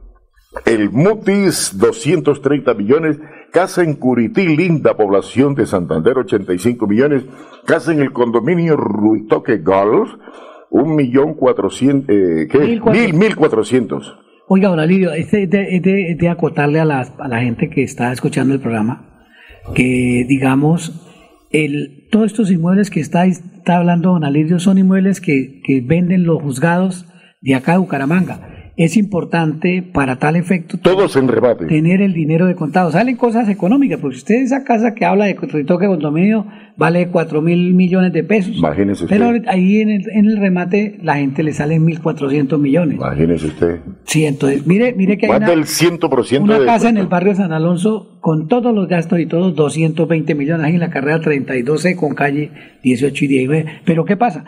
el Mutis, 230 millones. Casa en Curití, linda población de Santander, 85 millones. Casa en el condominio Ruitoque Golf, un millón cuatrocientos, eh, ¿qué? Mil, mil cuatrocientos. Oiga, don Lidio, este de, de, acotarle a la, a la gente que está escuchando el programa, que digamos, el, todos estos inmuebles que está, está hablando don Alirio son inmuebles que, que venden los juzgados de acá de Bucaramanga es importante para tal efecto Todos en rebate. tener el dinero de contado. Salen cosas económicas, porque usted esa casa que habla de retoque de condominio vale 4 mil millones de pesos. Imagínese usted. Pero ahí en el, en el remate la gente le salen 1.400 millones. Imagínese usted. Sí, entonces, mire, mire que hay una, del 100% una de casa en el barrio San Alonso con todos los gastos y todos 220 millones, ahí en la carrera 32C con calle 18 y 19. Pero ¿qué pasa?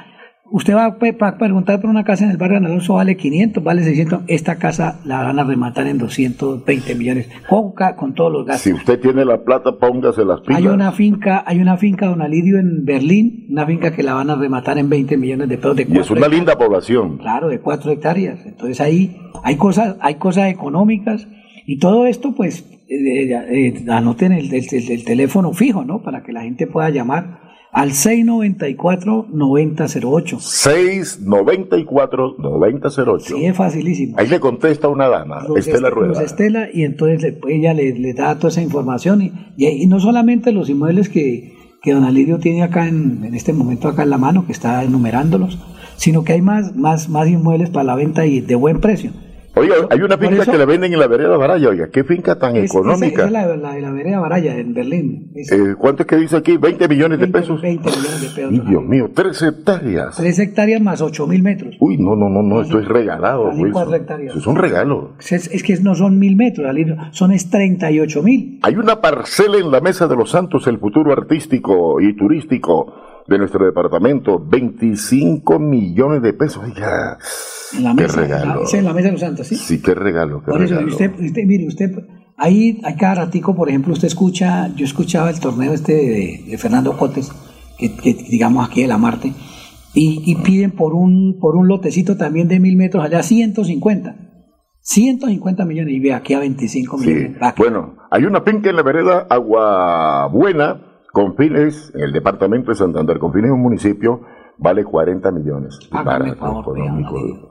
Usted va a preguntar por una casa en el barrio San Alonso, vale 500, vale 600. Esta casa la van a rematar en 220 millones, con, con todos los gastos. Si usted tiene la plata, póngase las pilas. Hay una finca, hay una finca Don Alirio en Berlín, una finca que la van a rematar en 20 millones de pesos de Y es una linda población. Claro, de cuatro hectáreas. Entonces ahí hay cosas, hay cosas económicas y todo esto, pues, eh, eh, anoten el, el- el- el teléfono fijo, ¿no? Para que la gente pueda llamar al 694-9008. 694-9008. Sí, es facilísimo. Ahí le contesta una dama, Estela Est- Rueda. Luz Estela, y entonces le- ella le, le da toda esa información. Y, y, y no solamente los inmuebles que, que don Alirio tiene acá en, en este momento acá en la mano, que está enumerándolos, sino que hay más, más, más inmuebles para la venta y de buen precio. Oiga, hay una finca eso- que le venden en la vereda Baraya, oiga, qué finca tan Es- económica. esa es la, la de la vereda Baraya, en Berlín. Eh, ¿Cuánto es que dice aquí? ¿20 millones de pesos? 20 millones de pesos. Ay, Dios mío, tres hectáreas. Tres hectáreas más ocho mil metros. Uy, no, no, no, no, esto es regalado. Casi Wilson. cuatro hectáreas. Eso es un regalo. Es, es que no son mil metros, son es 38 mil. Hay una parcela en la Mesa de los Santos, el futuro artístico y turístico de nuestro departamento. 25 millones de pesos. Oiga, En qué regalo. la- es la mesa de los santos, ¿sí? Sí, qué regalo, qué Por eso, regalo. usted, usted, mire, usted, ahí, hay cada ratico, por ejemplo, usted escucha, yo escuchaba el torneo este de, de Fernando Cotes, que, que, digamos aquí de la Marte, y, y piden por un, por un lotecito también de mil metros allá 150. 150 millones, y ve aquí a 25 Sí. millones. Bueno, hay una finca en la vereda Agua Buena, con fines, en el departamento de Santander, con fines de un municipio, vale 40 millones. Hágame favor.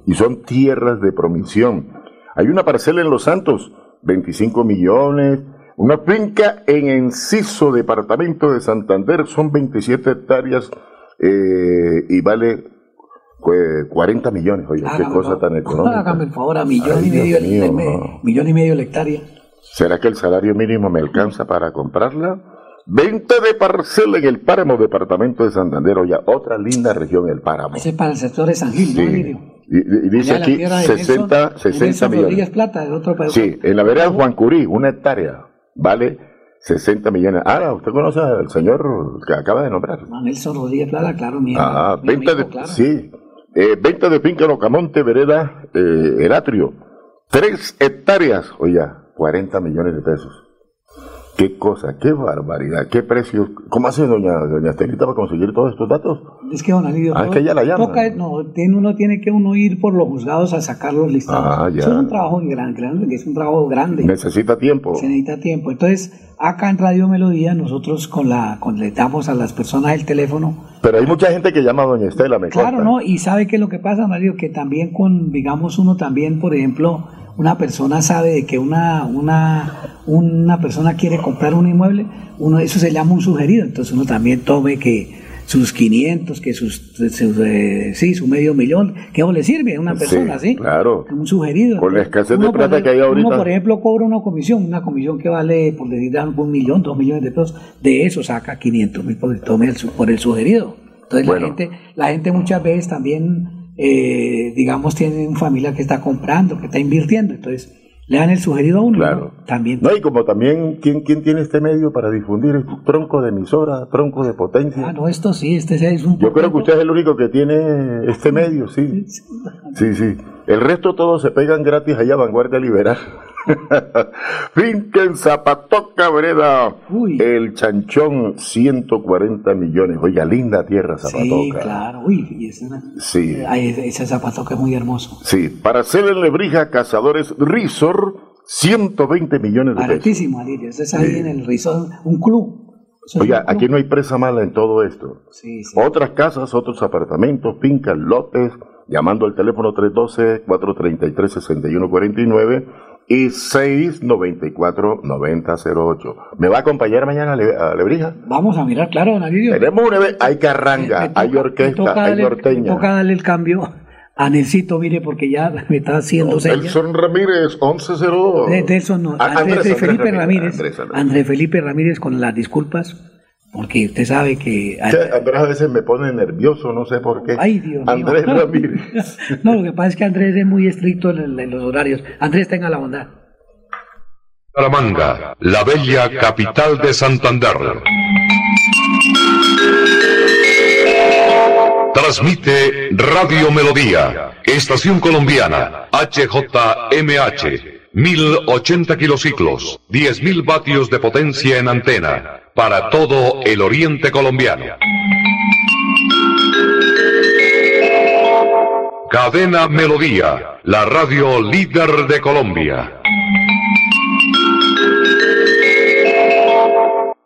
Y son tierras de promisión. Hay una parcela en Los Santos, 25 millones. Una finca en Enciso, departamento de Santander, son 27 hectáreas eh, y vale eh, 40 millones. Oiga, qué cosa tan económica. Hágame el favor, a millón Ay, y medio, mío, el me- no. millón y medio la hectárea. ¿Será que el salario mínimo me alcanza para comprarla? Venta de parcela en el Páramo, departamento de Santander. Oye, otra linda región, el Páramo. Ese es para el sector de San Gil, Sí. ¿no, Lirio? Y, y dice aquí tierra de 60, Nelson- de 60 Nelson millones. Plata, el otro país. Sí, en la vereda Juan Curí, una hectárea, vale 60 millones. Ah, ¿usted conoce al señor que acaba de nombrar? No, Nelson Rodríguez Plata, claro, mi Ah, mi venta amigo, de, claro. sí, Eh, venta de finca en Ocamonte, vereda eh, El Atrio, tres hectáreas, oye, 40 millones de pesos. Qué cosa, qué barbaridad, qué precios. ¿Cómo hace doña, doña Estelita para conseguir todos estos datos? Es que don Alidio, Ah, es que ella la llama. toca- no, tiene, uno tiene que uno ir por los juzgados a sacar los listados. Ah, ya. Eso es un trabajo grande, grande, es un trabajo grande. Necesita tiempo. Se necesita tiempo. Entonces, acá en Radio Melodía, nosotros con la, con, le damos a las personas el teléfono Pero hay mucha gente que llama a doña Estela, me Claro. ¿no? Y sabe que lo que pasa, Mario, que también con, digamos, uno también, por ejemplo, una persona sabe de que una, una, una persona quiere comprar un inmueble, uno eso se llama un sugerido, entonces uno también tome que sus 500, que sus, sus, eh, sí, su medio millón, que eso le sirve a una persona, ¿sí? Claro. Un sugerido. Con la escasez de plata que hay ahorita. Uno, por ejemplo, cobra una comisión, una comisión que vale, por decir un millón, dos millones de pesos, de eso saca 500 mil por, el por el sugerido. Entonces Bueno. la gente, la gente muchas veces también, eh, digamos, tiene una familia que está comprando, que está invirtiendo, entonces le dan el sugerido a uno. Claro. ¿no? También. No, y como también, ¿quién, ¿quién tiene este medio para difundir el tronco de emisora, tronco de potencia? Ah, no, esto sí, este es un Yo creo que usted es el único que tiene este medio, sí. Sí, sí. El resto todos se pegan gratis allá a Vanguardia Liberal. (laughs) Finca en Zapatoca, vereda. El chanchón, 140 millones. Oiga, linda tierra Zapatoca. Sí, claro. Uy, y ese, Sí. ay, ese zapato que es muy hermoso. Sí, para hacer en Lebrija, Cazadores Resort, 120 millones de pesos. Baratísimo, Alirio. Ese es ahí Sí. en el Rizón, un club. Eso Oiga, aquí no hay presa mala en todo esto. Sí, sí. Otras casas, otros apartamentos, fincas, lotes, llamando al teléfono 312-433-6149 y 694-9008. ¿Me va a acompañar mañana a, Le- a Lebrija? Vamos a mirar, claro, Alirio. Tenemos un evento, hay carranga, hay Me orquesta, toca hay darle- me norteña. toca darle el cambio a Nelsito, mire, porque ya (laughs) me está haciendo señas. Nelson Ramírez, 1102. De- Nelson no, Ah, Andrés, Andrés, Felipe Ramírez. Andrés, Andrés. Andrés Felipe Ramírez con las disculpas, porque usted sabe que... Andrés a veces me pone nervioso, no sé por qué. Ay, Dios mío. Andrés (laughs) Ramírez. No, lo que pasa es que Andrés es muy estricto en, en los horarios. Andrés, tenga la bondad. Salamanca, la bella capital de Santander. Transmite Radio Melodía, Estación Colombiana, HJMH, 1080 kilociclos, 10.000 vatios de potencia en antena, para todo el oriente colombiano. Cadena Melodía, la radio líder de Colombia.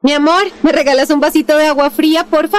Mi amor, ¿me regalas un vasito de agua fría, porfa?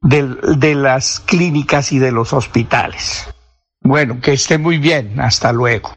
de, de las clínicas y de los hospitales. Bueno, que esté muy bien. Hasta luego.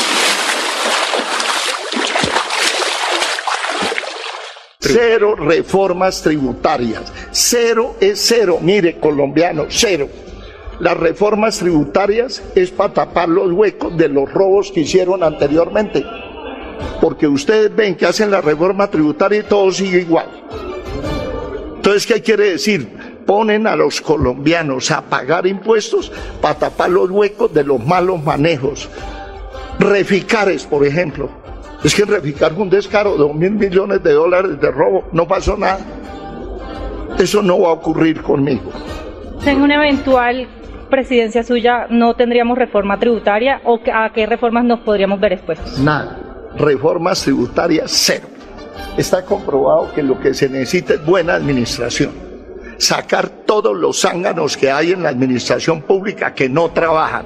Cero reformas tributarias. Cero es cero. Mire, colombiano, cero. Las reformas tributarias es para tapar los huecos de los robos que hicieron anteriormente. Porque ustedes ven que hacen la reforma tributaria y todo sigue igual. Entonces, ¿qué quiere decir? Ponen a los colombianos a pagar impuestos para tapar los huecos de los malos manejos. Reficares, por ejemplo es que Reficar fue un descaro, dos mil millones de dólares de robo, no pasó nada. Eso no va a ocurrir conmigo. En una eventual presidencia suya, ¿no tendríamos reforma tributaria o a qué reformas nos podríamos ver expuestos? Nada. Reformas tributarias, cero. Está comprobado que lo que se necesita es buena administración. Sacar todos los zánganos que hay en la administración pública que no trabajan.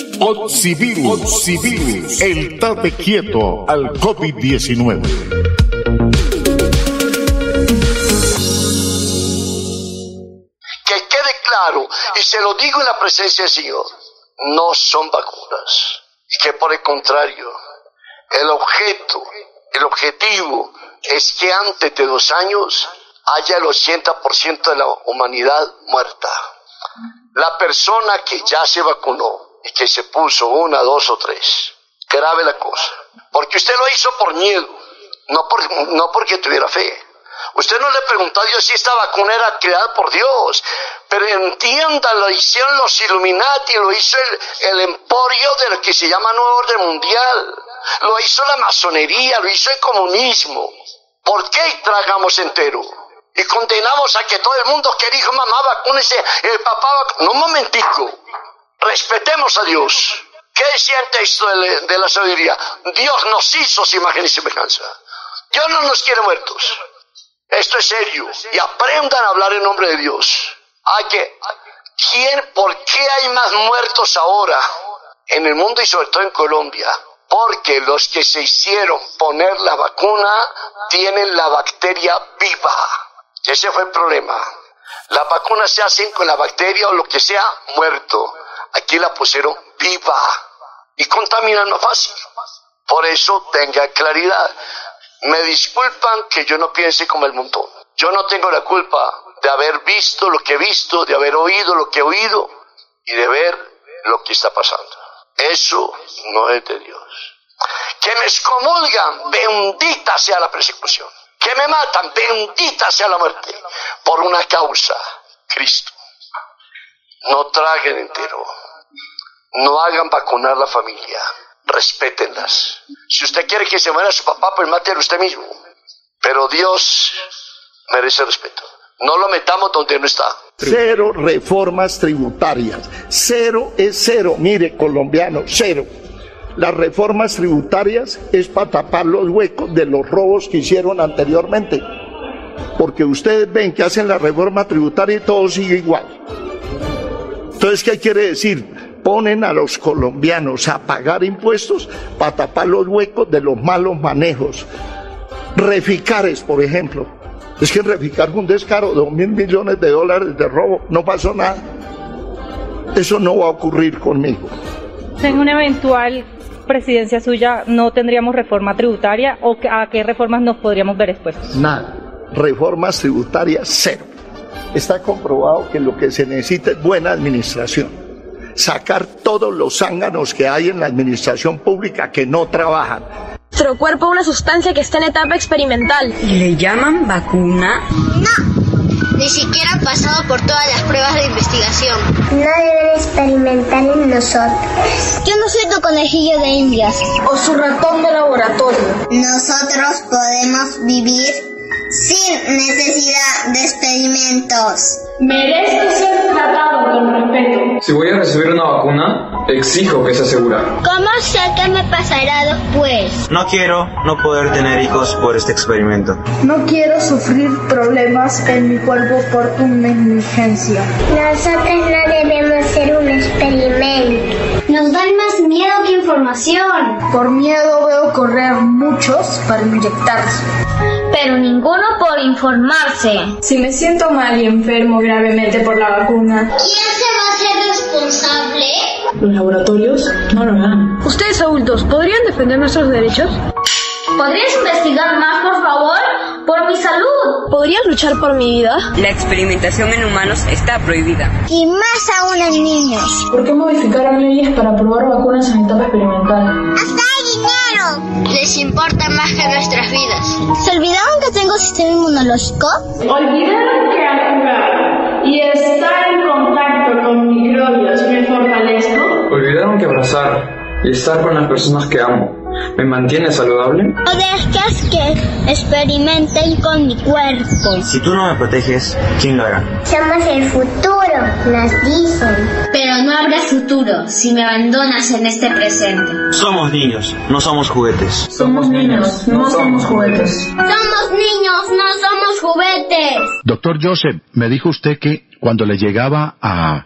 Oxivirus, Oxivirus, el tate quieto al COVID-19. Que quede claro, y se lo digo en la presencia del Señor, no son vacunas. Que por el contrario, el objeto, el objetivo es que antes de dos años haya el 80% de la humanidad muerta. La persona que ya se vacunó y que se puso una, dos o tres. Grave la cosa. Porque usted lo hizo por miedo, no, por, no porque tuviera fe. Usted no le preguntó a Dios si esta vacuna era creada por Dios. Pero entienda, lo hicieron los Illuminati, lo hizo el, el emporio de lo que se llama Nuevo Orden Mundial. Lo hizo la masonería, lo hizo el comunismo. ¿Por qué tragamos entero? Y condenamos a que todo el mundo que dijo mamá vacúnese, el papá vacúnese. No un momentico. Respetemos a Dios. ¿Qué decía el texto de, la sabiduría? Dios nos hizo su imagen y semejanza. Dios no nos quiere muertos. Esto es serio. Y aprendan a hablar en nombre de Dios. Hay que, ¿quién, ¿Por qué hay más muertos ahora en el mundo y sobre todo en Colombia? Porque los que se hicieron poner la vacuna tienen la bacteria viva. Ese fue el problema. Las vacunas se hacen con la bacteria o lo que sea muerto. Aquí la pusieron viva y contaminan fácil. Por eso tenga claridad. Me disculpan que yo no piense como el montón. Yo no tengo la culpa de haber visto lo que he visto, de haber oído lo que he oído y de ver lo que está pasando. Eso no es de Dios. Que me excomulgan, bendita sea la persecución. Que me matan, bendita sea la muerte. Por una causa, Cristo. No traguen entero. No hagan vacunar la familia. Respétenlas. Si usted quiere que se muera su papá, pues mátelo usted mismo. Pero Dios merece respeto. No lo metamos donde no está. Cero reformas tributarias. Cero es cero. Mire, colombiano, cero. Las reformas tributarias es para tapar los huecos de los robos que hicieron anteriormente. Porque ustedes ven que hacen la reforma tributaria y todo sigue igual. Entonces, ¿qué quiere decir? Ponen a los colombianos a pagar impuestos para tapar los huecos de los malos manejos. Reficares, por ejemplo es que Reficar un descaro, dos mil millones de dólares de robo, no pasó nada. Eso no va a ocurrir conmigo. En una eventual presidencia suya, ¿no tendríamos reforma tributaria o a qué reformas nos podríamos ver expuestos? Nada. Reformas tributarias, cero. Está comprobado que lo que se necesita es buena administración. Sacar todos los zánganos que hay en la administración pública que no trabajan nuestro cuerpo una sustancia que está en etapa experimental. ¿Y le llaman vacuna? No, ni siquiera ha pasado por todas las pruebas de investigación. No deben experimentar en nosotros. Yo no soy tu conejillo de indias. O su ratón de laboratorio. Nosotros podemos vivir sin necesidad de experimentos. Merezco ser tratado con respeto. Si voy a recibir una vacuna, exijo que sea segura. ¿Cómo sé qué me pasará después? No quiero no poder tener hijos por este experimento. No quiero sufrir problemas en mi cuerpo por tu negligencia. Nosotros no debemos ser un experimento. Nos dan más miedo que información. Por miedo veo correr muchos para inyectarse. Pero ninguno por informarse. Si me siento mal y enfermo gravemente por la vacuna. ¿Quién se va a hacer responsable? Los laboratorios no lo harán. Ustedes adultos, ¿podrían defender nuestros derechos? ¿Podrías investigar más, por favor? Por mi salud. ¿Podrías luchar por mi vida? La experimentación en humanos está prohibida. Y más aún en niños. ¿Por qué modificaron leyes para probar vacunas en etapa experimental? ¡Hasta hay dinero! Les importa más que nuestras vidas. ¿Se olvidaron que tengo sistema inmunológico? ¿Olvidaron que al jugar y estar en contacto con microbios me fortalezco? ¿Olvidaron que abrazar y estar con las personas que amo me mantiene saludable? No dejes que experimenten con mi cuerpo. Si tú no me proteges, ¿quién lo hará? Somos el futuro, nos dicen. Pero no habrá futuro si me abandonas en este presente. Somos niños, no somos juguetes. Somos niños, no somos juguetes. Somos niños, no somos juguetes. Doctor Joseph, me dijo usted que cuando le llegaba a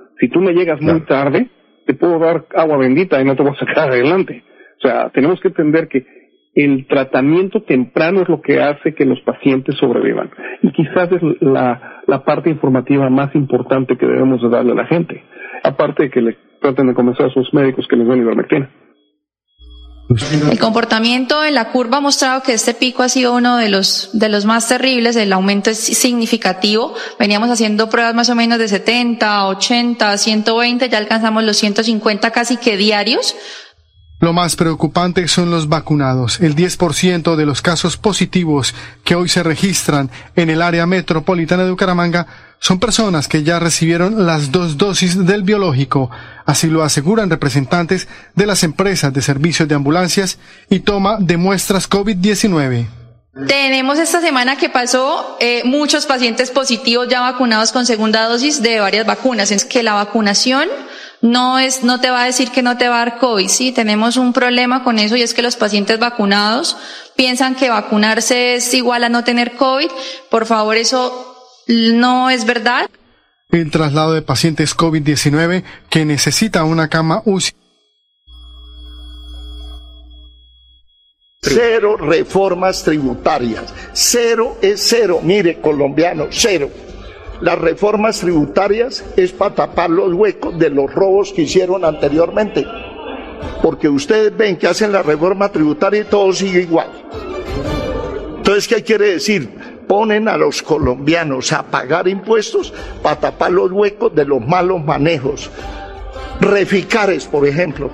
Si tú me llegas muy tarde, te puedo dar agua bendita y no te voy a sacar (laughs) adelante. O sea, tenemos que entender que el tratamiento temprano es lo que hace que los pacientes sobrevivan. Y quizás es la, la parte informativa más importante que debemos de darle a la gente. Aparte de que le traten de convencer a sus médicos que les den ivermectina. El comportamiento en la curva ha mostrado que este pico ha sido uno de los, de los más terribles, el aumento es significativo. Veníamos haciendo pruebas más o menos de 70, 80, 120, ya alcanzamos los 150 casi que diarios. Lo más preocupante son los vacunados. El 10% de los casos positivos que hoy se registran en el área metropolitana de Bucaramanga son personas que ya recibieron las dos dosis del biológico. Así lo aseguran representantes de las empresas de servicios de ambulancias y toma de muestras COVID-19. Tenemos esta semana que pasó eh, muchos pacientes positivos ya vacunados con segunda dosis de varias vacunas. Es que la vacunación no es, no te va a decir que no te va a dar COVID, sí, tenemos un problema con eso y es que los pacientes vacunados piensan que vacunarse es igual a no tener COVID. Por favor, eso no es verdad. el traslado de pacientes COVID-19 que necesita una cama UCI. Cero reformas tributarias. Cero es cero. Mire, colombiano, cero. Las reformas tributarias es para tapar los huecos de los robos que hicieron anteriormente. Porque ustedes ven que hacen la reforma tributaria y todo sigue igual. Entonces, ¿qué quiere decir? Ponen a los colombianos a pagar impuestos para tapar los huecos de los malos manejos. Reficares, por ejemplo.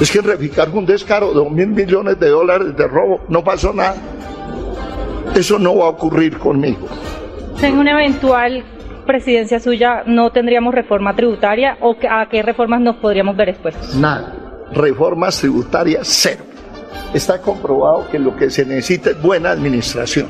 Es que Reficar un descaro, dos mil millones de dólares de robo, no pasó nada. Eso no va a ocurrir conmigo. En una eventual presidencia suya, ¿no tendríamos reforma tributaria o a qué reformas nos podríamos ver expuestos? Nada. Reformas tributarias, cero. Está comprobado que lo que se necesita es buena administración.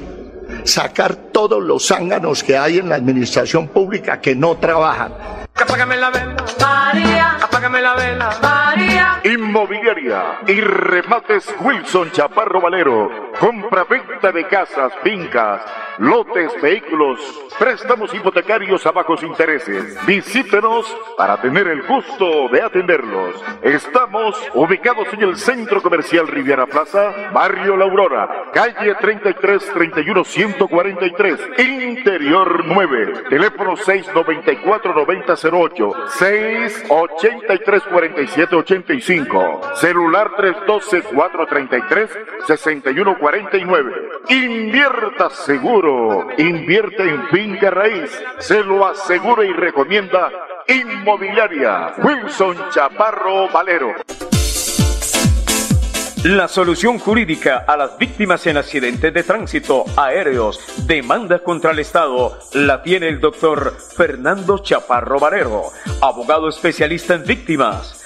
Sacar todos los zánganos que hay en la administración pública que no trabajan. Apágame la vela, María. Apágame la vela, María. Inmobiliaria y remates Wilson Chaparro Valero. Compra-venta de casas, fincas, lotes, vehículos, préstamos hipotecarios a bajos intereses. Visítenos para tener el gusto de atenderlos. Estamos ubicados en el Centro Comercial Riviera Plaza, Barrio La Aurora, calle 33 31 143, Interior 9, teléfono 694 9008, 683 47 85, celular 312 433 6149. Invierta seguro, invierte en finca raíz, se lo asegura y recomienda Inmobiliaria Wilson Chaparro Valero. La solución jurídica a las víctimas en accidentes de tránsito aéreos, demanda contra el Estado, la tiene el doctor Fernando Chaparro Valero, abogado especialista en víctimas.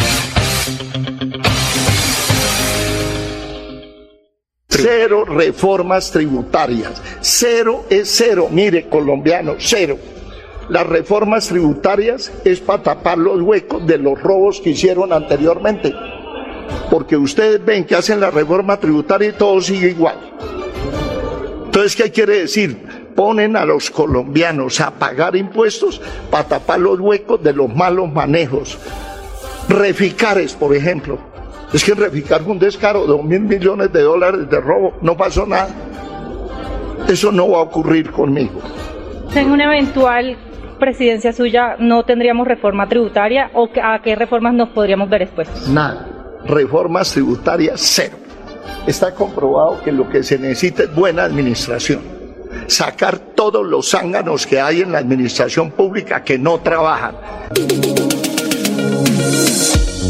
Cero reformas tributarias. Cero es cero. Mire, colombiano, cero. Las reformas tributarias es para tapar los huecos de los robos que hicieron anteriormente. Porque ustedes ven que hacen la reforma tributaria y todo sigue igual. Entonces, ¿qué quiere decir? Ponen a los colombianos a pagar impuestos para tapar los huecos de los malos manejos. Reficares, por ejemplo. Es que Reficar fue un descaro, dos mil millones de dólares de robo, no pasó nada. Eso no va a ocurrir conmigo. En una eventual presidencia suya, ¿no tendríamos reforma tributaria o a qué reformas nos podríamos ver expuestos? Nada. Reformas tributarias, cero. Está comprobado que lo que se necesita es buena administración. Sacar todos los zánganos que hay en la administración pública que no trabajan.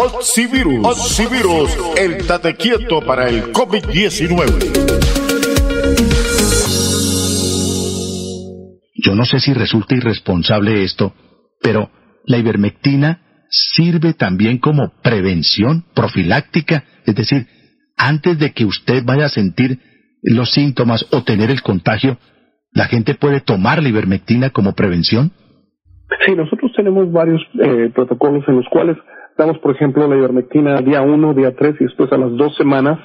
Oxivirus. Oxivirus, el tate quieto para el COVID-19. Yo no sé si resulta irresponsable esto, pero la ivermectina sirve también como prevención profiláctica, es decir, antes de que usted vaya a sentir los síntomas o tener el contagio, la gente puede tomar la ivermectina como prevención? Sí, nosotros tenemos varios eh, protocolos en los cuales damos, por ejemplo, la ivermectina día 1, día 3 y después a las dos semanas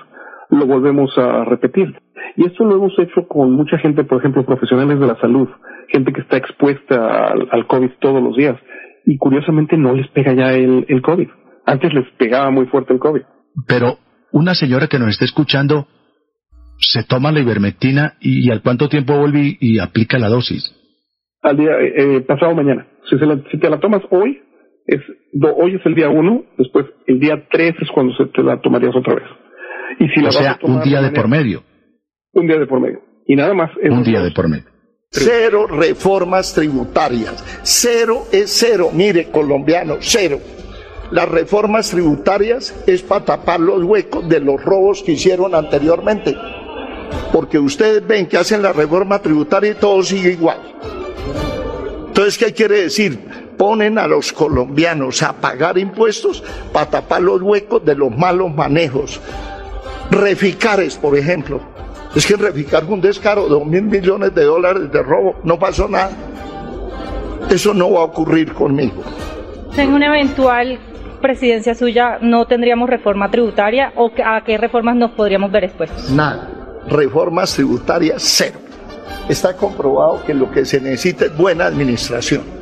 lo volvemos a repetir. Y esto lo hemos hecho con mucha gente, por ejemplo, profesionales de la salud, gente que está expuesta al, COVID todos los días. Y curiosamente no les pega ya el, el COVID. Antes les pegaba muy fuerte el COVID. Pero una señora que nos está escuchando se toma la ivermectina y, al cuánto tiempo vuelve y, aplica la dosis? Al día eh, pasado mañana. Si, si te la tomas hoy, es hoy es el día uno, después el día tres es cuando se te la tomarías otra vez. Y si o sea, un día de por medio. Un día de por medio. Y nada más. Un día de por medio. Cero reformas tributarias. Cero es cero. Mire, colombiano, cero. Las reformas tributarias es para tapar los huecos de los robos que hicieron anteriormente. Porque ustedes ven que hacen la reforma tributaria y todo sigue igual. Entonces, ¿qué quiere decir? Ponen a los colombianos a pagar impuestos para tapar los huecos de los malos manejos. Reficares, por ejemplo. Es que Reficar fue un descaro, dos mil millones de dólares de robo, no pasó nada. Eso no va a ocurrir conmigo. En una eventual presidencia suya, ¿no tendríamos reforma tributaria o a qué reformas nos podríamos ver expuestos? Nada. Reformas tributarias, cero. Está comprobado que lo que se necesita es buena administración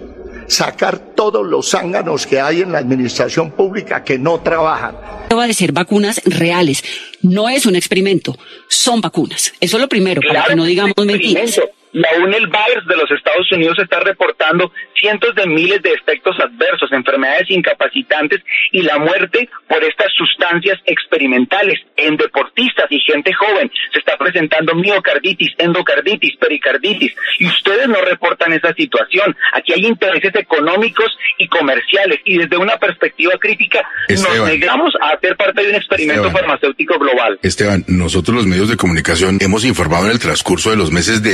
sacar todos los zánganos que hay en la administración pública que no trabajan. Va de ser vacunas reales. No es un experimento, son vacunas. Eso es lo primero, para que no digamos mentiras. La UNEL Virus de los Estados Unidos está reportando cientos de miles de efectos adversos, enfermedades incapacitantes y la muerte por estas sustancias experimentales en deportistas y gente joven. Se está presentando miocarditis, endocarditis, pericarditis y ustedes no reportan esa situación. Aquí hay intereses económicos y comerciales y desde una perspectiva crítica nos negamos a hacer parte de un experimento farmacéutico global. Esteban, nosotros los medios de comunicación hemos informado en el transcurso de los meses de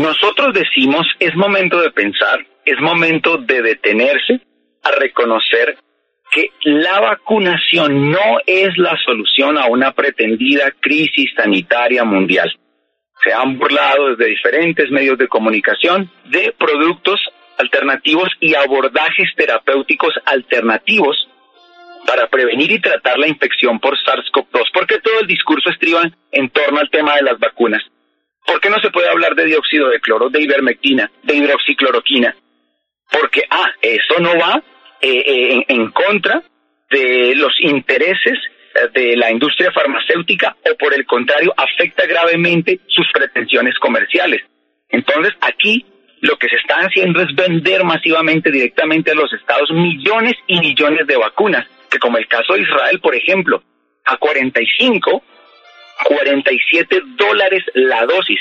Nosotros decimos, es momento de pensar es momento de detenerse a reconocer que la vacunación no es la solución a una pretendida crisis sanitaria mundial. Se han burlado desde diferentes medios de comunicación de productos alternativos y abordajes terapéuticos alternativos para prevenir y tratar la infección por SARS-CoV-2, porque todo el discurso estriba en torno al tema de las vacunas. ¿Por qué no se puede hablar de dióxido de cloro, de ivermectina, de hidroxicloroquina? porque, ah, eso no va eh, eh, en, contra de los intereses eh, de la industria farmacéutica o por el contrario afecta gravemente sus pretensiones comerciales. Entonces aquí lo que se está haciendo es vender masivamente directamente a los estados millones y millones de vacunas, que como el caso de Israel, por ejemplo, a 45, 47 dólares la dosis.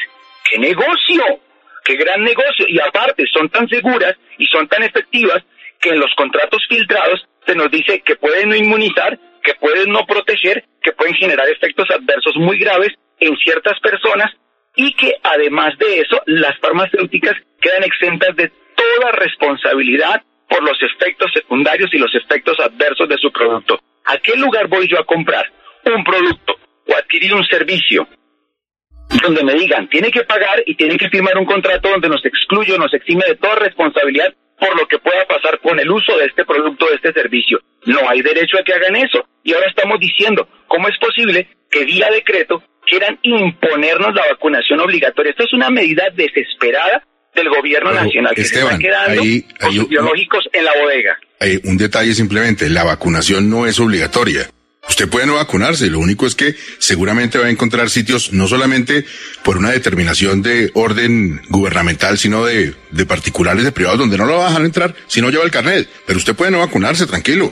¡Qué negocio! qué gran negocio. Y aparte, son tan seguras y son tan efectivas que en los contratos filtrados se nos dice que pueden no inmunizar, que pueden no proteger, que pueden generar efectos adversos muy graves en ciertas personas y que además de eso, las farmacéuticas quedan exentas de toda responsabilidad por los efectos secundarios y los efectos adversos de su producto. ¿A qué lugar voy yo a comprar un producto o adquirir un servicio donde me digan, tiene que pagar y tienen que firmar un contrato donde nos excluye nos exime de toda responsabilidad por lo que pueda pasar con el uso de este producto, de este servicio. No hay derecho a que hagan eso. Y ahora estamos diciendo, ¿cómo es posible que vía decreto quieran imponernos la vacunación obligatoria? Esto es una medida desesperada del gobierno nacional que se está quedando biológicos en la bodega. Hay un detalle simplemente, la vacunación no es obligatoria. Usted puede no vacunarse, lo único es que seguramente va a encontrar sitios no solamente por una determinación de orden gubernamental, sino de, de particulares, de privados, donde no lo va a dejar entrar si no lleva el carnet. Pero usted puede no vacunarse, tranquilo.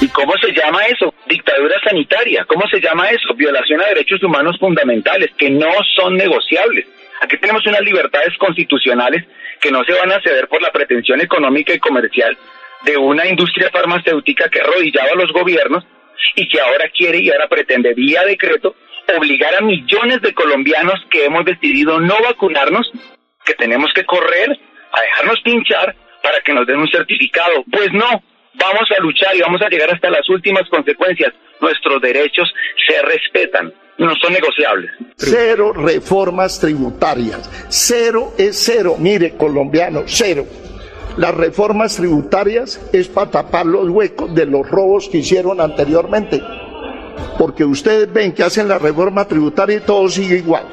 ¿Y cómo se llama eso? dictadura sanitaria. ¿Cómo se llama eso? Violación a derechos humanos fundamentales que no son negociables. Aquí tenemos unas libertades constitucionales que no se van a ceder por la pretensión económica y comercial de una industria farmacéutica que arrodillaba a los gobiernos y que ahora quiere y ahora pretende vía decreto obligar a millones de colombianos que hemos decidido no vacunarnos, que tenemos que correr a dejarnos pinchar para que nos den un certificado. Pues no, vamos a luchar y vamos a llegar hasta las últimas consecuencias. Nuestros derechos se respetan, no son negociables. Cero reformas tributarias. Cero es cero. Mire, colombiano, cero. Las reformas tributarias es para tapar los huecos de los robos que hicieron anteriormente. Porque ustedes ven que hacen la reforma tributaria y todo sigue igual.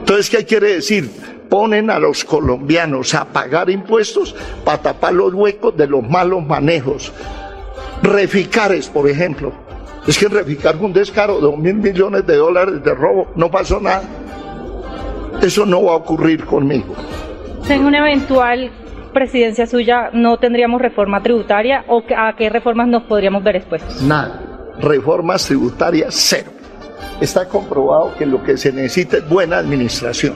Entonces, ¿qué quiere decir? Ponen a los colombianos a pagar impuestos para tapar los huecos de los malos manejos. Reficares, por ejemplo. Es que Reficar un descaro, dos mil millones de dólares de robo, no pasó nada. Eso no va a ocurrir conmigo. En una eventual presidencia suya no tendríamos reforma tributaria o a qué reformas nos podríamos ver expuestos? Nada. Reformas tributarias cero. Está comprobado que lo que se necesita es buena administración.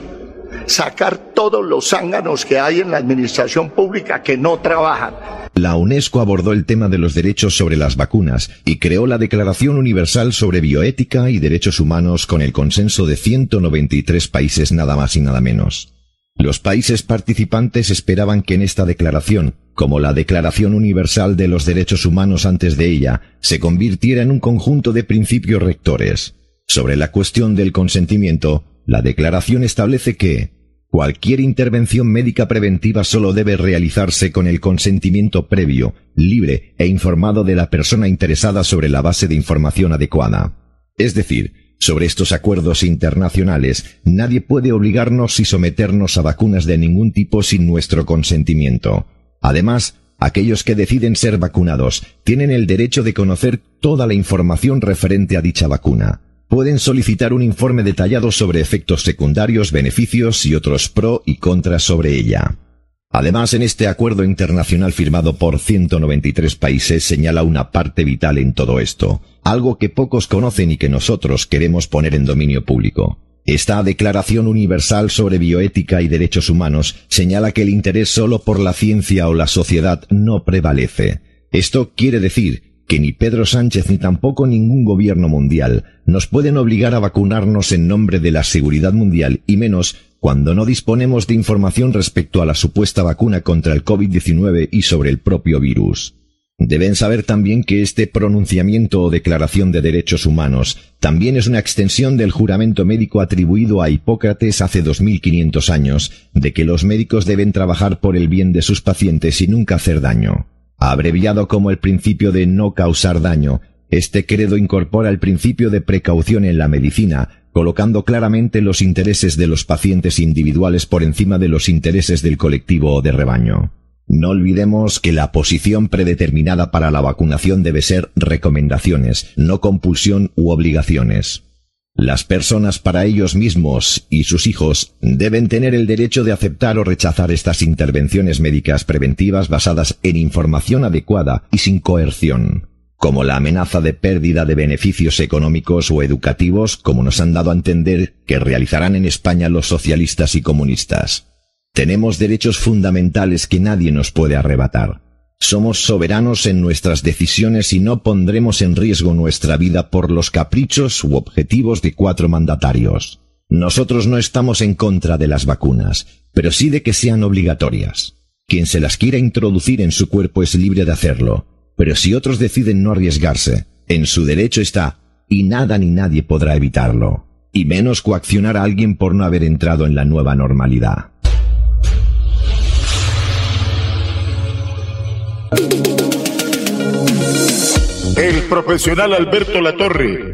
Sacar todos los zánganos que hay en la administración pública que no trabajan. La UNESCO abordó el tema de los derechos sobre las vacunas y creó la Declaración Universal sobre Bioética y Derechos Humanos con el consenso de 193 países nada más y nada menos. Los países participantes esperaban que en esta declaración, como la Declaración Universal de los Derechos Humanos antes de ella, se convirtiera en un conjunto de principios rectores. Sobre la cuestión del consentimiento, la declaración establece que cualquier intervención médica preventiva solo debe realizarse con el consentimiento previo, libre e informado de la persona interesada sobre la base de información adecuada. Es decir, sobre estos acuerdos internacionales, nadie puede obligarnos y someternos a vacunas de ningún tipo sin nuestro consentimiento. Además, aquellos que deciden ser vacunados tienen el derecho de conocer toda la información referente a dicha vacuna. Pueden solicitar un informe detallado sobre efectos secundarios, beneficios y otros pro y contras sobre ella. Además, en este acuerdo internacional firmado por 193 países señala una parte vital en todo esto, algo que pocos conocen y que nosotros queremos poner en dominio público. Esta Declaración Universal sobre Bioética y Derechos Humanos señala que el interés solo por la ciencia o la sociedad no prevalece. Esto quiere decir que ni Pedro Sánchez ni tampoco ningún gobierno mundial nos pueden obligar a vacunarnos en nombre de la seguridad mundial y menos cuando no disponemos de información respecto a la supuesta vacuna contra el COVID-19 y sobre el propio virus. Deben saber también que este pronunciamiento o declaración de derechos humanos también es una extensión del juramento médico atribuido a Hipócrates hace 2500 años, de que los médicos deben trabajar por el bien de sus pacientes y nunca hacer daño. Abreviado como el principio de no causar daño, este credo incorpora el principio de precaución en la medicina, colocando claramente los intereses de los pacientes individuales por encima de los intereses del colectivo o de rebaño. No olvidemos que la posición predeterminada para la vacunación debe ser recomendaciones, no compulsión u obligaciones. Las personas para ellos mismos y sus hijos deben tener el derecho de aceptar o rechazar estas intervenciones médicas preventivas basadas en información adecuada y sin coerción como la amenaza de pérdida de beneficios económicos o educativos, como nos han dado a entender que realizarán en España los socialistas y comunistas. Tenemos derechos fundamentales que nadie nos puede arrebatar. Somos soberanos en nuestras decisiones y no pondremos en riesgo nuestra vida por los caprichos u objetivos de cuatro mandatarios. Nosotros no estamos en contra de las vacunas, pero sí de que sean obligatorias. Quien se las quiera introducir en su cuerpo es libre de hacerlo, pero si otros deciden no arriesgarse, en su derecho está, y nada ni nadie podrá evitarlo, y menos coaccionar a alguien por no haber entrado en la nueva normalidad. El profesional Alberto Latorre,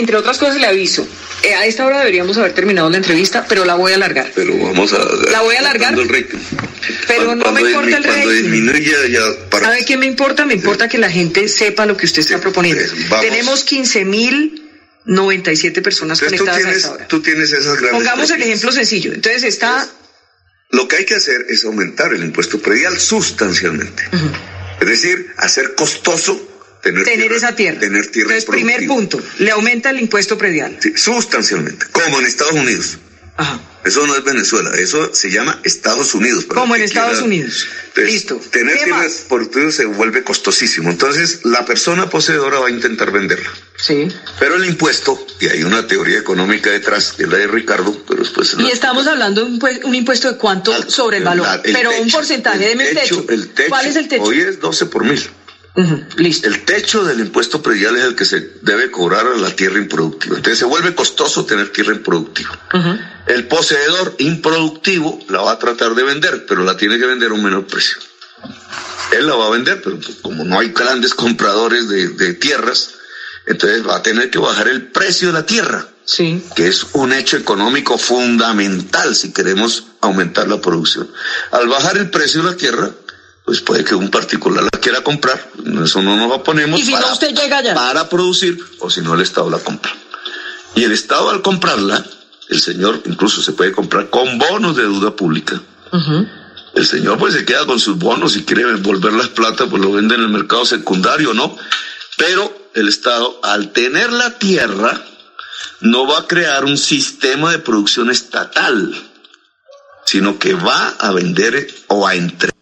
Entre otras cosas le aviso, eh, a esta hora deberíamos haber terminado la entrevista, pero la voy a alargar. Pero vamos a... La voy a alargar. El ritmo. Pero no me importa el dismi- Cuando ritmo. disminuya ya para... ¿Sabe qué me importa? Me importa que la gente sepa lo que usted está proponiendo. Tenemos 15.097 personas Entonces tú conectadas a esta hora. tú tienes esas grandes... Pongamos el ejemplo sencillo. Entonces está Lo que hay que hacer es aumentar el impuesto predial sustancialmente. Es decir, hacer costoso tener, tener tierra, esa tierra. Tener tierra Entonces, primer punto, le aumenta el impuesto predial. Sí, sustancialmente, como en Estados Unidos. Eso no es Venezuela, eso se llama Estados Unidos. Como en Estados quiera. Unidos. Entonces, Listo. Tener ¿Qué tierra más? productiva se vuelve costosísimo. Entonces, la persona poseedora va a intentar venderla. Sí. Pero el impuesto, y hay una teoría económica detrás, que es la de Ricardo, pero después... Y estamos hablando de un, pues- un impuesto de cuánto sobre el valor. el pero un porcentaje, el techo. El techo. ¿Cuál es el techo? Hoy es 12 por mil. Listo. El techo del impuesto predial es el que se debe cobrar a la tierra improductiva. Entonces se vuelve costoso tener tierra improductiva. El poseedor improductivo la va a tratar de vender, pero la tiene que vender a un menor precio. Él la va a vender, pero pues, como no hay grandes compradores de, de tierras, entonces va a tener que bajar el precio de la tierra. Sí. Que es un hecho económico fundamental si queremos aumentar la producción. Al bajar el precio de la tierra, pues puede que un particular la quiera comprar, eso no nos oponemos. Y si no, usted llega allá. Para producir, o si no, el Estado la compra. Y el Estado al comprarla, el señor incluso se puede comprar con bonos de deuda pública. El señor pues se queda con sus bonos y quiere devolver las plata, pues lo vende en el mercado secundario, ¿no? Pero el Estado, al tener la tierra, no va a crear un sistema de producción estatal, sino que va a vender o a entregar.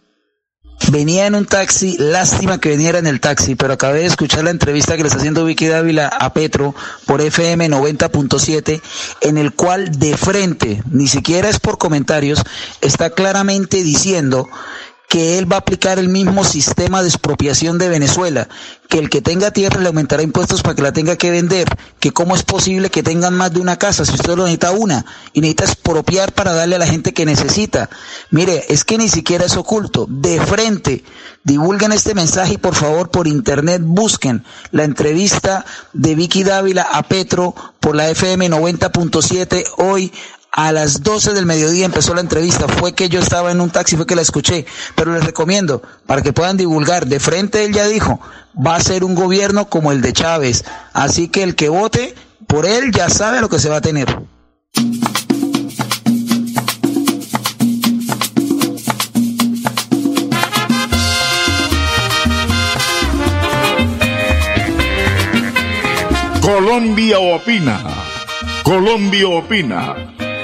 Venía en un taxi, lástima que veniera en el taxi, pero acabé de escuchar la entrevista que le está haciendo Vicky Dávila a Petro por FM 90.7, en el cual de frente, ni siquiera es por comentarios, está claramente diciendo que él va a aplicar el mismo sistema de expropiación de Venezuela, que el que tenga tierra le aumentará impuestos para que la tenga que vender, que cómo es posible que tengan más de una casa si usted lo necesita una y necesita expropiar para darle a la gente que necesita. Mire, es que ni siquiera es oculto, de frente, divulguen este mensaje y por favor por internet busquen la entrevista de Vicky Dávila a Petro por la FM 90.7 hoy a las 12 del mediodía empezó la entrevista. Fue que yo estaba en un taxi, fue que la escuché. Pero les recomiendo, para que puedan divulgar, de frente él ya dijo, va a ser un gobierno como el de Chávez. Así que el que vote por él ya sabe lo que se va a tener. Colombia opina. Colombia opina.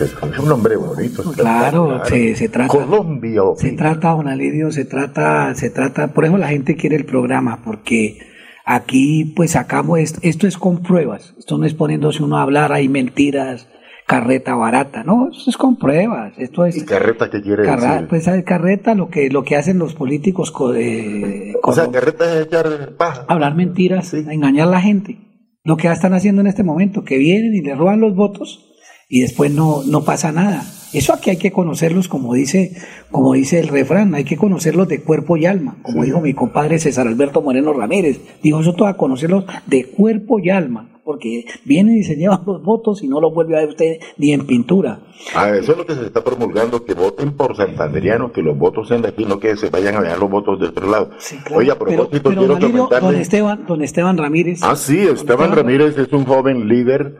Es un nombre bonito. Claro, se, se trata. Colombia. Se trata, don Alidio, se trata, se trata, por eso la gente quiere el programa, porque aquí pues sacamos, esto, esto es con pruebas, esto no es poniéndose uno a hablar, hay mentiras, carreta barata, no, esto es con pruebas, esto es... ¿Y carreta qué quiere Carra- decir? pues carreta lo que lo que hacen los políticos co- eh, O sea, carreta es echar paja. hablar mentiras, engañar a la gente. Lo que están haciendo en este momento, que vienen y le roban los votos y después no, no pasa nada. Eso aquí hay que conocerlos, como dice, como dice el refrán, hay que conocerlos de cuerpo y alma, como dijo mi compadre César Alberto Moreno Ramírez. Dijo eso todo a conocerlos de cuerpo y alma, porque vienen y se llevan (laughs) los votos y no los vuelve a ver usted ni en pintura. Ah, eso es lo que se está promulgando, que voten por santanderianos, que los votos sean de aquí, no que se vayan a ver los votos de otro lado. Oye, a propósito, pero quiero Alirio, don comentarle... Esteban, don Esteban Ramírez. Ah, sí, Esteban Ramírez es un joven líder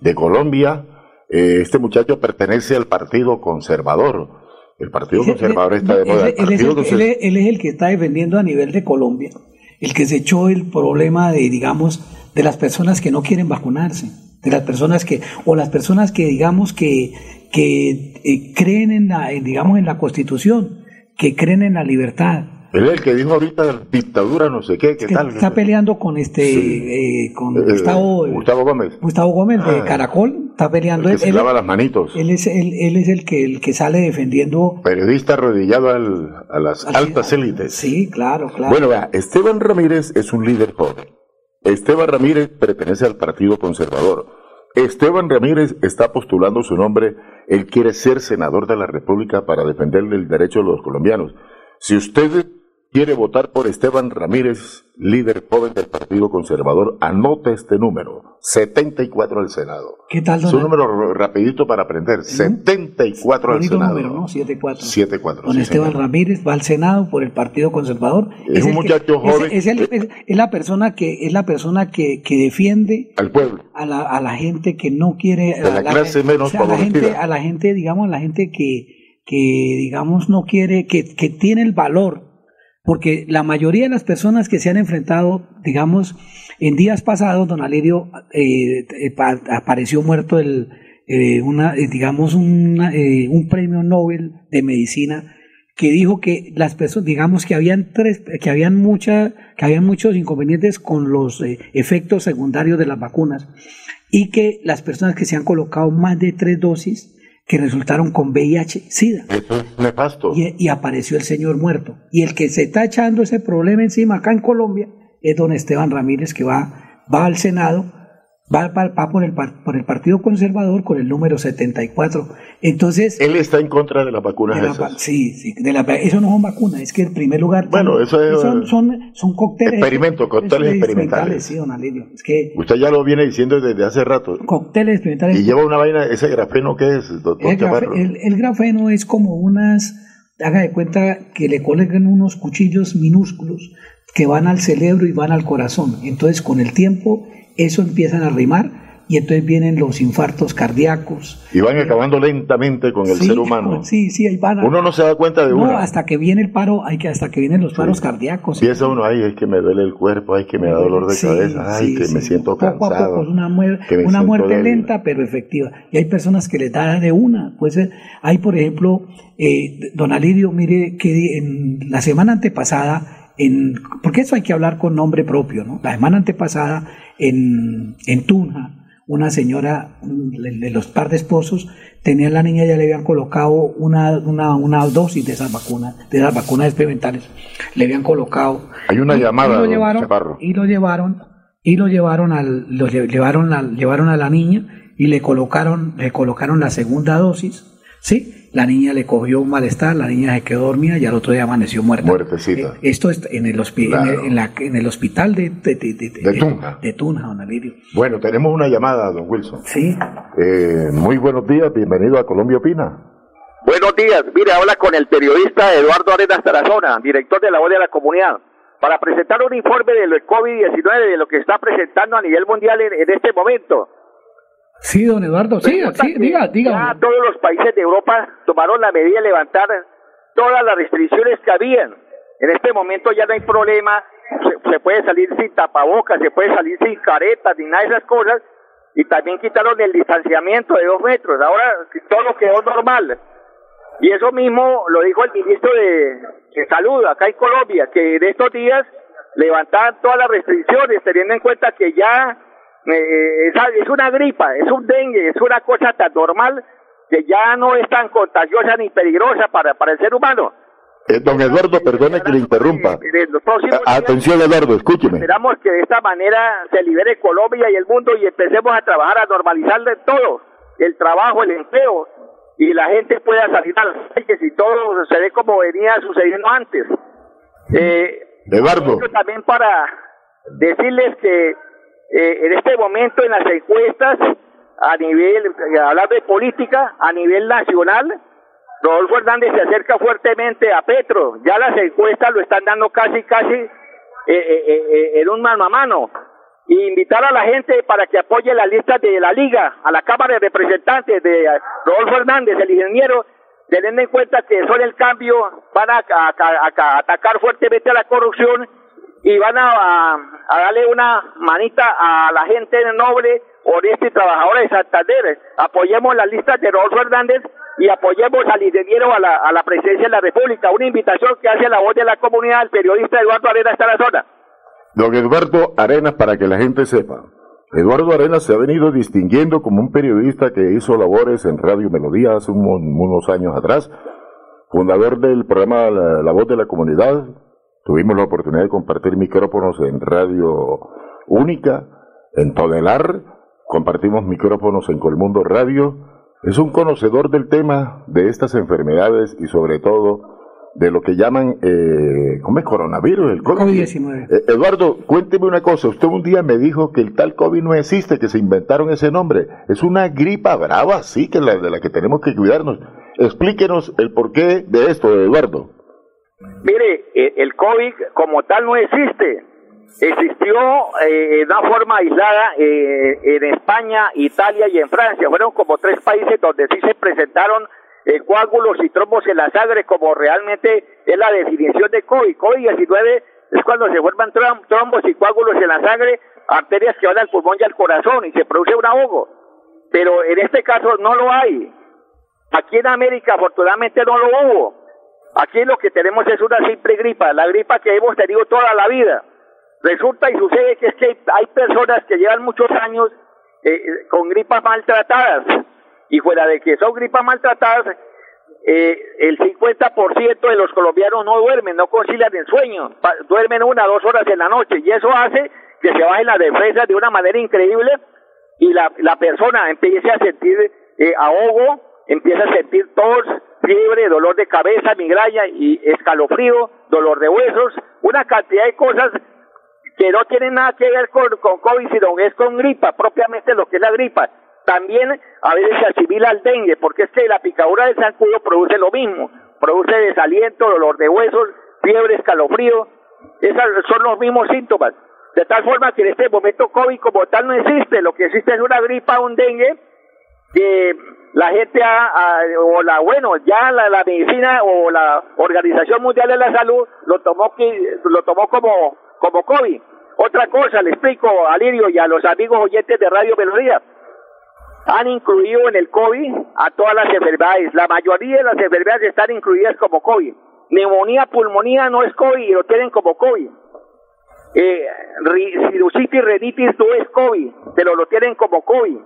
de Colombia. Eh, este muchacho pertenece al Partido Conservador. El Partido Conservador está de moda. él- él es él él es el que está defendiendo a nivel de Colombia, el que se echó el problema de, digamos, de las personas que no quieren vacunarse, de las personas que, o las personas que, digamos, que, que eh, creen en la, digamos, en la Constitución, que creen en la libertad. Él es el que dijo ahorita dictadura no sé qué, qué que tal. está peleando con este, eh, con Eh, Gustavo, Gustavo Gómez. Gustavo Gómez de Ah. Caracol, está peleando. El Él, que se él- lava las manitos. él es, él, él es el que, el que sale defendiendo. Periodista arrodillado al- a las altas élites. Sí, claro, claro. Bueno, vea, Esteban Ramírez es un líder joven. Esteban Ramírez pertenece al Partido Conservador. Esteban Ramírez está postulando su nombre. Él quiere ser senador de la República para defenderle el derecho de los colombianos. Si usted quiere votar por Esteban Ramírez, líder joven del Partido Conservador, anote este número, 74 al Senado. ¿Qué tal, Es don un número rapidito para aprender, 74 al Senado. número, ¿no? 7-4. 74. Don sí, Esteban señor. Ramírez va al Senado por el Partido Conservador. Es un el que- muchacho es- joven. Es, el- es- es la persona que es la persona que, que defiende Al pueblo. a la, a la gente que no quiere De la a clase menos o sea, a la gente a la gente digamos a la gente que que digamos no quiere que, que tiene el valor porque la mayoría de las personas que se han enfrentado digamos en días pasados don Alirio eh, eh, pa- apareció muerto el eh, una eh, digamos una, un premio Nobel de medicina que dijo que las personas, digamos que habían tres, que habían mucha, que habían muchos inconvenientes con los efectos secundarios de las vacunas y que las personas que se han colocado más de tres dosis que resultaron con VIH, SIDA. Eso es nefasto. Y, y apareció el señor muerto. Y el que se está echando ese problema encima acá en Colombia es don Esteban Ramírez, que va, va al Senado, va, va- va por, el, por el Partido Conservador con el número 74. Entonces... Él está en contra de las vacunas de la esas. sí, sí, de la, eso no son vacunas, es que en primer lugar... Bueno, eso es, Son, son, son cócteles... Experimento, cócteles es- experimentales. Sí, don Alirio, es que Usted ya lo viene diciendo desde hace rato. cócteles experimentales... Y lleva una vaina, ese grafeno que es, doctor El, grafe- Chaparro. el- el grafeno es como unas, haga de cuenta que le colocan unos cuchillos minúsculos que van al cerebro y van al corazón. Entonces con el tiempo eso empiezan a rimar y entonces vienen los infartos cardíacos. Y van acabando lentamente con el Sí, ser humano. (laughs) Sí, sí, ahí van. Uno no se da cuenta de No, uno. hasta que viene el paro, hay que hasta que vienen los paros cardíacos. Piensa uno, ay, es que me duele el cuerpo, ay, que me da dolor de Sí, cabeza, ay, que me siento Poco a poco, cansado. es una, muer- muerte débil. lenta pero efectiva. Y hay personas que les da de una. Pues eh, hay, por ejemplo, eh, don Alirio, mire que en la semana antepasada, en, porque eso hay que hablar con nombre propio, ¿no? La semana antepasada en, en Tunja, una señora de, los par de esposos tenía la niña ya le habían colocado una, una, una dosis de esas vacunas, de esas vacunas experimentales. Le habían colocado. Hay una Y- llamada, y lo llevaron, Chaparro. y lo llevaron y lo llevaron al lo lle- llevaron a, llevaron a la niña y le colocaron le colocaron la segunda dosis sí la niña le cogió un malestar la niña se quedó dormida y al otro día amaneció muerta Muertecita. Eh, esto es en el, hospi- en Claro. el- en la- en el hospital de de, de, de- De Tunja. de Tunja, don Alirio. Bueno, tenemos una llamada, don Wilson. Sí. Eh, muy buenos días, bienvenido a Colombia Opina. Buenos días, mire, habla con el periodista Eduardo Arenas Tarazona, director de la voz de la comunidad, para presentar un informe del COVID-19, de lo que está presentando a nivel mundial en, en este momento. Sí don Eduardo sí, sí diga diga Ya todos los países de Europa tomaron la medida de levantar todas las restricciones que habían. En este momento ya no hay problema, se, se puede salir sin tapabocas, se puede salir sin caretas, ni nada de esas cosas, y también quitaron el distanciamiento de dos metros. Ahora todo quedó normal. Y eso mismo lo dijo el ministro de, de Salud acá en Colombia, que en estos días levantaban todas las restricciones, teniendo en cuenta que ya eh, es, es una gripa, es un dengue, es una cosa tan normal que ya no es tan contagiosa ni peligrosa para, para el ser humano. Eh, don Eduardo, perdone que le interrumpa. En los próximos A- Atención, Eduardo, escúcheme. Esperamos que de esta manera se libere Colombia y el mundo y empecemos a trabajar, a normalizar de todo, el trabajo, el empleo, y la gente pueda salir a las calles y todo se ve como venía sucediendo antes. Eh, Eduardo. también para decirles que eh, en este momento en las encuestas, a nivel, eh, hablar de política, a nivel nacional, Rodolfo Hernández se acerca fuertemente a Petro. Ya las encuestas lo están dando casi, casi eh, eh, eh, en un mano a mano. Y invitar a la gente para que apoye la lista de la Liga, a la Cámara de Representantes de Rodolfo Hernández, el ingeniero, teniendo en cuenta que son el cambio, van a- a- a atacar fuertemente a la corrupción y van a, darle una manita a la gente noble, honesta y trabajadora de Santander. Apoyemos la lista de Rodolfo Hernández y apoyemos al ingeniero a la, a presidencia de la República. Una invitación que hace la voz de la comunidad al periodista Eduardo Arenas está en la zona. Don Eduardo Arenas, para que la gente sepa. Eduardo Arenas se ha venido distinguiendo como un periodista que hizo labores en Radio Melodía hace unos años atrás, fundador del programa la, Voz de la Comunidad. Tuvimos la oportunidad de compartir micrófonos en Radio Única, en Todelar, compartimos micrófonos en Colmundo Radio. Es un conocedor del tema de estas enfermedades y sobre todo de lo que llaman, eh, ¿cómo es? Coronavirus, el COVID-19. Eh, Eduardo, cuénteme una cosa. Usted un día me dijo que el tal COVID no existe, que se inventaron ese nombre. Es una gripa brava, sí, que la, de la que tenemos que cuidarnos. Explíquenos el porqué de esto, Eduardo. Mire, eh, el COVID como tal no existe. Existió eh, de una forma aislada eh, en España, Italia y en Francia. Fueron como tres países donde sí se presentaron eh, coágulos y trombos en la sangre, como realmente es la definición de COVID. COVID-19 es cuando se forman trombos y coágulos en la sangre, arterias que van al pulmón y al corazón y se produce un ahogo. Pero en este caso no lo hay. Aquí en América afortunadamente no lo hubo. Aquí lo que tenemos es una simple gripa, la gripa que hemos tenido toda la vida. Resulta y sucede que es que hay personas que llevan muchos años eh, con gripas maltratadas. Y fuera de que son gripas maltratadas, eh, el 50% de los colombianos no duermen, no concilian el sueño, duermen una o dos horas en la noche. Y eso hace que se bajen las defensas de una manera increíble y la, la persona empiece a sentir eh, ahogo, empieza a sentir tos, fiebre, dolor de cabeza, migraña y escalofrío, dolor de huesos, una cantidad de cosas que no tienen nada que ver con, con COVID, sino es con gripa, propiamente lo que es la gripa. También a veces se asimila al dengue, porque es que la picadura del zancudo produce lo mismo, produce desaliento, dolor de huesos, fiebre, escalofrío, esos son los mismos síntomas. De tal forma que en este momento COVID como tal no existe, lo que existe es una gripa, un dengue, que la gente ha, o la bueno ya la, la, medicina o la Organización Mundial de la Salud lo tomó lo tomó como como COVID. Otra cosa le explico a Lirio y a los amigos oyentes de Radio Melodía han incluido en el COVID a todas las enfermedades. La mayoría de las enfermedades están incluidas como COVID. Neumonía, pulmonía no es COVID y lo tienen como COVID. Eh, sinusitis, renitis no es COVID, pero lo tienen como COVID.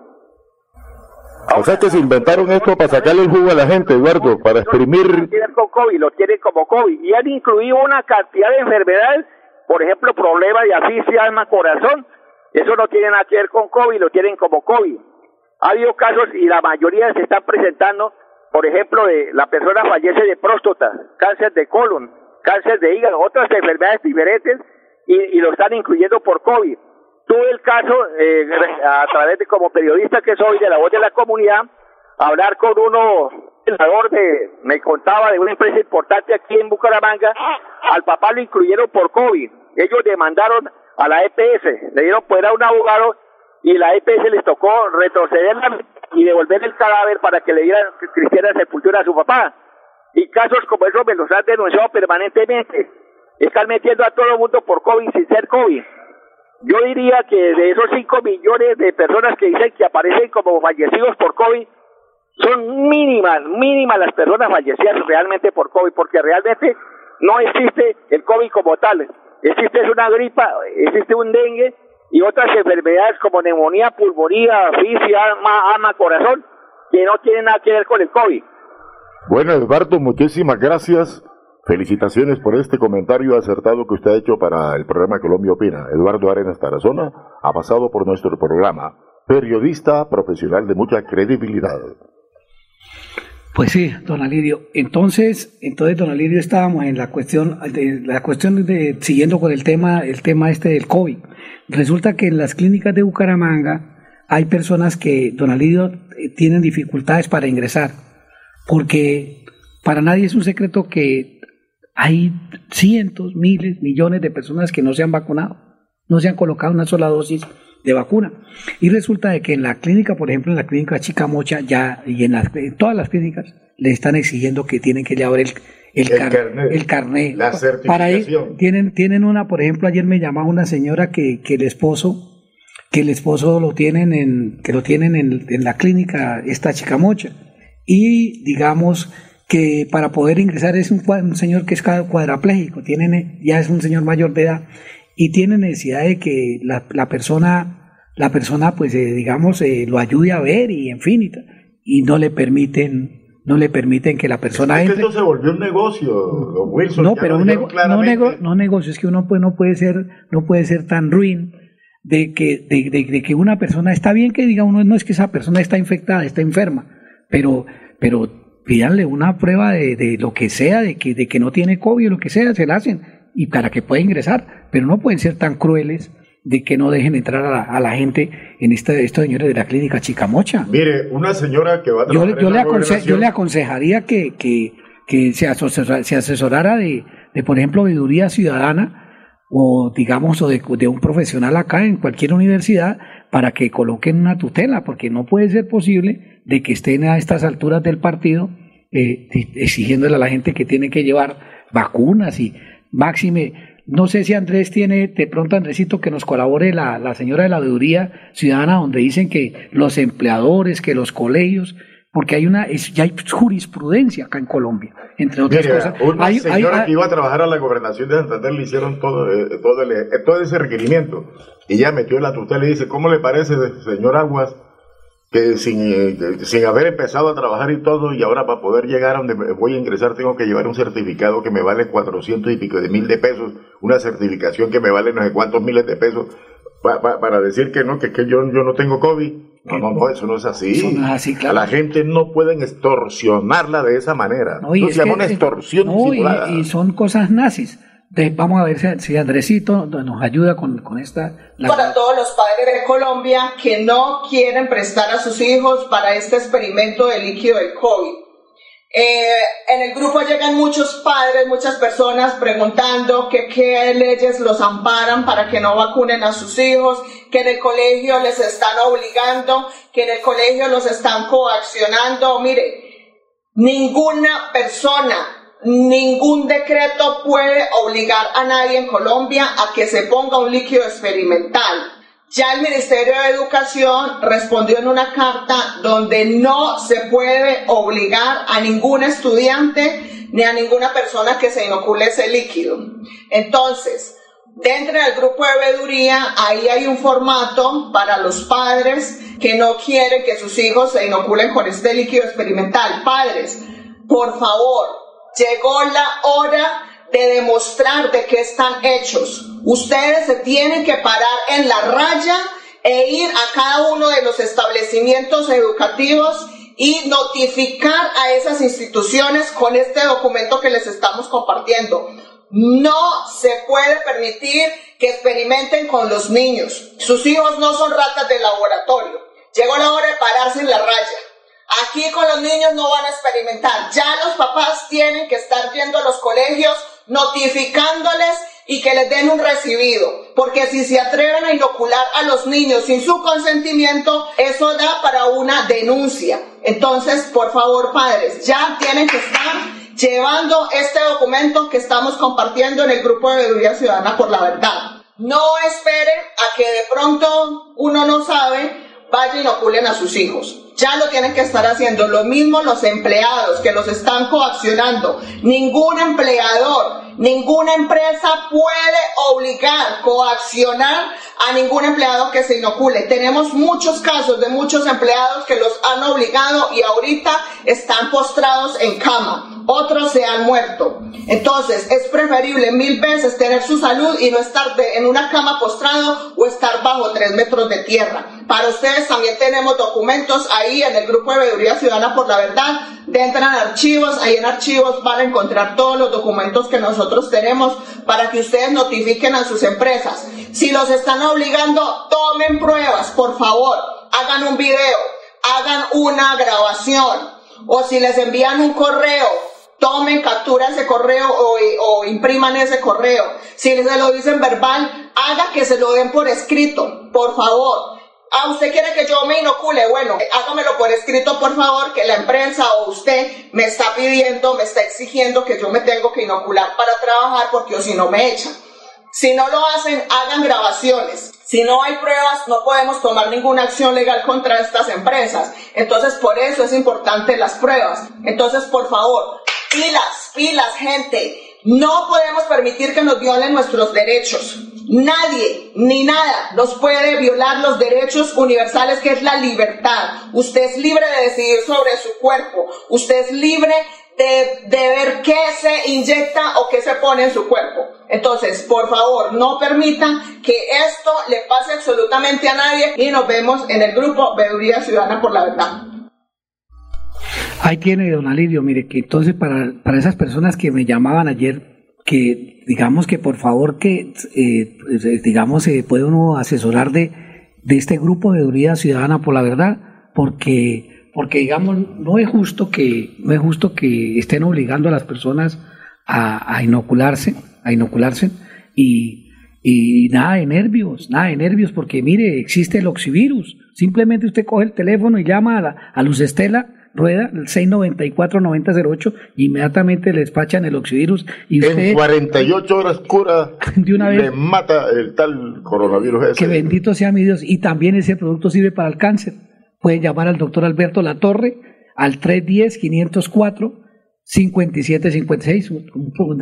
O sea que se inventaron esto para sacarle el jugo a la gente, Eduardo, para exprimir... Con COVID, lo tienen como COVID. Y han incluido una cantidad de enfermedades, por ejemplo, problemas de asfixia, alma, corazón. Eso no tiene nada que ver con COVID, lo tienen como COVID. Ha habido casos y la mayoría se están presentando, por ejemplo, de la persona fallece de próstata, cáncer de colon, cáncer de hígado, otras enfermedades diferentes y, lo están incluyendo por COVID. Tuve el caso, eh, a través de como periodista que soy de la voz de la comunidad, hablar con uno, senador de, me contaba de una empresa importante aquí en Bucaramanga, al papá lo incluyeron por COVID. Ellos demandaron a la EPS, le dieron poder a un abogado y la EPS les tocó retrocederla y devolver el cadáver para que le dieran cristiana sepultura a su papá. Y casos como esos me los han denunciado permanentemente. Están metiendo a todo el mundo por COVID sin ser COVID. Yo diría que de esos 5 millones de personas que dicen que aparecen como fallecidos por COVID, son mínimas, mínimas las personas fallecidas realmente por COVID, porque realmente no existe el COVID como tal. Existe una gripa, existe un dengue, y otras enfermedades como neumonía, pulmonía, asfixia, alma, alma, corazón, que no tienen nada que ver con el COVID. Bueno, Eduardo, muchísimas gracias. Felicitaciones por este comentario acertado que usted ha hecho para el programa Colombia Opina. Eduardo Arenas Tarazona ha pasado por nuestro programa. Periodista profesional de mucha credibilidad. Pues sí, don Alirio. Entonces, entonces don Alirio estábamos en la cuestión de la cuestión de siguiendo con el tema el tema este del COVID. Resulta que en las clínicas de Bucaramanga hay personas que don Alirio eh, tienen dificultades para ingresar, porque para nadie es un secreto que hay cientos, miles, millones de personas que no se han vacunado, no se han colocado una sola dosis de vacuna. Y resulta de que en la clínica, por ejemplo, en la clínica Chicamocha, ya, y en, todas las clínicas, le están exigiendo que tienen que llevar el, el, el, carnet, La Para tienen, tienen una, por ejemplo, ayer me llamaba una señora que, que el esposo, que el esposo lo tienen en, que lo tienen en, en la clínica, esta Chicamocha. y digamos que para poder ingresar es un, un señor que es cuadraplégico, tiene, ya es un señor mayor de edad y tiene necesidad de que la, la persona, la persona pues eh, digamos eh, lo ayude a ver y en fin y, y no le permiten no le permiten que la persona es que esto se volvió un negocio, don Wilson. No, pero un nego no, nego no negocio, es que uno pues, no puede ser, no puede ser tan ruin de que, de, de, de, que una persona, está bien que diga uno, no es que esa persona está infectada, está enferma, pero, pero pídanle una prueba de, de lo que sea, de que, de que no tiene COVID o lo que sea, se la hacen, y para que pueda ingresar, pero no pueden ser tan crueles de que no dejen entrar a la, a la gente en esta, estos señores de la clínica Chicamocha. Mire, una señora que va a yo, yo, le, aconse yo le aconsejaría que, que, que se, asesorara, se asesorara de, de, por ejemplo, veeduría ciudadana o digamos o de, de, un profesional acá en cualquier universidad para que coloquen una tutela, porque no puede ser posible de que estén a estas alturas del partido eh, exigiéndole a la gente que tiene que llevar vacunas y máxime no sé si Andrés tiene, de pronto Andresito, que nos colabore la, la señora de la Veeduría Ciudadana, donde dicen que los empleadores, que los colegios, porque hay una, es, ya hay jurisprudencia acá en Colombia, entre otras Mira, cosas. Una hay, señora hay, que iba a trabajar a la gobernación de Santander le hicieron todo, eh, todo, el, eh, todo ese requerimiento y ya metió la tutela y dice, ¿cómo le parece, señor Aguas, que sin, eh, sin haber empezado a trabajar y todo, y ahora para poder llegar a donde voy a ingresar tengo que llevar un certificado que me vale 400 y pico de mil de pesos, una certificación que me vale no sé cuántos miles de pesos, pa, pa, para decir que no, que, que yo, yo no tengo COVID. No, no, no, eso no es así. Eso no es así, claro. A la gente no pueden extorsionarla de esa manera. No, y No, es se llama que- una extorsión no, y- y, son cosas nazis. Vamos a ver si, si Andresito nos ayuda con, con esta. la- para todos los padres de Colombia que no quieren prestar a sus hijos para este experimento de líquido del COVID. Eh, en el grupo llegan muchos padres, muchas personas preguntando que qué leyes los amparan para que no vacunen a sus hijos, que en el colegio les están obligando, que en el colegio los están coaccionando. Mire, ninguna persona, ningún decreto puede obligar a nadie en Colombia a que se ponga un líquido experimental. Ya el Ministerio de Educación respondió en una carta donde no se puede obligar a ningún estudiante ni a ninguna persona que se inocule ese líquido. Entonces, dentro del grupo de veeduría, ahí hay un formato para los padres que no quieren que sus hijos se inoculen con este líquido experimental. Padres, por favor, llegó la hora de demostrar de qué están hechos. Ustedes se tienen que parar en la raya e ir a cada uno de los establecimientos educativos y notificar a esas instituciones con este documento que les estamos compartiendo. No se puede permitir que experimenten con los niños. Sus hijos no son ratas de laboratorio. Llegó la hora de pararse en la raya. Aquí con los niños no van a experimentar. Ya los papás tienen que estar yendo a los colegios notificándoles y que les den un recibido. Porque si se atreven a inocular a los niños sin su consentimiento, eso da para una denuncia. Entonces, por favor, padres, ya tienen que estar llevando este documento que estamos compartiendo en el grupo de Veeduría Ciudadana por la Verdad. No esperen a que de pronto uno no sabe, vaya y inoculen a sus hijos. Ya lo tienen que estar haciendo. Lo mismo los empleados que los están coaccionando. Ningún empleador, ninguna empresa puede obligar, coaccionar a ningún empleado que se inocule. Tenemos muchos casos de muchos empleados que los han obligado y ahorita están postrados en cama. Otros se han muerto. Entonces es preferible mil veces tener su salud y no estar de- en una cama postrado o estar bajo tres metros de tierra. Para ustedes también tenemos documentos ahí en el grupo de Veeduría Ciudadana por la Verdad. Entran archivos, ahí en archivos van a encontrar todos los documentos que nosotros tenemos para que ustedes notifiquen a sus empresas. Si los están obligando, tomen pruebas, por favor. Hagan un video, hagan una grabación. O si les envían un correo, tomen captura ese correo o, o impriman ese correo. Si se lo dicen verbal, haga que se lo den por escrito, por favor. Ah, usted quiere que yo me inocule, bueno, hágamelo por escrito, por favor, que la empresa o usted me está pidiendo, me está exigiendo que yo me tengo que inocular para trabajar porque o si no me echan. Si no lo hacen, hagan grabaciones. Si no hay pruebas, no podemos tomar ninguna acción legal contra estas empresas. Entonces, por eso es importante las pruebas. Entonces, por favor, pilas, pilas, gente. No podemos permitir que nos violen nuestros derechos. Nadie ni nada nos puede violar los derechos universales que es la libertad. Usted es libre de decidir sobre su cuerpo. Usted es libre de, de, ver qué se inyecta o qué se pone en su cuerpo. Entonces, por favor, no permitan que esto le pase absolutamente a nadie y nos vemos en el grupo Veeduría Ciudadana por la Verdad. Ahí tiene, don Alirio, mire, que entonces para, para esas personas que me llamaban ayer, que digamos que por favor que, eh, digamos, se puede uno asesorar de, de este grupo de Veeduría Ciudadana por la Verdad, porque porque digamos no es justo que no es justo que estén obligando a las personas a, a inocularse a inocularse y, y, nada de nervios nada de nervios porque mire existe el oxivirus. Simplemente usted coge el teléfono y llama a, la, a Luz Estela Rueda, el 694-9008, inmediatamente le despachan el oxivirus y usted... En 48 horas cura, (laughs) de una vez, le mata el tal coronavirus ese. Que bendito sea mi Dios. Y también ese producto sirve para el cáncer pueden llamar al doctor Alberto Latorre al 310-504-5756.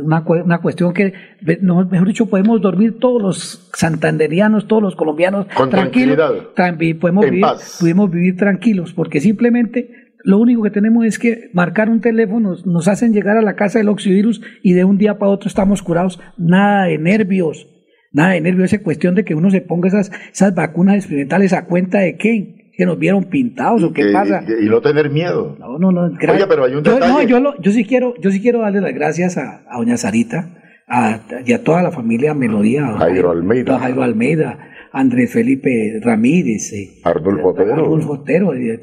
Una, una cuestión que, mejor dicho, podemos dormir todos los santanderianos, todos los colombianos Con tranquilos. También podemos En vivir, paz. podemos vivir tranquilos, porque simplemente lo único que tenemos es que marcar un teléfono, nos, hacen llegar a la casa del oxivirus y de un día para otro estamos curados. Nada de nervios. Nada de nervios, esa cuestión de que uno se ponga esas, esas vacunas experimentales a cuenta de qué, que nos vieron pintados o qué Que- pasa. Y, no tener miedo. No, no, no. Oye, pero hay un yo, detalle. no, yo, lo- yo sí quiero, yo sí quiero darle las gracias a, a doña Sarita a, y a toda la familia Melodía. a Jairo Almeida. a Jairo Almeida, Andrés Felipe Ramírez, eh, Arnulfo Otero. Arnulfo Otero, y, eh,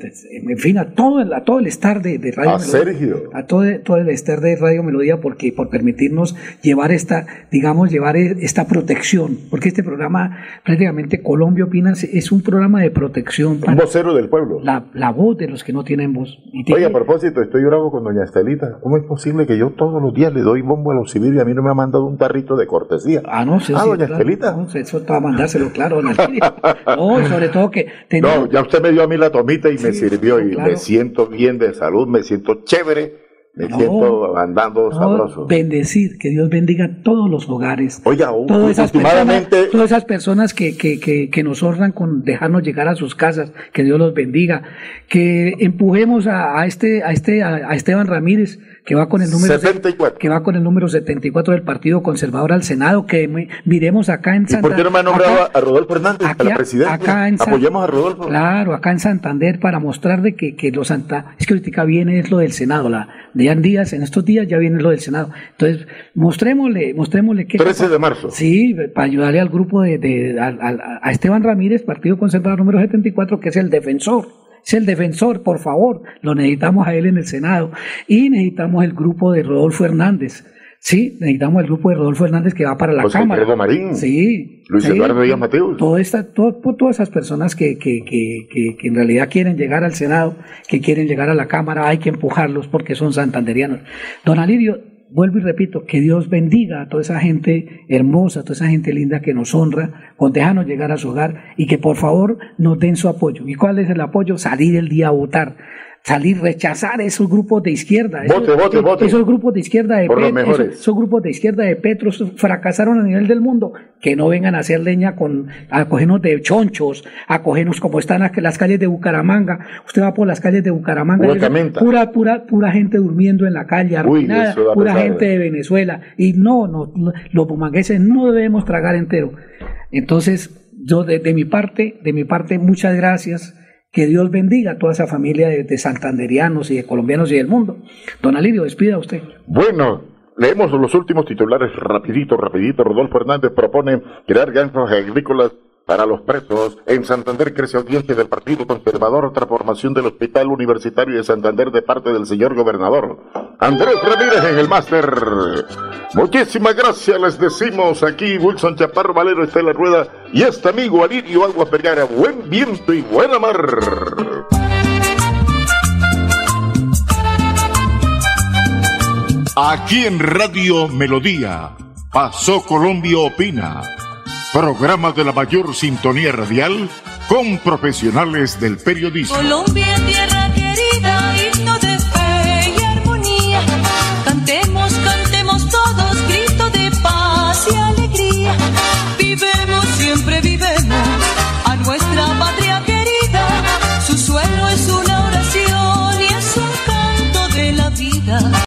en fin, a todo el, a todo el estar de, de Radio A Melodía. Sergio. A todo, todo el estar de Radio Melodía porque por permitirnos llevar esta, digamos, llevar e- esta protección, porque este programa prácticamente Colombia Opina es un programa de protección Un vocero del pueblo. la, la voz de los que no tienen voz. Y Oye, a propósito, estoy bravo con doña Estelita. ¿Cómo es posible que yo todos los días le doy bombo al Ocivir y a mí no me ha mandado un tarrito de cortesía? Ah, no, sí, Ah, sí, doña claro. Estelita. No, eso a mandárselo, claro, don Alcides. No, y sobre todo que (laughs) No, ya usted me dio a mí la tomita y me sirvió y claro. me siento bien de salud, me siento chévere, me No. siento andando no, sabroso. bendecir, que Dios bendiga todos los hogares. Oiga, todas esas personas, todas esas personas que, que, que, que nos honran con dejarnos llegar a sus casas, que Dios los bendiga, que empujemos a, a este, a este, a, a Esteban Ramírez, que va con el número 74. que va con el número 74 del Partido Conservador al Senado, que mi- miremos acá en ¿Y Santa por qué no me ha nombrado acá- a Rodolfo Hernández a la presidencia? acá en San- Apoyemos a Rodolfo. Claro, acá en Santander para mostrar de que, que los Santa, es que ahorita viene es lo del Senado, la de ya en estos días ya viene lo del Senado. Entonces, mostrémosle, mostrémosle que 13 de marzo. Sí, para ayudarle al grupo de, de- al- al- a Esteban Ramírez, Partido Conservador número 74, que es el defensor. Es el defensor, por favor. Lo necesitamos a él en el Senado. Y necesitamos el grupo de Rodolfo Hernández. Sí, necesitamos el grupo de Rodolfo Hernández que va para la José Cámara. Alfredo Marín. Sí. Luis sí, Eduardo Díaz. Mateus. Toda esta, todo- por todas esas personas que, que, que, que, que en realidad quieren llegar al Senado, que quieren llegar a la Cámara, hay que empujarlos porque son santanderianos. Don Alirio, vuelvo y repito, que Dios bendiga a toda esa gente hermosa, a toda esa gente linda que nos honra, con dejarnos llegar a su hogar y que por favor nos den su apoyo. ¿Y cuál es el apoyo? Salir el día a votar. Salir, rechazar esos grupos de izquierda. Vote, esos, vote, vote. Esos grupos de izquierda de Petro, esos- esos grupos de izquierda de Petro fracasaron a nivel del mundo, que no vengan a hacer leña con, a cogernos de chonchos, a cogernos como están las, las calles de Bucaramanga. Usted va por las calles de Bucaramanga, pura, pura, pura gente durmiendo en la calle, arruinada, pura pesar. gente de Venezuela. Y no, no, no, los bumangueses no debemos tragar entero. Entonces, yo de, de mi parte, de mi parte, muchas gracias. Que Dios bendiga a toda esa familia de, de santanderianos y de colombianos y del mundo. Don Alirio, despida usted. Bueno, leemos los últimos titulares rapidito, rapidito. Rodolfo Hernández propone crear granjas agrícolas para los presos. En Santander crece audiencia del Partido Conservador, transformación del Hospital Universitario de Santander de parte del señor gobernador. Andrés Ramírez en el máster. Muchísimas gracias, les decimos aquí Wilson Chaparro Valero, Estela Rueda y este amigo Alirio Agua Vergara. Buen viento y buena mar. Aquí en Radio Melodía, Pasó Colombia Opina. Programa de la mayor sintonía radial con profesionales del periodismo. Colombia, tierra querida,